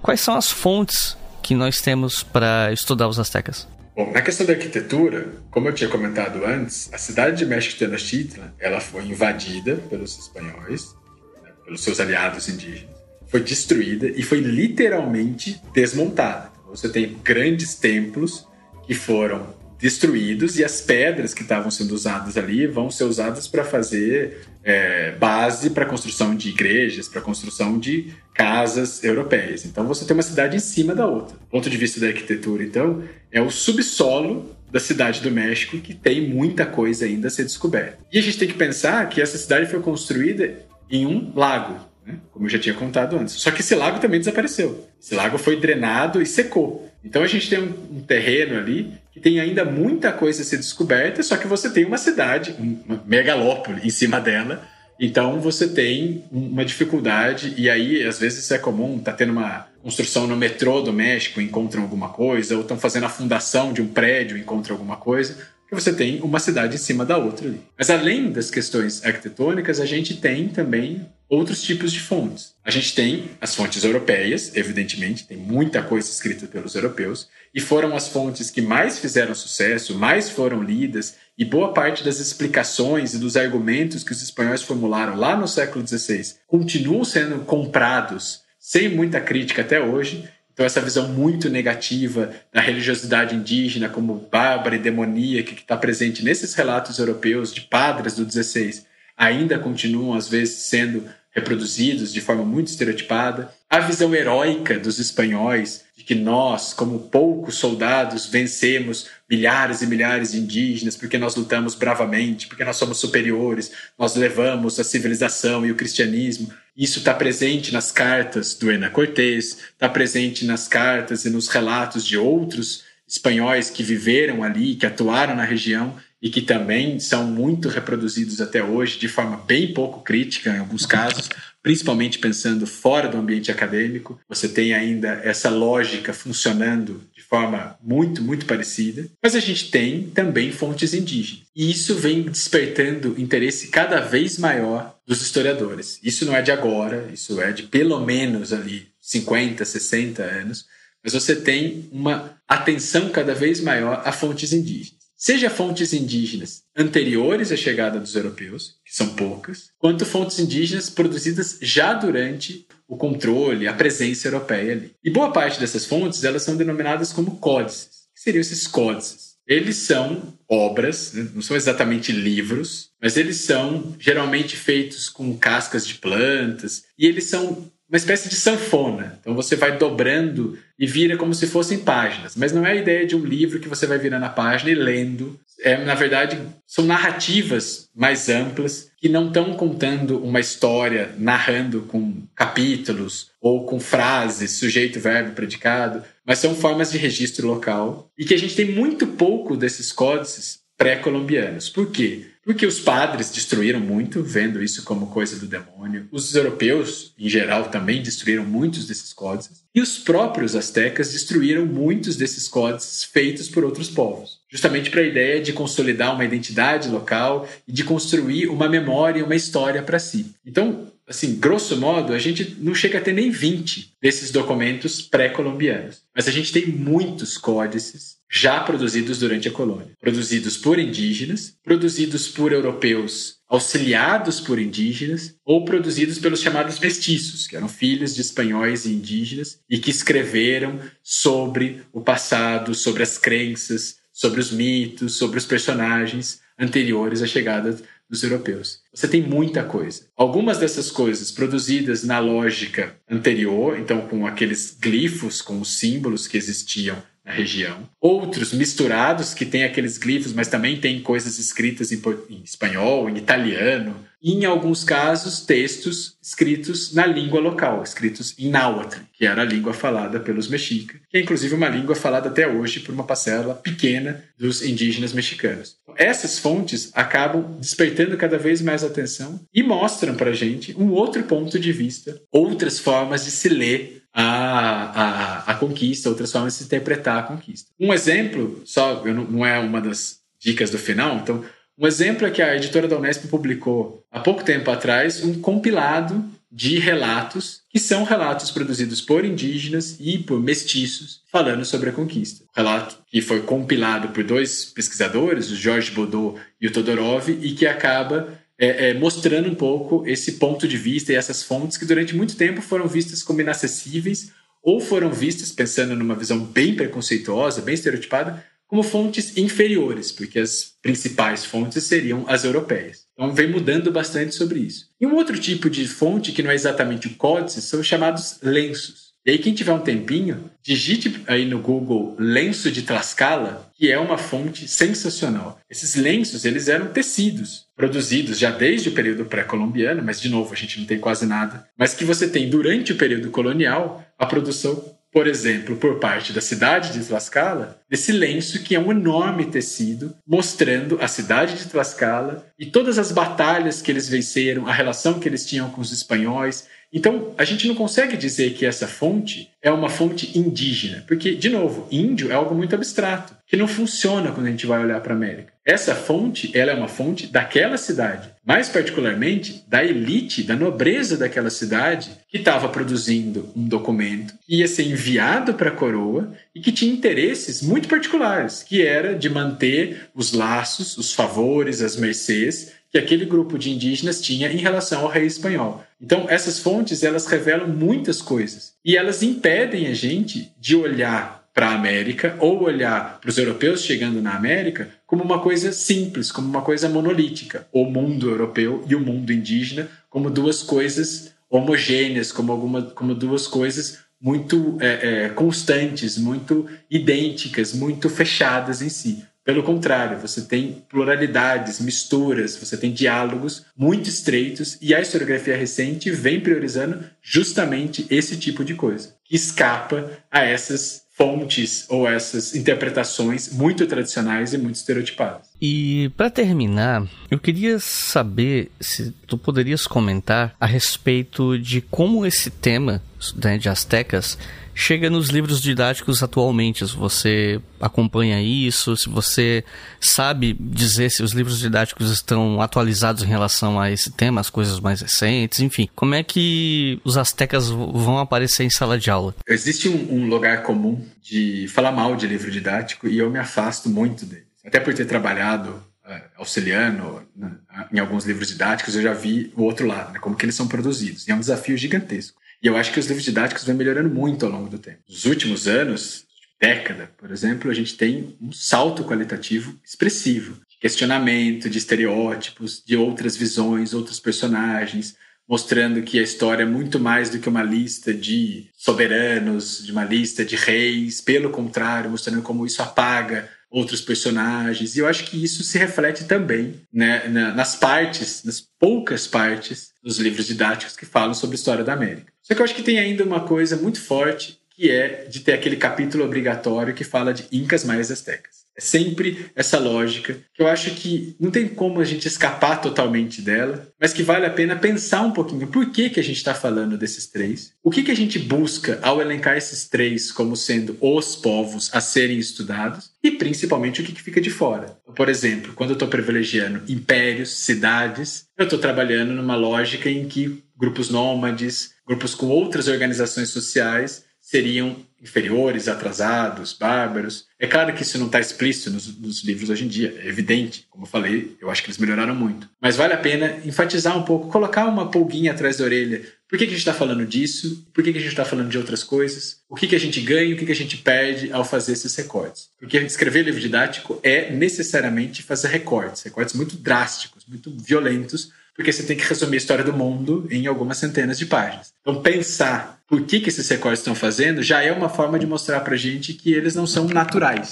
quais são as fontes que nós temos para estudar os astecas. Bom, na questão da arquitetura, como eu tinha comentado antes, a cidade de México Tenochtitlan ela foi invadida pelos espanhóis, né, pelos seus aliados indígenas, foi destruída e foi literalmente desmontada. Então, você tem grandes templos que foram destruídos e as pedras que estavam sendo usadas ali vão ser usadas para fazer é, base para construção de igrejas, para construção de casas europeias. Então você tem uma cidade em cima da outra. Do ponto de vista da arquitetura, então, é o subsolo da cidade do México que tem muita coisa ainda a ser descoberta. E a gente tem que pensar que essa cidade foi construída em um lago, né? como eu já tinha contado antes. Só que esse lago também desapareceu. Esse lago foi drenado e secou. Então a gente tem um, um terreno ali que tem ainda muita coisa a ser descoberta, só que você tem uma cidade, uma megalópole em cima dela. Então você tem uma dificuldade, e aí às vezes isso é comum, tá tendo uma construção no metrô do México, encontram alguma coisa, ou estão fazendo a fundação de um prédio, encontram alguma coisa, que você tem uma cidade em cima da outra ali. Mas além das questões arquitetônicas, a gente tem também outros tipos de fontes. A gente tem as fontes europeias, evidentemente, tem muita coisa escrita pelos europeus, e foram as fontes que mais fizeram sucesso, mais foram lidas, e boa parte das explicações e dos argumentos que os espanhóis formularam lá no século XVI continuam sendo comprados sem muita crítica até hoje. Então, essa visão muito negativa da religiosidade indígena como bárbara e demoníaca que está presente nesses relatos europeus de padres do XVI ainda continuam, às vezes, sendo reproduzidos de forma muito estereotipada. A visão heróica dos espanhóis que nós, como poucos soldados, vencemos milhares e milhares de indígenas porque nós lutamos bravamente, porque nós somos superiores, nós levamos a civilização e o cristianismo. Isso está presente nas cartas do Hernán Cortés, está presente nas cartas e nos relatos de outros espanhóis que viveram ali, que atuaram na região e que também são muito reproduzidos até hoje de forma bem pouco crítica em alguns casos, principalmente pensando fora do ambiente acadêmico. Você tem ainda essa lógica funcionando de forma muito, muito parecida. Mas a gente tem também fontes indígenas. E isso vem despertando interesse cada vez maior dos historiadores. Isso não é de agora, isso é de pelo menos ali 50, 60 anos. Mas você tem uma atenção cada vez maior a fontes indígenas seja fontes indígenas anteriores à chegada dos europeus, que são poucas, quanto fontes indígenas produzidas já durante o controle, a presença europeia ali. E boa parte dessas fontes elas são denominadas como códices. O que seriam esses códices? Eles são obras, né? não são exatamente livros, mas eles são geralmente feitos com cascas de plantas e eles são uma espécie de sanfona. Então você vai dobrando e vira como se fossem páginas. Mas não é a ideia de um livro que você vai virando a página e lendo. É, na verdade, são narrativas mais amplas que não estão contando uma história, narrando com capítulos ou com frases, sujeito, verbo, predicado, mas são formas de registro local e que a gente tem muito pouco desses códices pré-colombianos. Por quê? Porque os padres destruíram muito, vendo isso como coisa do demônio. Os europeus, em geral, também destruíram muitos desses códices. E os próprios astecas destruíram muitos desses códices feitos por outros povos. Justamente para a ideia de consolidar uma identidade local e de construir uma memória e uma história para si. Então, assim, grosso modo, a gente não chega a ter nem 20 desses documentos pré-colombianos. Mas a gente tem muitos códices já produzidos durante a colônia. Produzidos por indígenas, produzidos por europeus auxiliados por indígenas ou produzidos pelos chamados mestiços, que eram filhos de espanhóis e indígenas e que escreveram sobre o passado, sobre as crenças, sobre os mitos, sobre os personagens anteriores à chegada dos europeus. Você tem muita coisa. Algumas dessas coisas produzidas na lógica anterior, então com aqueles glifos, com os símbolos que existiam na região. Outros misturados, que tem aqueles glifos, mas também tem coisas escritas em, em espanhol, em italiano. E, em alguns casos, textos escritos na língua local, escritos em náhuatl, que era a língua falada pelos mexicas, que é inclusive uma língua falada até hoje por uma parcela pequena dos indígenas mexicanos. Essas fontes acabam despertando cada vez mais atenção e mostram para a gente um outro ponto de vista, outras formas de se ler a, a, a conquista, outras formas de se interpretar a conquista. Um exemplo, só não, não é uma das dicas do final, então, um exemplo é que a editora da Unesp publicou há pouco tempo atrás um compilado de relatos que são relatos produzidos por indígenas e por mestiços falando sobre a conquista. Relato que foi compilado por dois pesquisadores, o Jorge Baudot e o Todorov, e que acaba é, é, mostrando um pouco esse ponto de vista e essas fontes que durante muito tempo foram vistas como inacessíveis ou foram vistas, pensando numa visão bem preconceituosa, bem estereotipada, como fontes inferiores, porque as principais fontes seriam as europeias. Então vem mudando bastante sobre isso. E um outro tipo de fonte, que não é exatamente o códice, são os chamados lenços. E aí, quem tiver um tempinho, digite aí no Google lenço de Tlaxcala, que é uma fonte sensacional. Esses lenços, eles eram tecidos, produzidos já desde o período pré-colombiano, mas de novo, a gente não tem quase nada, mas que você tem durante o período colonial a produção por exemplo, por parte da cidade de Tlaxcala, desse lenço que é um enorme tecido mostrando a cidade de Tlaxcala e todas as batalhas que eles venceram, a relação que eles tinham com os espanhóis então, a gente não consegue dizer que essa fonte é uma fonte indígena, porque, de novo, índio é algo muito abstrato, que não funciona quando a gente vai olhar para a América. Essa fonte, ela é uma fonte daquela cidade, mais particularmente da elite, da nobreza daquela cidade, que estava produzindo um documento que ia ser enviado para a coroa e que tinha interesses muito particulares, que era de manter os laços, os favores, as mercês que aquele grupo de indígenas tinha em relação ao rei espanhol. Então, essas fontes, elas revelam muitas coisas e elas impedem a gente de olhar para a América ou olhar para os europeus chegando na América como uma coisa simples, como uma coisa monolítica, o mundo europeu e o mundo indígena como duas coisas homogêneas, como, alguma, como duas coisas muito é, é, constantes, muito idênticas, muito fechadas em si. Pelo contrário, você tem pluralidades, misturas, você tem diálogos muito estreitos e a historiografia recente vem priorizando justamente esse tipo de coisa, que escapa a essas fontes ou essas interpretações muito tradicionais e muito estereotipadas. E para terminar, eu queria saber se tu poderias comentar a respeito de como esse tema né, de astecas chega nos livros didáticos atualmente. Se você acompanha isso, se você sabe dizer se os livros didáticos estão atualizados em relação a esse tema, as coisas mais recentes, enfim, como é que os astecas vão aparecer em sala de aula? Existe um, um lugar comum de falar mal de livro didático e eu me afasto muito dele. Até por ter trabalhado é, auxiliando né, em alguns livros didáticos, eu já vi o outro lado, né, como que eles são produzidos. E é um desafio gigantesco. E eu acho que os livros didáticos vêm melhorando muito ao longo do tempo. Nos últimos anos, década, por exemplo, a gente tem um salto qualitativo expressivo. De questionamento de estereótipos, de outras visões, outros personagens, mostrando que a história é muito mais do que uma lista de soberanos, de uma lista de reis, pelo contrário, mostrando como isso apaga outros personagens. E eu acho que isso se reflete também né, nas partes, nas poucas partes dos livros didáticos que falam sobre a história da América. Só que eu acho que tem ainda uma coisa muito forte que é de ter aquele capítulo obrigatório que fala de Incas mais Aztecas. É sempre essa lógica que eu acho que não tem como a gente escapar totalmente dela, mas que vale a pena pensar um pouquinho por que, que a gente está falando desses três, o que, que a gente busca ao elencar esses três como sendo os povos a serem estudados e principalmente o que, que fica de fora. Por exemplo, quando eu estou privilegiando impérios, cidades, eu estou trabalhando numa lógica em que grupos nômades, grupos com outras organizações sociais seriam inferiores, atrasados, bárbaros. É claro que isso não está explícito nos, nos, livros hoje em dia, é evidente. Como eu falei, eu acho que eles melhoraram muito. Mas vale a pena enfatizar um pouco, colocar uma pulguinha atrás da orelha. Por que, que a gente está falando disso? Por que, que a gente está falando de outras coisas? O que, que a gente ganha o que, que a gente perde ao fazer esses recortes? Porque escrever livro didático é necessariamente fazer recortes, recortes muito drásticos, muito violentos, porque você tem que resumir a história do mundo em algumas centenas de páginas. Então, pensar por que, que esses recortes estão fazendo já é uma forma de mostrar para gente que eles não são naturais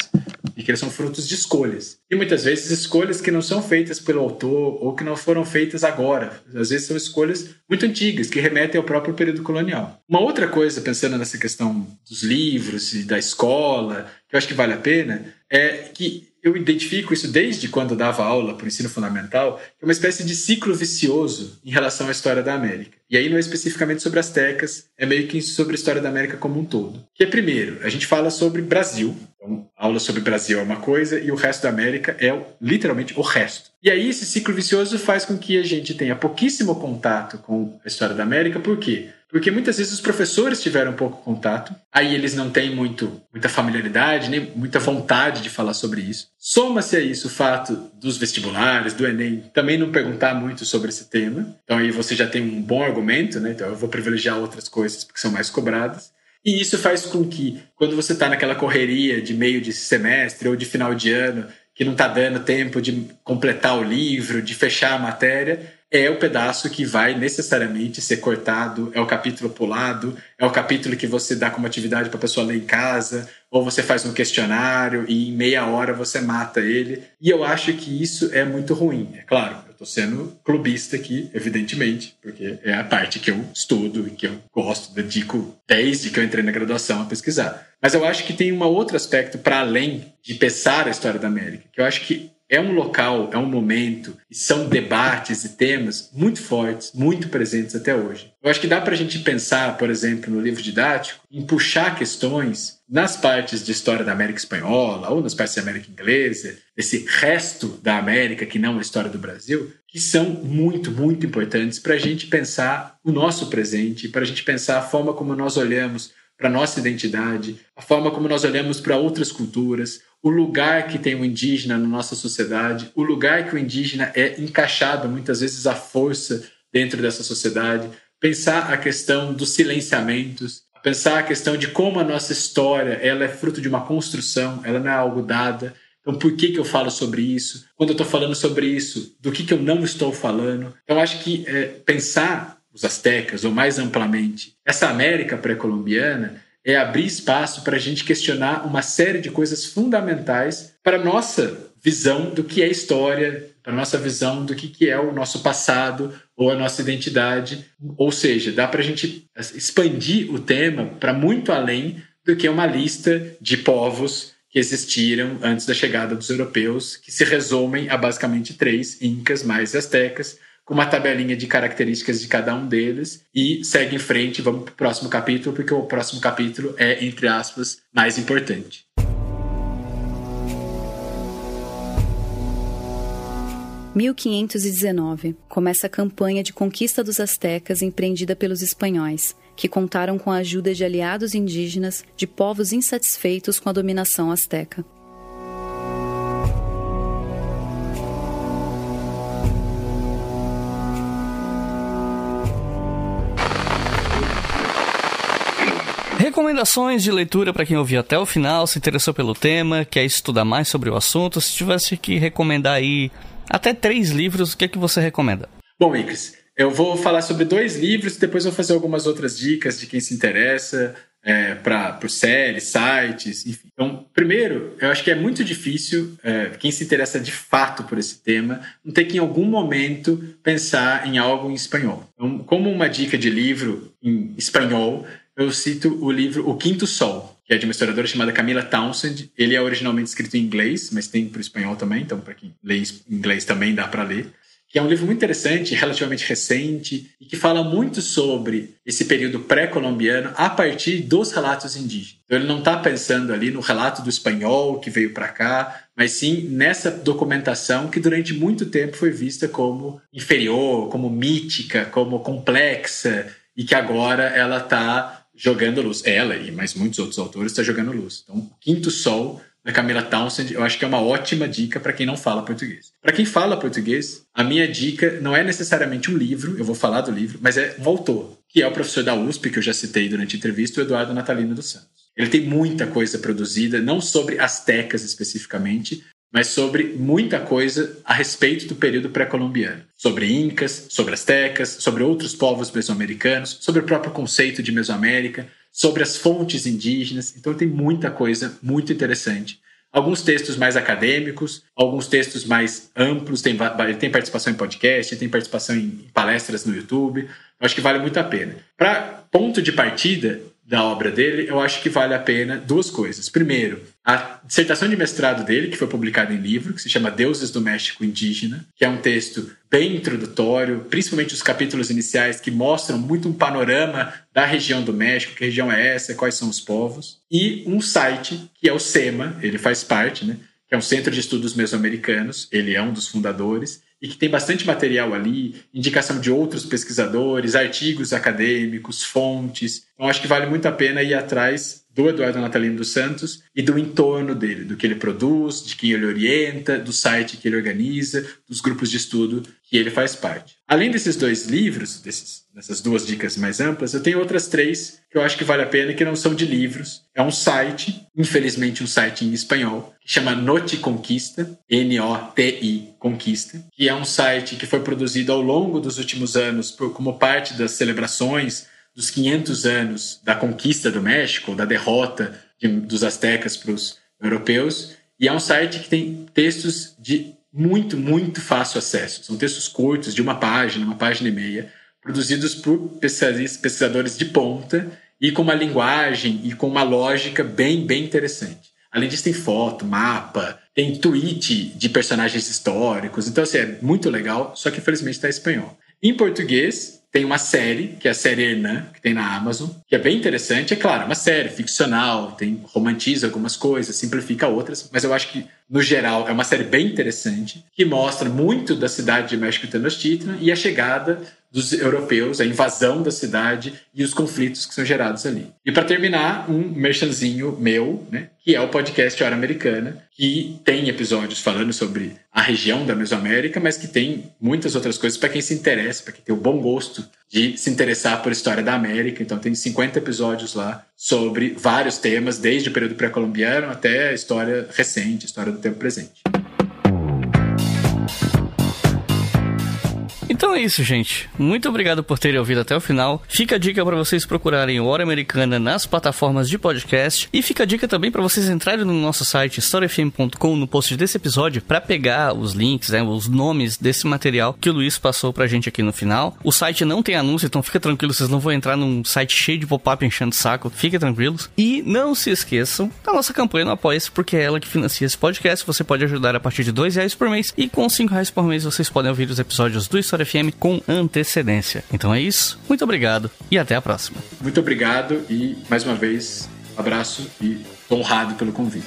e que eles são frutos de escolhas. E muitas vezes escolhas que não são feitas pelo autor ou que não foram feitas agora. Às vezes são escolhas muito antigas que remetem ao próprio período colonial. Uma outra coisa, pensando nessa questão dos livros e da escola, que eu acho que vale a pena, é que eu identifico isso desde quando eu dava aula para o ensino fundamental, que é uma espécie de ciclo vicioso em relação à história da América. E aí não é especificamente sobre as tecas, é meio que sobre a história da América como um todo. Que é primeiro, a gente fala sobre Brasil. Então, aula sobre Brasil é uma coisa e o resto da América é literalmente o resto. E aí esse ciclo vicioso faz com que a gente tenha pouquíssimo contato com a história da América, por quê? Porque muitas vezes os professores tiveram pouco contato, aí eles não têm muito, muita familiaridade, nem muita vontade de falar sobre isso. Soma-se a isso o fato dos vestibulares, do Enem, também não perguntar muito sobre esse tema. Então aí você já tem um bom argumento, né? Então eu vou privilegiar outras coisas porque são mais cobradas. E isso faz com que, quando você está naquela correria de meio de semestre ou de final de ano, que não está dando tempo de completar o livro, de fechar a matéria, é o pedaço que vai necessariamente ser cortado, é o capítulo pulado, é o capítulo que você dá como atividade para a pessoa ler em casa, ou você faz um questionário e em meia hora você mata ele. E eu acho que isso é muito ruim. É claro, eu estou sendo clubista aqui, evidentemente, porque é a parte que eu estudo e que eu gosto, dedico desde que eu entrei na graduação a pesquisar. Mas eu acho que tem um outro aspecto para além de pensar a história da América, que eu acho que é um local, é um momento, e são debates e temas muito fortes, muito presentes até hoje. Eu acho que dá para a gente pensar, por exemplo, no livro didático, em puxar questões nas partes de história da América Espanhola ou nas partes da América Inglesa, esse resto da América que não a história do Brasil, que são muito, muito importantes para a gente pensar o nosso presente, para a gente pensar a forma como nós olhamos para nossa identidade, a forma como nós olhamos para outras culturas, o lugar que tem o indígena na nossa sociedade, o lugar que o indígena é encaixado muitas vezes à força dentro dessa sociedade, pensar a questão dos silenciamentos, pensar a questão de como a nossa história ela é fruto de uma construção, ela não é algo dada. Então, por que, que eu falo sobre isso? Quando eu estou falando sobre isso, do que, que eu não estou falando? Então, acho que é, pensar os astecas, ou mais amplamente, essa América pré-colombiana, é abrir espaço para a gente questionar uma série de coisas fundamentais para a nossa visão do que é história, para a nossa visão do que, que é o nosso passado ou a nossa identidade. Ou seja, dá para a gente expandir o tema para muito além do que uma lista de povos que existiram antes da chegada dos europeus, que se resumem a basicamente três: incas mais astecas, com uma tabelinha de características de cada um deles e segue em frente, vamos para o próximo capítulo, porque o próximo capítulo é, entre aspas, mais importante. (1519) começa a campanha de conquista dos astecas empreendida pelos espanhóis, que contaram com a ajuda de aliados indígenas de povos insatisfeitos com a dominação asteca. Recomendações de leitura para quem ouviu até o final, se interessou pelo tema, quer estudar mais sobre o assunto. Se tivesse que recomendar aí até três livros, o que é que você recomenda? Bom, Icris, eu vou falar sobre dois livros, depois vou fazer algumas outras dicas de quem se interessa é, para séries, sites, enfim. Então, primeiro, eu acho que é muito difícil é, quem se interessa de fato por esse tema não ter que em algum momento pensar em algo em espanhol. Então, como uma dica de livro em espanhol, eu cito o livro O Quinto Sol, que é de uma historiadora chamada Camila Townsend. Ele é originalmente escrito em inglês, mas tem para o espanhol também, então para quem lê inglês também dá para ler. Que é um livro muito interessante, relativamente recente, e que fala muito sobre esse período pré-colombiano a partir dos relatos indígenas. Então ele não está pensando ali no relato do espanhol que veio para cá, mas sim nessa documentação que durante muito tempo foi vista como inferior, como mítica, como complexa, e que agora ela está jogando luz. Ela e mais muitos outros autores estão jogando luz. Então, o Quinto Sol, da Camila Townsend, eu acho que é uma ótima dica para quem não fala português. Para quem fala português, a minha dica não é necessariamente um livro, eu vou falar do livro, mas é um autor, que é o professor da USP, que eu já citei durante a entrevista, o Eduardo Natalino dos Santos. Ele tem muita coisa produzida, não sobre astecas especificamente, mas sobre muita coisa a respeito do período pré-colombiano. Sobre incas, sobre astecas, sobre outros povos mesoamericanos, sobre o próprio conceito de Mesoamérica, sobre as fontes indígenas. Então tem muita coisa muito interessante. Alguns textos mais acadêmicos, alguns textos mais amplos, tem, tem participação em podcast, tem participação em palestras no YouTube. Eu acho que vale muito a pena. Para ponto de partida, da obra dele, eu acho que vale a pena duas coisas. Primeiro, a dissertação de mestrado dele, que foi publicada em livro, que se chama Deuses do México Indígena, que é um texto bem introdutório, principalmente os capítulos iniciais que mostram muito um panorama da região do México, que região é essa, quais são os povos, e um site que é o SEMA, ele faz parte, né? que é um centro de estudos mesoamericanos, ele é um dos fundadores, e que tem bastante material ali, indicação de outros pesquisadores, artigos acadêmicos, fontes. Então, acho que vale muito a pena ir atrás do Eduardo Natalino dos Santos e do entorno dele, do que ele produz, de quem ele orienta, do site que ele organiza, dos grupos de estudo que ele faz parte. Além desses dois livros, desses, dessas duas dicas mais amplas, eu tenho outras três que eu acho que vale a pena que não são de livros. É um site, infelizmente um site em espanhol, que chama Noti Conquista, N-O-T-I Conquista, que é um site que foi produzido ao longo dos últimos anos por, como parte das celebrações dos 500 anos da conquista do México, da derrota de, dos astecas para os europeus, e é um site que tem textos de muito, muito fácil acesso. São textos curtos, de uma página, uma página e meia, produzidos por pesquisadores de ponta e com uma linguagem e com uma lógica bem, bem interessante. Além disso, tem foto, mapa, tem tweet de personagens históricos. Então, assim, é muito legal, só que infelizmente está em espanhol. Em português, tem uma série, que é a série Hernan, que tem na Amazon, que é bem interessante. É claro, uma série ficcional, tem romantiza algumas coisas, simplifica outras, mas eu acho que, no geral, é uma série bem interessante, que mostra muito da cidade de México Tenochtitlan e a chegada dos europeus, a invasão da cidade e os conflitos que são gerados ali. E para terminar, um merchanzinho meu, né, que é o podcast Hora Americana, que tem episódios falando sobre a região da Mesoamérica, mas que tem muitas outras coisas para quem se interessa, para quem tem o bom gosto de se interessar por história da América. Então tem 50 episódios lá sobre vários temas, desde o período pré-colombiano até a história recente, a história do tempo presente. Então é isso, gente. Muito obrigado por terem ouvido até o final. Fica a dica para vocês procurarem Hora Americana nas plataformas de podcast e fica a dica também para vocês entrarem no nosso site historiafm.com no post desse episódio para pegar os links, né, os nomes desse material que o Luiz passou pra gente aqui no final. O site não tem anúncio, então fica tranquilo, vocês não vão entrar num site cheio de pop-up enchendo saco. Fiquem tranquilos. E não se esqueçam da nossa campanha no Apoia-se, porque é ela que financia esse podcast. Você pode ajudar a partir de dois reais por mês e com cinco reais por mês vocês podem ouvir os episódios do História FM com antecedência. Então é isso. Muito obrigado e até a próxima. Muito obrigado e mais uma vez abraço e honrado pelo convite.